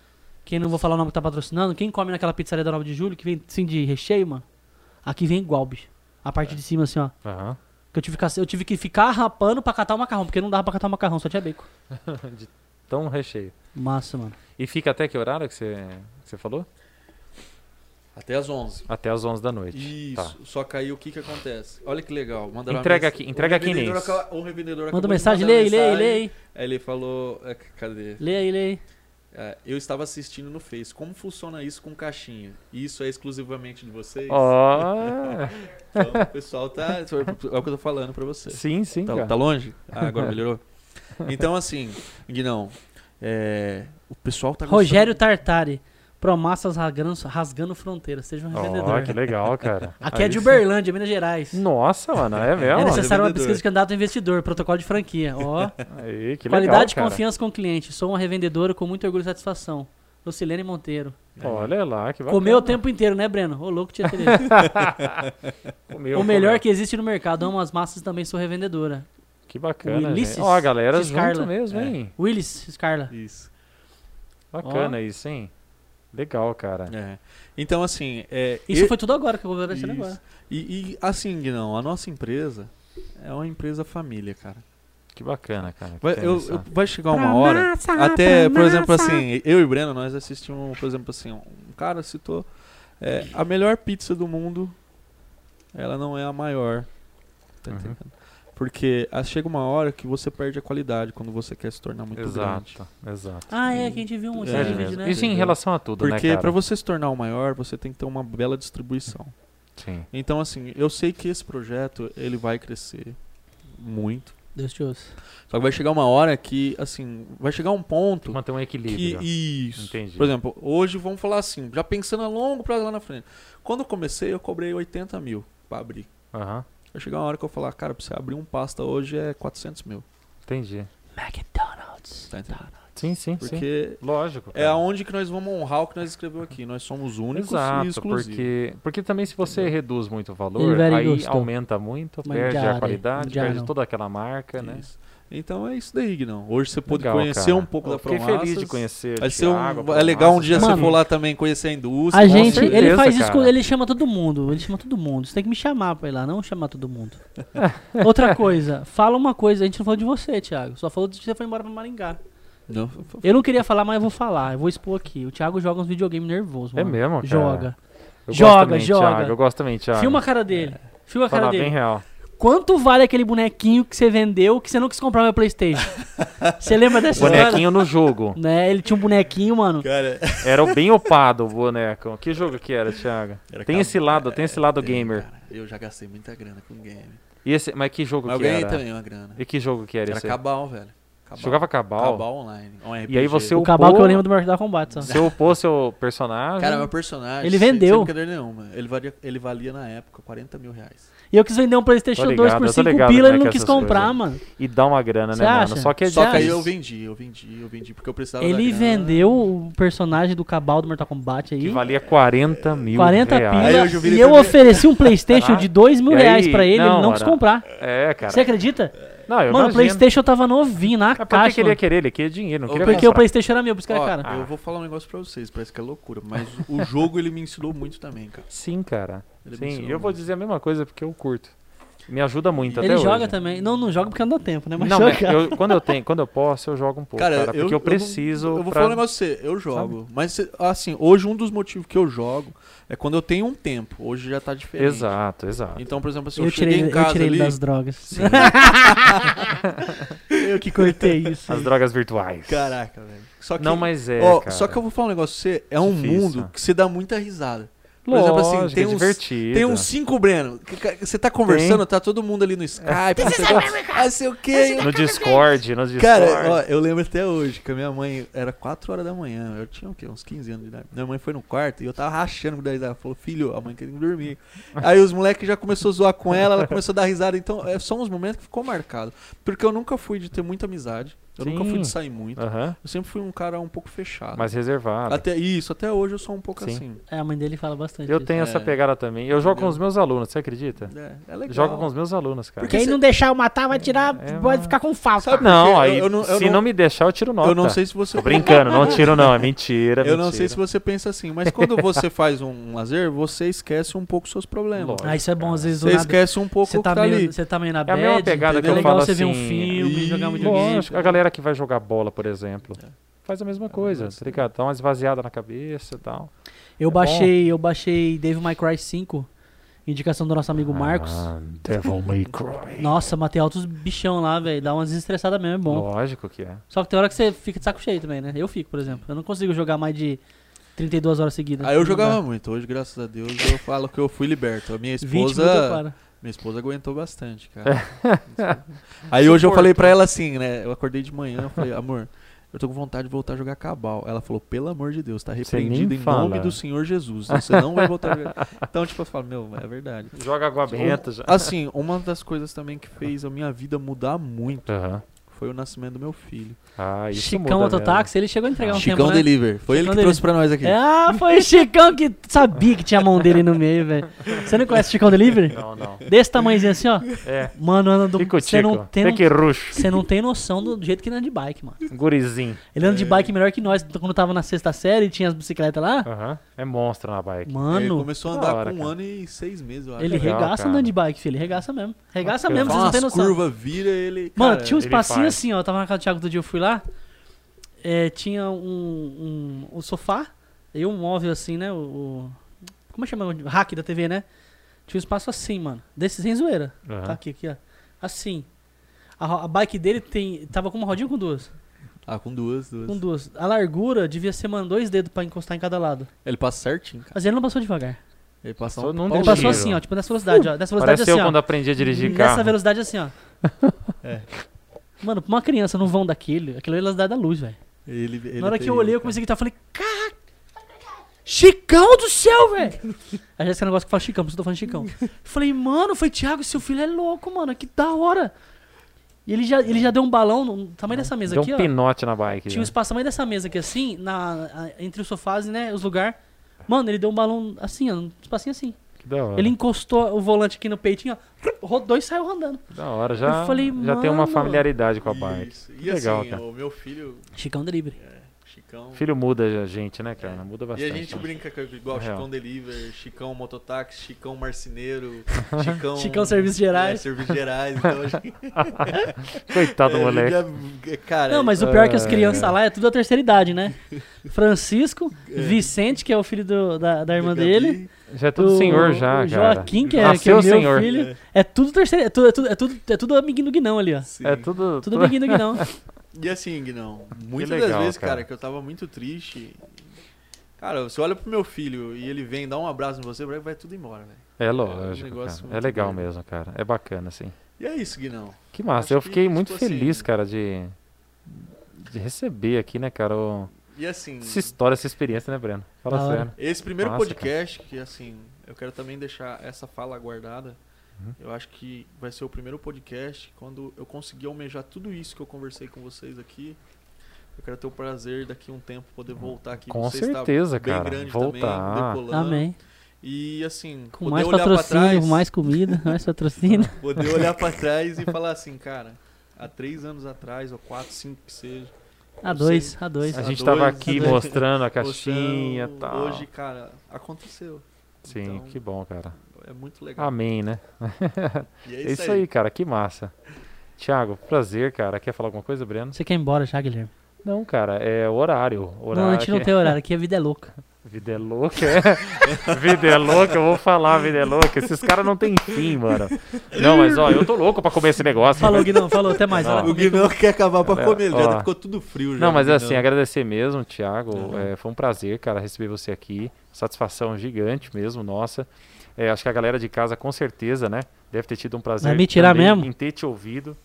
Quem não vou falar o nome que tá patrocinando. Quem come naquela pizzaria da 9 de julho, que vem assim de recheio, mano. Aqui vem igual, bicho. A parte de cima, assim, ó. Aham. Que eu tive, que, eu tive que ficar rapando pra catar o macarrão, porque não dava pra catar o macarrão, só tinha bacon. De tão recheio. Massa, mano. E fica até que horário que você, que você falou? Até às 11. Até as 11 da noite. Isso. Tá. Só que aí o que que acontece? Olha que legal. Mandaram Entrega aqui- entrega aqui, revendedor Nils. acaba- Um revendedor Manda mensagem, lê aí, lê aí, mensagem. lê aí. Aí ele falou... é, Cadê? Lê aí, lê aí. É, eu estava assistindo no Face. Como funciona isso com caixinha? Isso é exclusivamente de vocês? Ó. Então, o pessoal tá... É o que eu tô falando pra você. sim, sim, Tá, cara. tá longe? Ah, agora melhorou? Então, assim, Guinão, é, o pessoal tá gostando. Rogério Tartari. Promassas rasgando, rasgando fronteiras. Seja um Ó, revendedor. que legal, cara. Aqui Aí é de sim. Uberlândia, Minas Gerais. Nossa, mano, é É mesmo? necessário uma pesquisa de candidato a investidor, protocolo de franquia. Ó, Aí, que qualidade e confiança com o cliente. Sou uma revendedora com muito orgulho e satisfação. Lucilene Monteiro. Olha lá, que bacana. Comeu o tempo inteiro, né, Breno? Ô, louco, tia Tereza. Comeu, O melhor comeu. que existe no mercado. Amo as massas e também sou revendedora. Que bacana, Ulisses gente. Ó, a galera Scarla. junto mesmo, É. hein? Willis, Scarla. Isso. Bacana isso, hein? Legal, cara. É. Então, assim. É, Isso e- foi tudo agora que eu vou ver agora. E, e assim, não, a nossa empresa é uma empresa família, cara. Que bacana, cara. que Vai, eu- eu- vai chegar uma hora. Até, por exemplo, assim, eu e o Breno, nós assistimos, por exemplo, assim, um cara citou é, a melhor pizza do mundo, ela não é a maior. Tá Uhum. Porque ah, chega uma hora que você perde a qualidade quando você quer se tornar muito grande. Exato, exato. Ah, é, que a gente viu um É, vídeo, mesmo. né? Isso em relação a tudo, né, Porque pra você se tornar o maior, você tem que ter uma bela distribuição. Sim. Então, assim, eu sei que esse projeto, ele vai crescer muito. Deus te ouça. Só que vai chegar uma hora que, assim, vai chegar um ponto Manter um que equilíbrio. isso. Entendi. Por exemplo, hoje vamos falar assim, já pensando a longo prazo lá na frente. Quando eu comecei, eu cobrei 80 mil pra abrir. Aham, Vai chegar uma hora que eu falar, cara, pra você abrir um pasta hoje é 400 mil. entendi. McDonald's. Tá entendendo? Sim, sim, sim. Porque Lógico. é cara. aonde que nós vamos honrar o que nós escrevemos aqui. Nós somos únicos e Exato, exclusivos. porque, porque também se você Entendeu? reduz muito o valor, aí gusto. aumenta muito, perde a qualidade, mangiare. perde toda aquela marca, né? Então é isso daí, não. Hoje você pode Legal, conhecer cara. um pouco Eu da Fiquei Promassas. feliz de conhecer. Vai ser um, Thiago, é legal um dia Mano, você for lá também conhecer a indústria. A gente, certeza, ele faz isso, cara. ele chama todo mundo, ele chama todo mundo. Você tem que me chamar pra ir lá, não chamar todo mundo. Outra coisa, fala uma coisa, a gente não falou de você, Thiago, só falou de que você foi embora pra Maringá. Não, Eu não queria falar, mas eu vou falar, eu vou expor aqui. O Thiago joga uns videogames nervosos, É mano. mesmo, cara? Joga. Eu Joga, também, joga. Thiago, eu gosto também, Thiago. Filma a cara dele. Filma a cara Falar dele. bem real. Quanto vale aquele bonequinho que você vendeu que você não quis comprar no meu Playstation? Você lembra dessa história? Bonequinho no jogo. Né? Ele tinha um bonequinho, mano. Cara, Era bem opado o boneco. Que jogo que era, Thiago? Era Tem cabo- esse lado, tem esse lado tem, gamer. cara. Eu já gastei muita grana com game. E esse, mas que jogo Mas eu que ganhei era? também uma grana. E que jogo que era, Era esse? Cabal, velho. Cabal. Jogava Cabal? Cabal online. Um E aí você O upou- cabal que eu lembro do Mortal Kombat, só. Você upou seu personagem. Cara, meu personagem. Ele sem- vendeu. Sem brincadeira nenhuma. Ele valia, ele valia na época 40 mil reais. E eu quis vender um Playstation Tô 2 ligado, por eu tô 5 ligado pila, como é ele não é quis comprar, coisas. mano. E dá uma grana, Você né, acha? mano? Só que é Só que aí eu vendi, eu vendi, eu vendi. Porque eu precisava da Ele grana. vendeu o personagem do cabal do Mortal Kombat aí. Que valia 40 mil 40 reais. Pila. eu E eu ofereci um Playstation Ah, de 2 mil e aí- reais pra ele, ele não, não quis comprar. É, cara. Você acredita? Não, eu mano, o. Playstation tava novinho na que caixa. que ele ia querer? Ele queria dinheiro, não queria Porque o comprar. Playstation era meu, por isso que era Ó, caro. Eu vou falar um negócio pra vocês, parece que é loucura, mas o jogo ele me ensinou muito também, cara. Sim, cara. Ele Sim, eu vou muito. dizer a mesma coisa porque eu curto. Me ajuda muito até Ele hoje. joga também. Não, não joga porque não dá tempo, né? Mas Não, eu- quando eu tenho, quando eu posso, eu jogo um pouco, cara, Cara, eu, porque eu, eu preciso vou, eu vou pra- falar um negócio pra você, eu jogo. Mas, assim, hoje um dos motivos que eu jogo é quando eu tenho um tempo. Hoje já tá diferente. Exato, exato. Então, por exemplo, assim, eu, eu tirei, cheguei em eu casa tirei ele ali... das drogas. Eu que cortei isso. as drogas virtuais. Caraca, velho. Só que, Não, mas é, ó, cara. Só que eu vou falar um negócio pra você, é um Difícil. mundo que você dá muita risada. Por Lógico, exemplo, assim, tem é uns- divertido. Tem uns cinco, Breno. que- que- Você tá conversando, tá todo mundo ali no Skype, não sei o quê, ah, sei o quê. No Discord, no Discord. Cara, ó, eu lembro até hoje que a minha mãe era 4 horas da manhã. Eu tinha o quê? Uns 15 anos de idade. Minha mãe foi no quarto e eu tava rachando com 10 Ela falou, filho, a mãe queria dormir. Aí os moleques já começou a zoar com ela, ela começou a dar risada. Então, é, são uns momentos que ficou marcado. Porque eu nunca fui de ter muita amizade. Eu nunca fui de Sim. sair muito. Aham, Eu sempre fui um cara um pouco fechado. mais reservado. Até isso, até hoje eu sou um pouco Sim. assim. É, a mãe dele fala bastante. Eu disso. tenho essa É. pegada também. Eu jogo com os meus alunos, você acredita? É, é legal. Jogo com os meus alunos, cara. Porque Quem cê- não deixar eu matar vai tirar. É, pode mano. ficar com falta. Sabe- Não, aí eu- eu não- eu se não- não me deixar, eu tiro nota. Eu não sei se você. Tô brincando, não tiro não, é mentira, Eu não mentira. sei se você pensa assim, mas quando você faz um lazer, você esquece um pouco seus problemas. Lógico. Ah, isso é bom, às vezes Você esquece um pouco Você o que tá, tá ali. você tá meio na É a bad, mesma pegada que é eu legal falo você ver um assim, filme, e- jogar um videogame. A galera que vai jogar bola, por exemplo, É. faz a mesma coisa, tá ligado? Dá uma esvaziada na cabeça e tal. Eu É baixei, eu baixei Devil May Cry 5, indicação do nosso amigo Marcos. Ah, Devil May Cry. Nossa, matei altos bichão lá, velho. Dá umas desestressadas mesmo, é bom. Lógico que é. Só que tem hora que você fica de saco cheio também, né? Eu fico, por exemplo. Eu não consigo jogar mais de 32 horas seguidas. Aí eu jogava muito. Hoje, graças a Deus, eu falo que eu fui liberto. A minha 20 minutos eu esposa. Minha esposa aguentou bastante, cara. Aí hoje eu falei pra ela assim, né? Eu acordei de manhã, eu falei, amor, eu tô com vontade de voltar a jogar cabal. Ela falou, pelo amor de Deus, tá repreendido em fala. nome do Senhor Jesus. Você não vai voltar a jogar. Então, tipo, eu falo, meu, é verdade. Joga água benta já. Assim, uma das coisas também que fez a minha vida mudar muito Aham. Foi o nascimento do meu filho. Ah, isso Chicão Mototáxi, ele chegou a entregar um Chicão tempo, né? Deliver. Foi ele Chicão que trouxe Deliver. pra nós aqui. É, Ah, foi o Chicão que sabia que tinha a mão dele no meio, velho. Você não conhece o Chicão Delivery? mesmo. Não, não. Desse tamanhozinho assim, ó. É. Mano, anda do, você não tem, Tem que ruxo. você não tem noção do jeito que ele anda de bike, mano. Gurizinho. Ele anda de bike melhor que nós. Quando tava na sexta série, tinha as bicicletas lá. Aham. É monstro na bike. Ele Mano, começou a da andar hora, com um cara. ano e seis meses, eu acho. ele legal, regaça cara. andando de bike, filho. Ele regaça mesmo. Regaça Bacana. mesmo, vocês não tem noção. curvas, vira ele. Mano, tinha um uns assim, ó. Eu tava na casa do Thiago do dia, eu fui lá. É, tinha um, um, um sofá e um móvel assim, né? O, o- como chama? O hack da TV, né? Tinha um espaço assim, mano. Desse sem zoeira. Aham. Tá aqui, aqui, ó. Assim. A, a bike dele tem, tava com uma rodinha ou com duas? Ah, com duas, duas. Com duas. A largura devia ser, mano, dois dedos pra encostar em cada lado. Ele passa certinho, cara. Mas ele não passou devagar. Ele passa Só um Ele passou assim, ó. Tipo, nessa velocidade, ó. Nessa velocidade Parece assim, eu ó. quando aprendi a dirigir Nessa carro. velocidade assim, ó. É. Mano, pra uma criança no vão daquele, aquilo é a velocidade da luz, velho. Na hora que eu olhei, eu comecei a gritar, eu falei, cara, Chicão do céu, velho! A Jéssica negócio que fala Chicão, por isso eu tô falando Chicão. Eu falei, mano, foi Thiago, seu filho é louco, mano, que da hora. E ele já, ele já deu um balão no tamanho dessa mesa Deu aqui, um ó. pinote na bike. Tinha um espaço tamanho dessa mesa aqui, assim, na, a- entre os sofás, né, os lugares. Mano, ele deu um balão assim, ó, um espacinho assim. Que da hora. Ele encostou o volante aqui no peitinho, ó, rodou e saiu andando. Que Da hora. Já, Eu falei, já tem uma familiaridade com a bike. Isso. E legal, assim, cara. o meu filho, Chicão Delivery. é, Chicão. Filho muda a gente, né, cara? Muda E bastante. a gente né? brinca com igual Real. Chicão Deliver, Chicão Mototáxi, Chicão Marceneiro, Chicão... Chicão Serviços Gerais. É, Serviços Gerais. Então, gente, Coitado do é, moleque. cara, Não, mas o pior é que as É. crianças lá é tudo a terceira idade, né? Francisco, Vicente, que é o filho do- da, da irmã Gabi, dele. Já é tudo o- senhor já, o cara. Joaquim, que é, que é meu senhor. filho. É, É tudo terceira. É tudo, é tudo, é tudo, é tudo amiguinho do Guinão ali, ó. sim. É tudo... Tudo amiguinho do Guinão. E assim, Guinão, muitas legal, das vezes, cara. cara. que eu tava muito triste. Cara, você olha pro meu filho e ele vem dar um abraço em você, vai tudo embora, velho. É É um lógico, negócio cara. É legal doido. mesmo, cara. É bacana, assim. E é isso, Guinão. Que massa. Acho Eu que, fiquei muito tipo feliz, assim- cara, de, de receber aqui, né, cara, o- E assim, essa história, essa experiência, né, Breno? Fala sério. esse primeiro Massa, podcast, que assim, eu quero também deixar essa fala guardada. Uhum. Eu acho que vai ser o primeiro podcast quando eu conseguir almejar tudo isso que eu conversei com vocês aqui. Eu quero ter o prazer daqui a um tempo poder voltar aqui. Com Você está certeza, bem cara. grande Voltar. também, decolando. Amém. E assim, Com poder mais olhar pra patrocínio, trás, mais comida, mais patrocínio. poder olhar pra trás e falar assim, cara, há três anos atrás, ou quatro, cinco que seja. A dois, a dois. A A gente dois, tava a aqui dois. mostrando a caixinha e tal. Hoje, cara, aconteceu. Sim, Então, que bom, cara. É muito legal. Amém, né? E É isso aí, cara. Que massa. Tiago, prazer, cara. Quer falar alguma coisa, Breno? Você quer ir embora já, Guilherme? Não, cara, é horário. horário não, a gente não que- tem horário, aqui a vida é louca. Vida é louca, é? vida é louca, eu vou falar, vida é louca. Esses caras não tem fim, mano. Não, mas ó, eu tô louco pra comer esse negócio. Falou, Guinão, falou, até mais. Não. O Guinão quer acabar pra É, comer, ele já ficou tudo frio já. Não, mas assim, agradecer mesmo, Thiago. Uhum. É, foi um prazer, cara, receber você aqui. Satisfação gigante mesmo, nossa. É, acho que a galera de casa, com certeza, né, deve ter tido um prazer Vai me tirar mesmo? em ter te ouvido,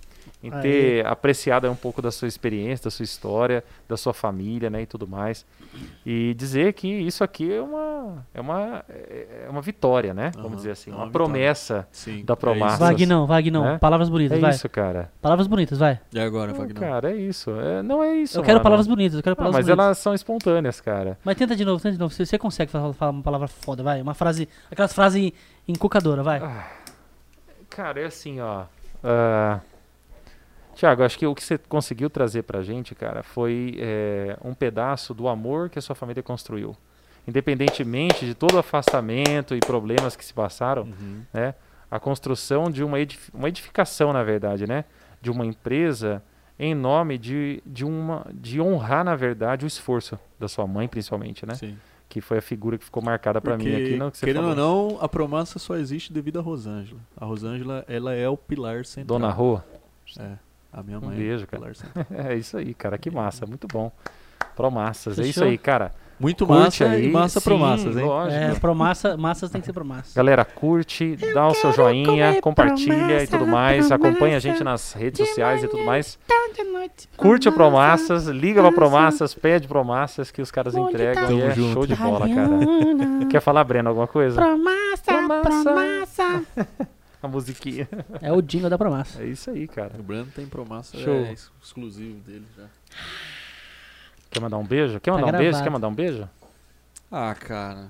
em Aí. ter apreciado um pouco da sua experiência, da sua história, da sua família, né, e tudo mais. E dizer que isso aqui é uma, é uma, é uma vitória, né, vamos dizer assim, é uma, uma promessa. Sim, da é Promassa. isso. Vai, Guinão, vai, Guinão. É? Palavras bonitas, É vai. isso, cara. Palavras bonitas, vai. E agora, Não, Wagner? cara, é isso. É, não é isso, eu quero mano. palavras bonitas, eu quero Ah, palavras mas bonitas. elas são espontâneas, cara. Mas tenta de novo, tenta de novo. Você, você consegue falar, falar uma palavra foda, vai. Uma frase. Aquelas frases encucadora, vai. Ah, Cara, é assim, ó. ah, Tiago, acho que o que você conseguiu trazer pra gente, cara, foi é, um pedaço do amor que a sua família construiu. Independentemente de todo o afastamento e problemas que se passaram, Uhum. né? A construção de uma, edif- uma edificação, na verdade, né? De uma empresa em nome de, de, uma, de honrar, na verdade, o esforço da sua mãe, principalmente, né? Sim. Que foi a figura que ficou marcada pra mim aqui, não que você querendo falou. ou não, a promessa só existe devido a Rosângela. A Rosângela, ela é o pilar central. Dona Rô, É, a minha Um mãe. beijo, é cara. É isso aí, cara. Que massa. Muito bom. Promassas. É isso Fechou? aí, cara. Muito Curte massa aí. e massa pro Sim, massas, hein? lógico. É, pro massa, massas tem que ser pro massa. Galera, curte, dá o seu joinha, compartilha e tudo mais. Acompanha a gente nas redes sociais e tudo mais. Curte o Promassas, liga pra Promassas, pede Promassas que os caras entregam Tamo e é junto. show de bola, cara. Quer falar, Breno, alguma coisa? Promassa, Promassa. promassa. A musiquinha. É o jingle da promassa. É isso aí, cara. O Brando tem promassa, Show. é ex- exclusivo dele já. Quer mandar um beijo? Quer Tá mandar um beijo? gravado. Quer mandar um beijo? Ah, cara.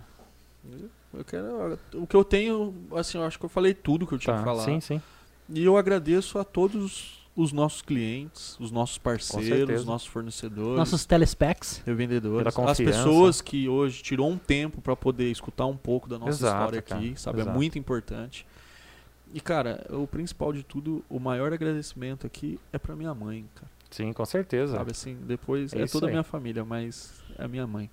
eu- quero. O que eu tenho, assim, eu acho que eu falei tudo que eu tinha Tá, que falar. sim, sim. E eu agradeço a todos os nossos clientes, os nossos parceiros, os nossos fornecedores, Nossos telespecs. revendedores, as pessoas que hoje tirou um tempo para poder escutar um pouco da nossa Exato, história cara, aqui, sabe? exato. É muito importante. E cara, o principal de tudo, o maior agradecimento aqui é para minha mãe, cara. Sim, com certeza. Sabe assim, depois É é, toda a minha família, mas é a minha mãe.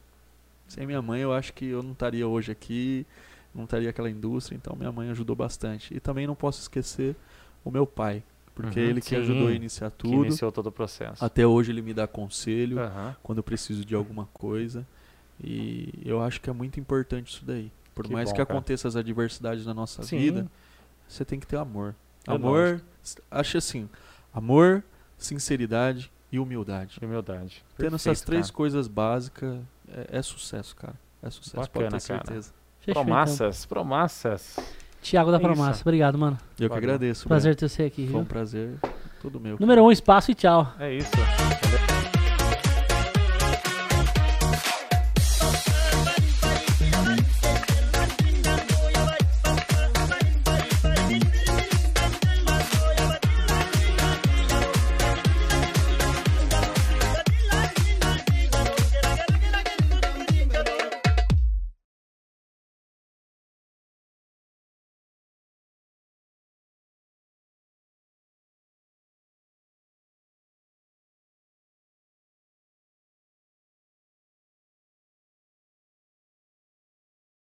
Sem minha mãe, eu acho que eu não estaria hoje aqui, não estaria aquela indústria, então minha mãe ajudou bastante. E também não posso esquecer o meu pai, porque Uhum, ele que sim, ajudou a iniciar Que tudo. iniciou todo o processo. Até hoje ele me dá conselho Aham. quando eu preciso de alguma coisa. E eu acho que é muito importante isso daí. Por Que mais bom, que cara. aconteça as adversidades na nossa Sim. vida, você tem que ter amor. É amor, acho assim, amor, sinceridade e humildade. De humildade. Tendo essas Perfeito, três cara. coisas básicas, é, é sucesso, cara. É sucesso, Bacana, pode ter cara. certeza. Fechou, Promassas, promassas. então. Thiago da É isso. Promassa. Obrigado, mano. Eu que Valeu. agradeço. Prazer ter você aqui, Foi um viu? prazer. Tudo meu. Número um, espaço e tchau. É isso.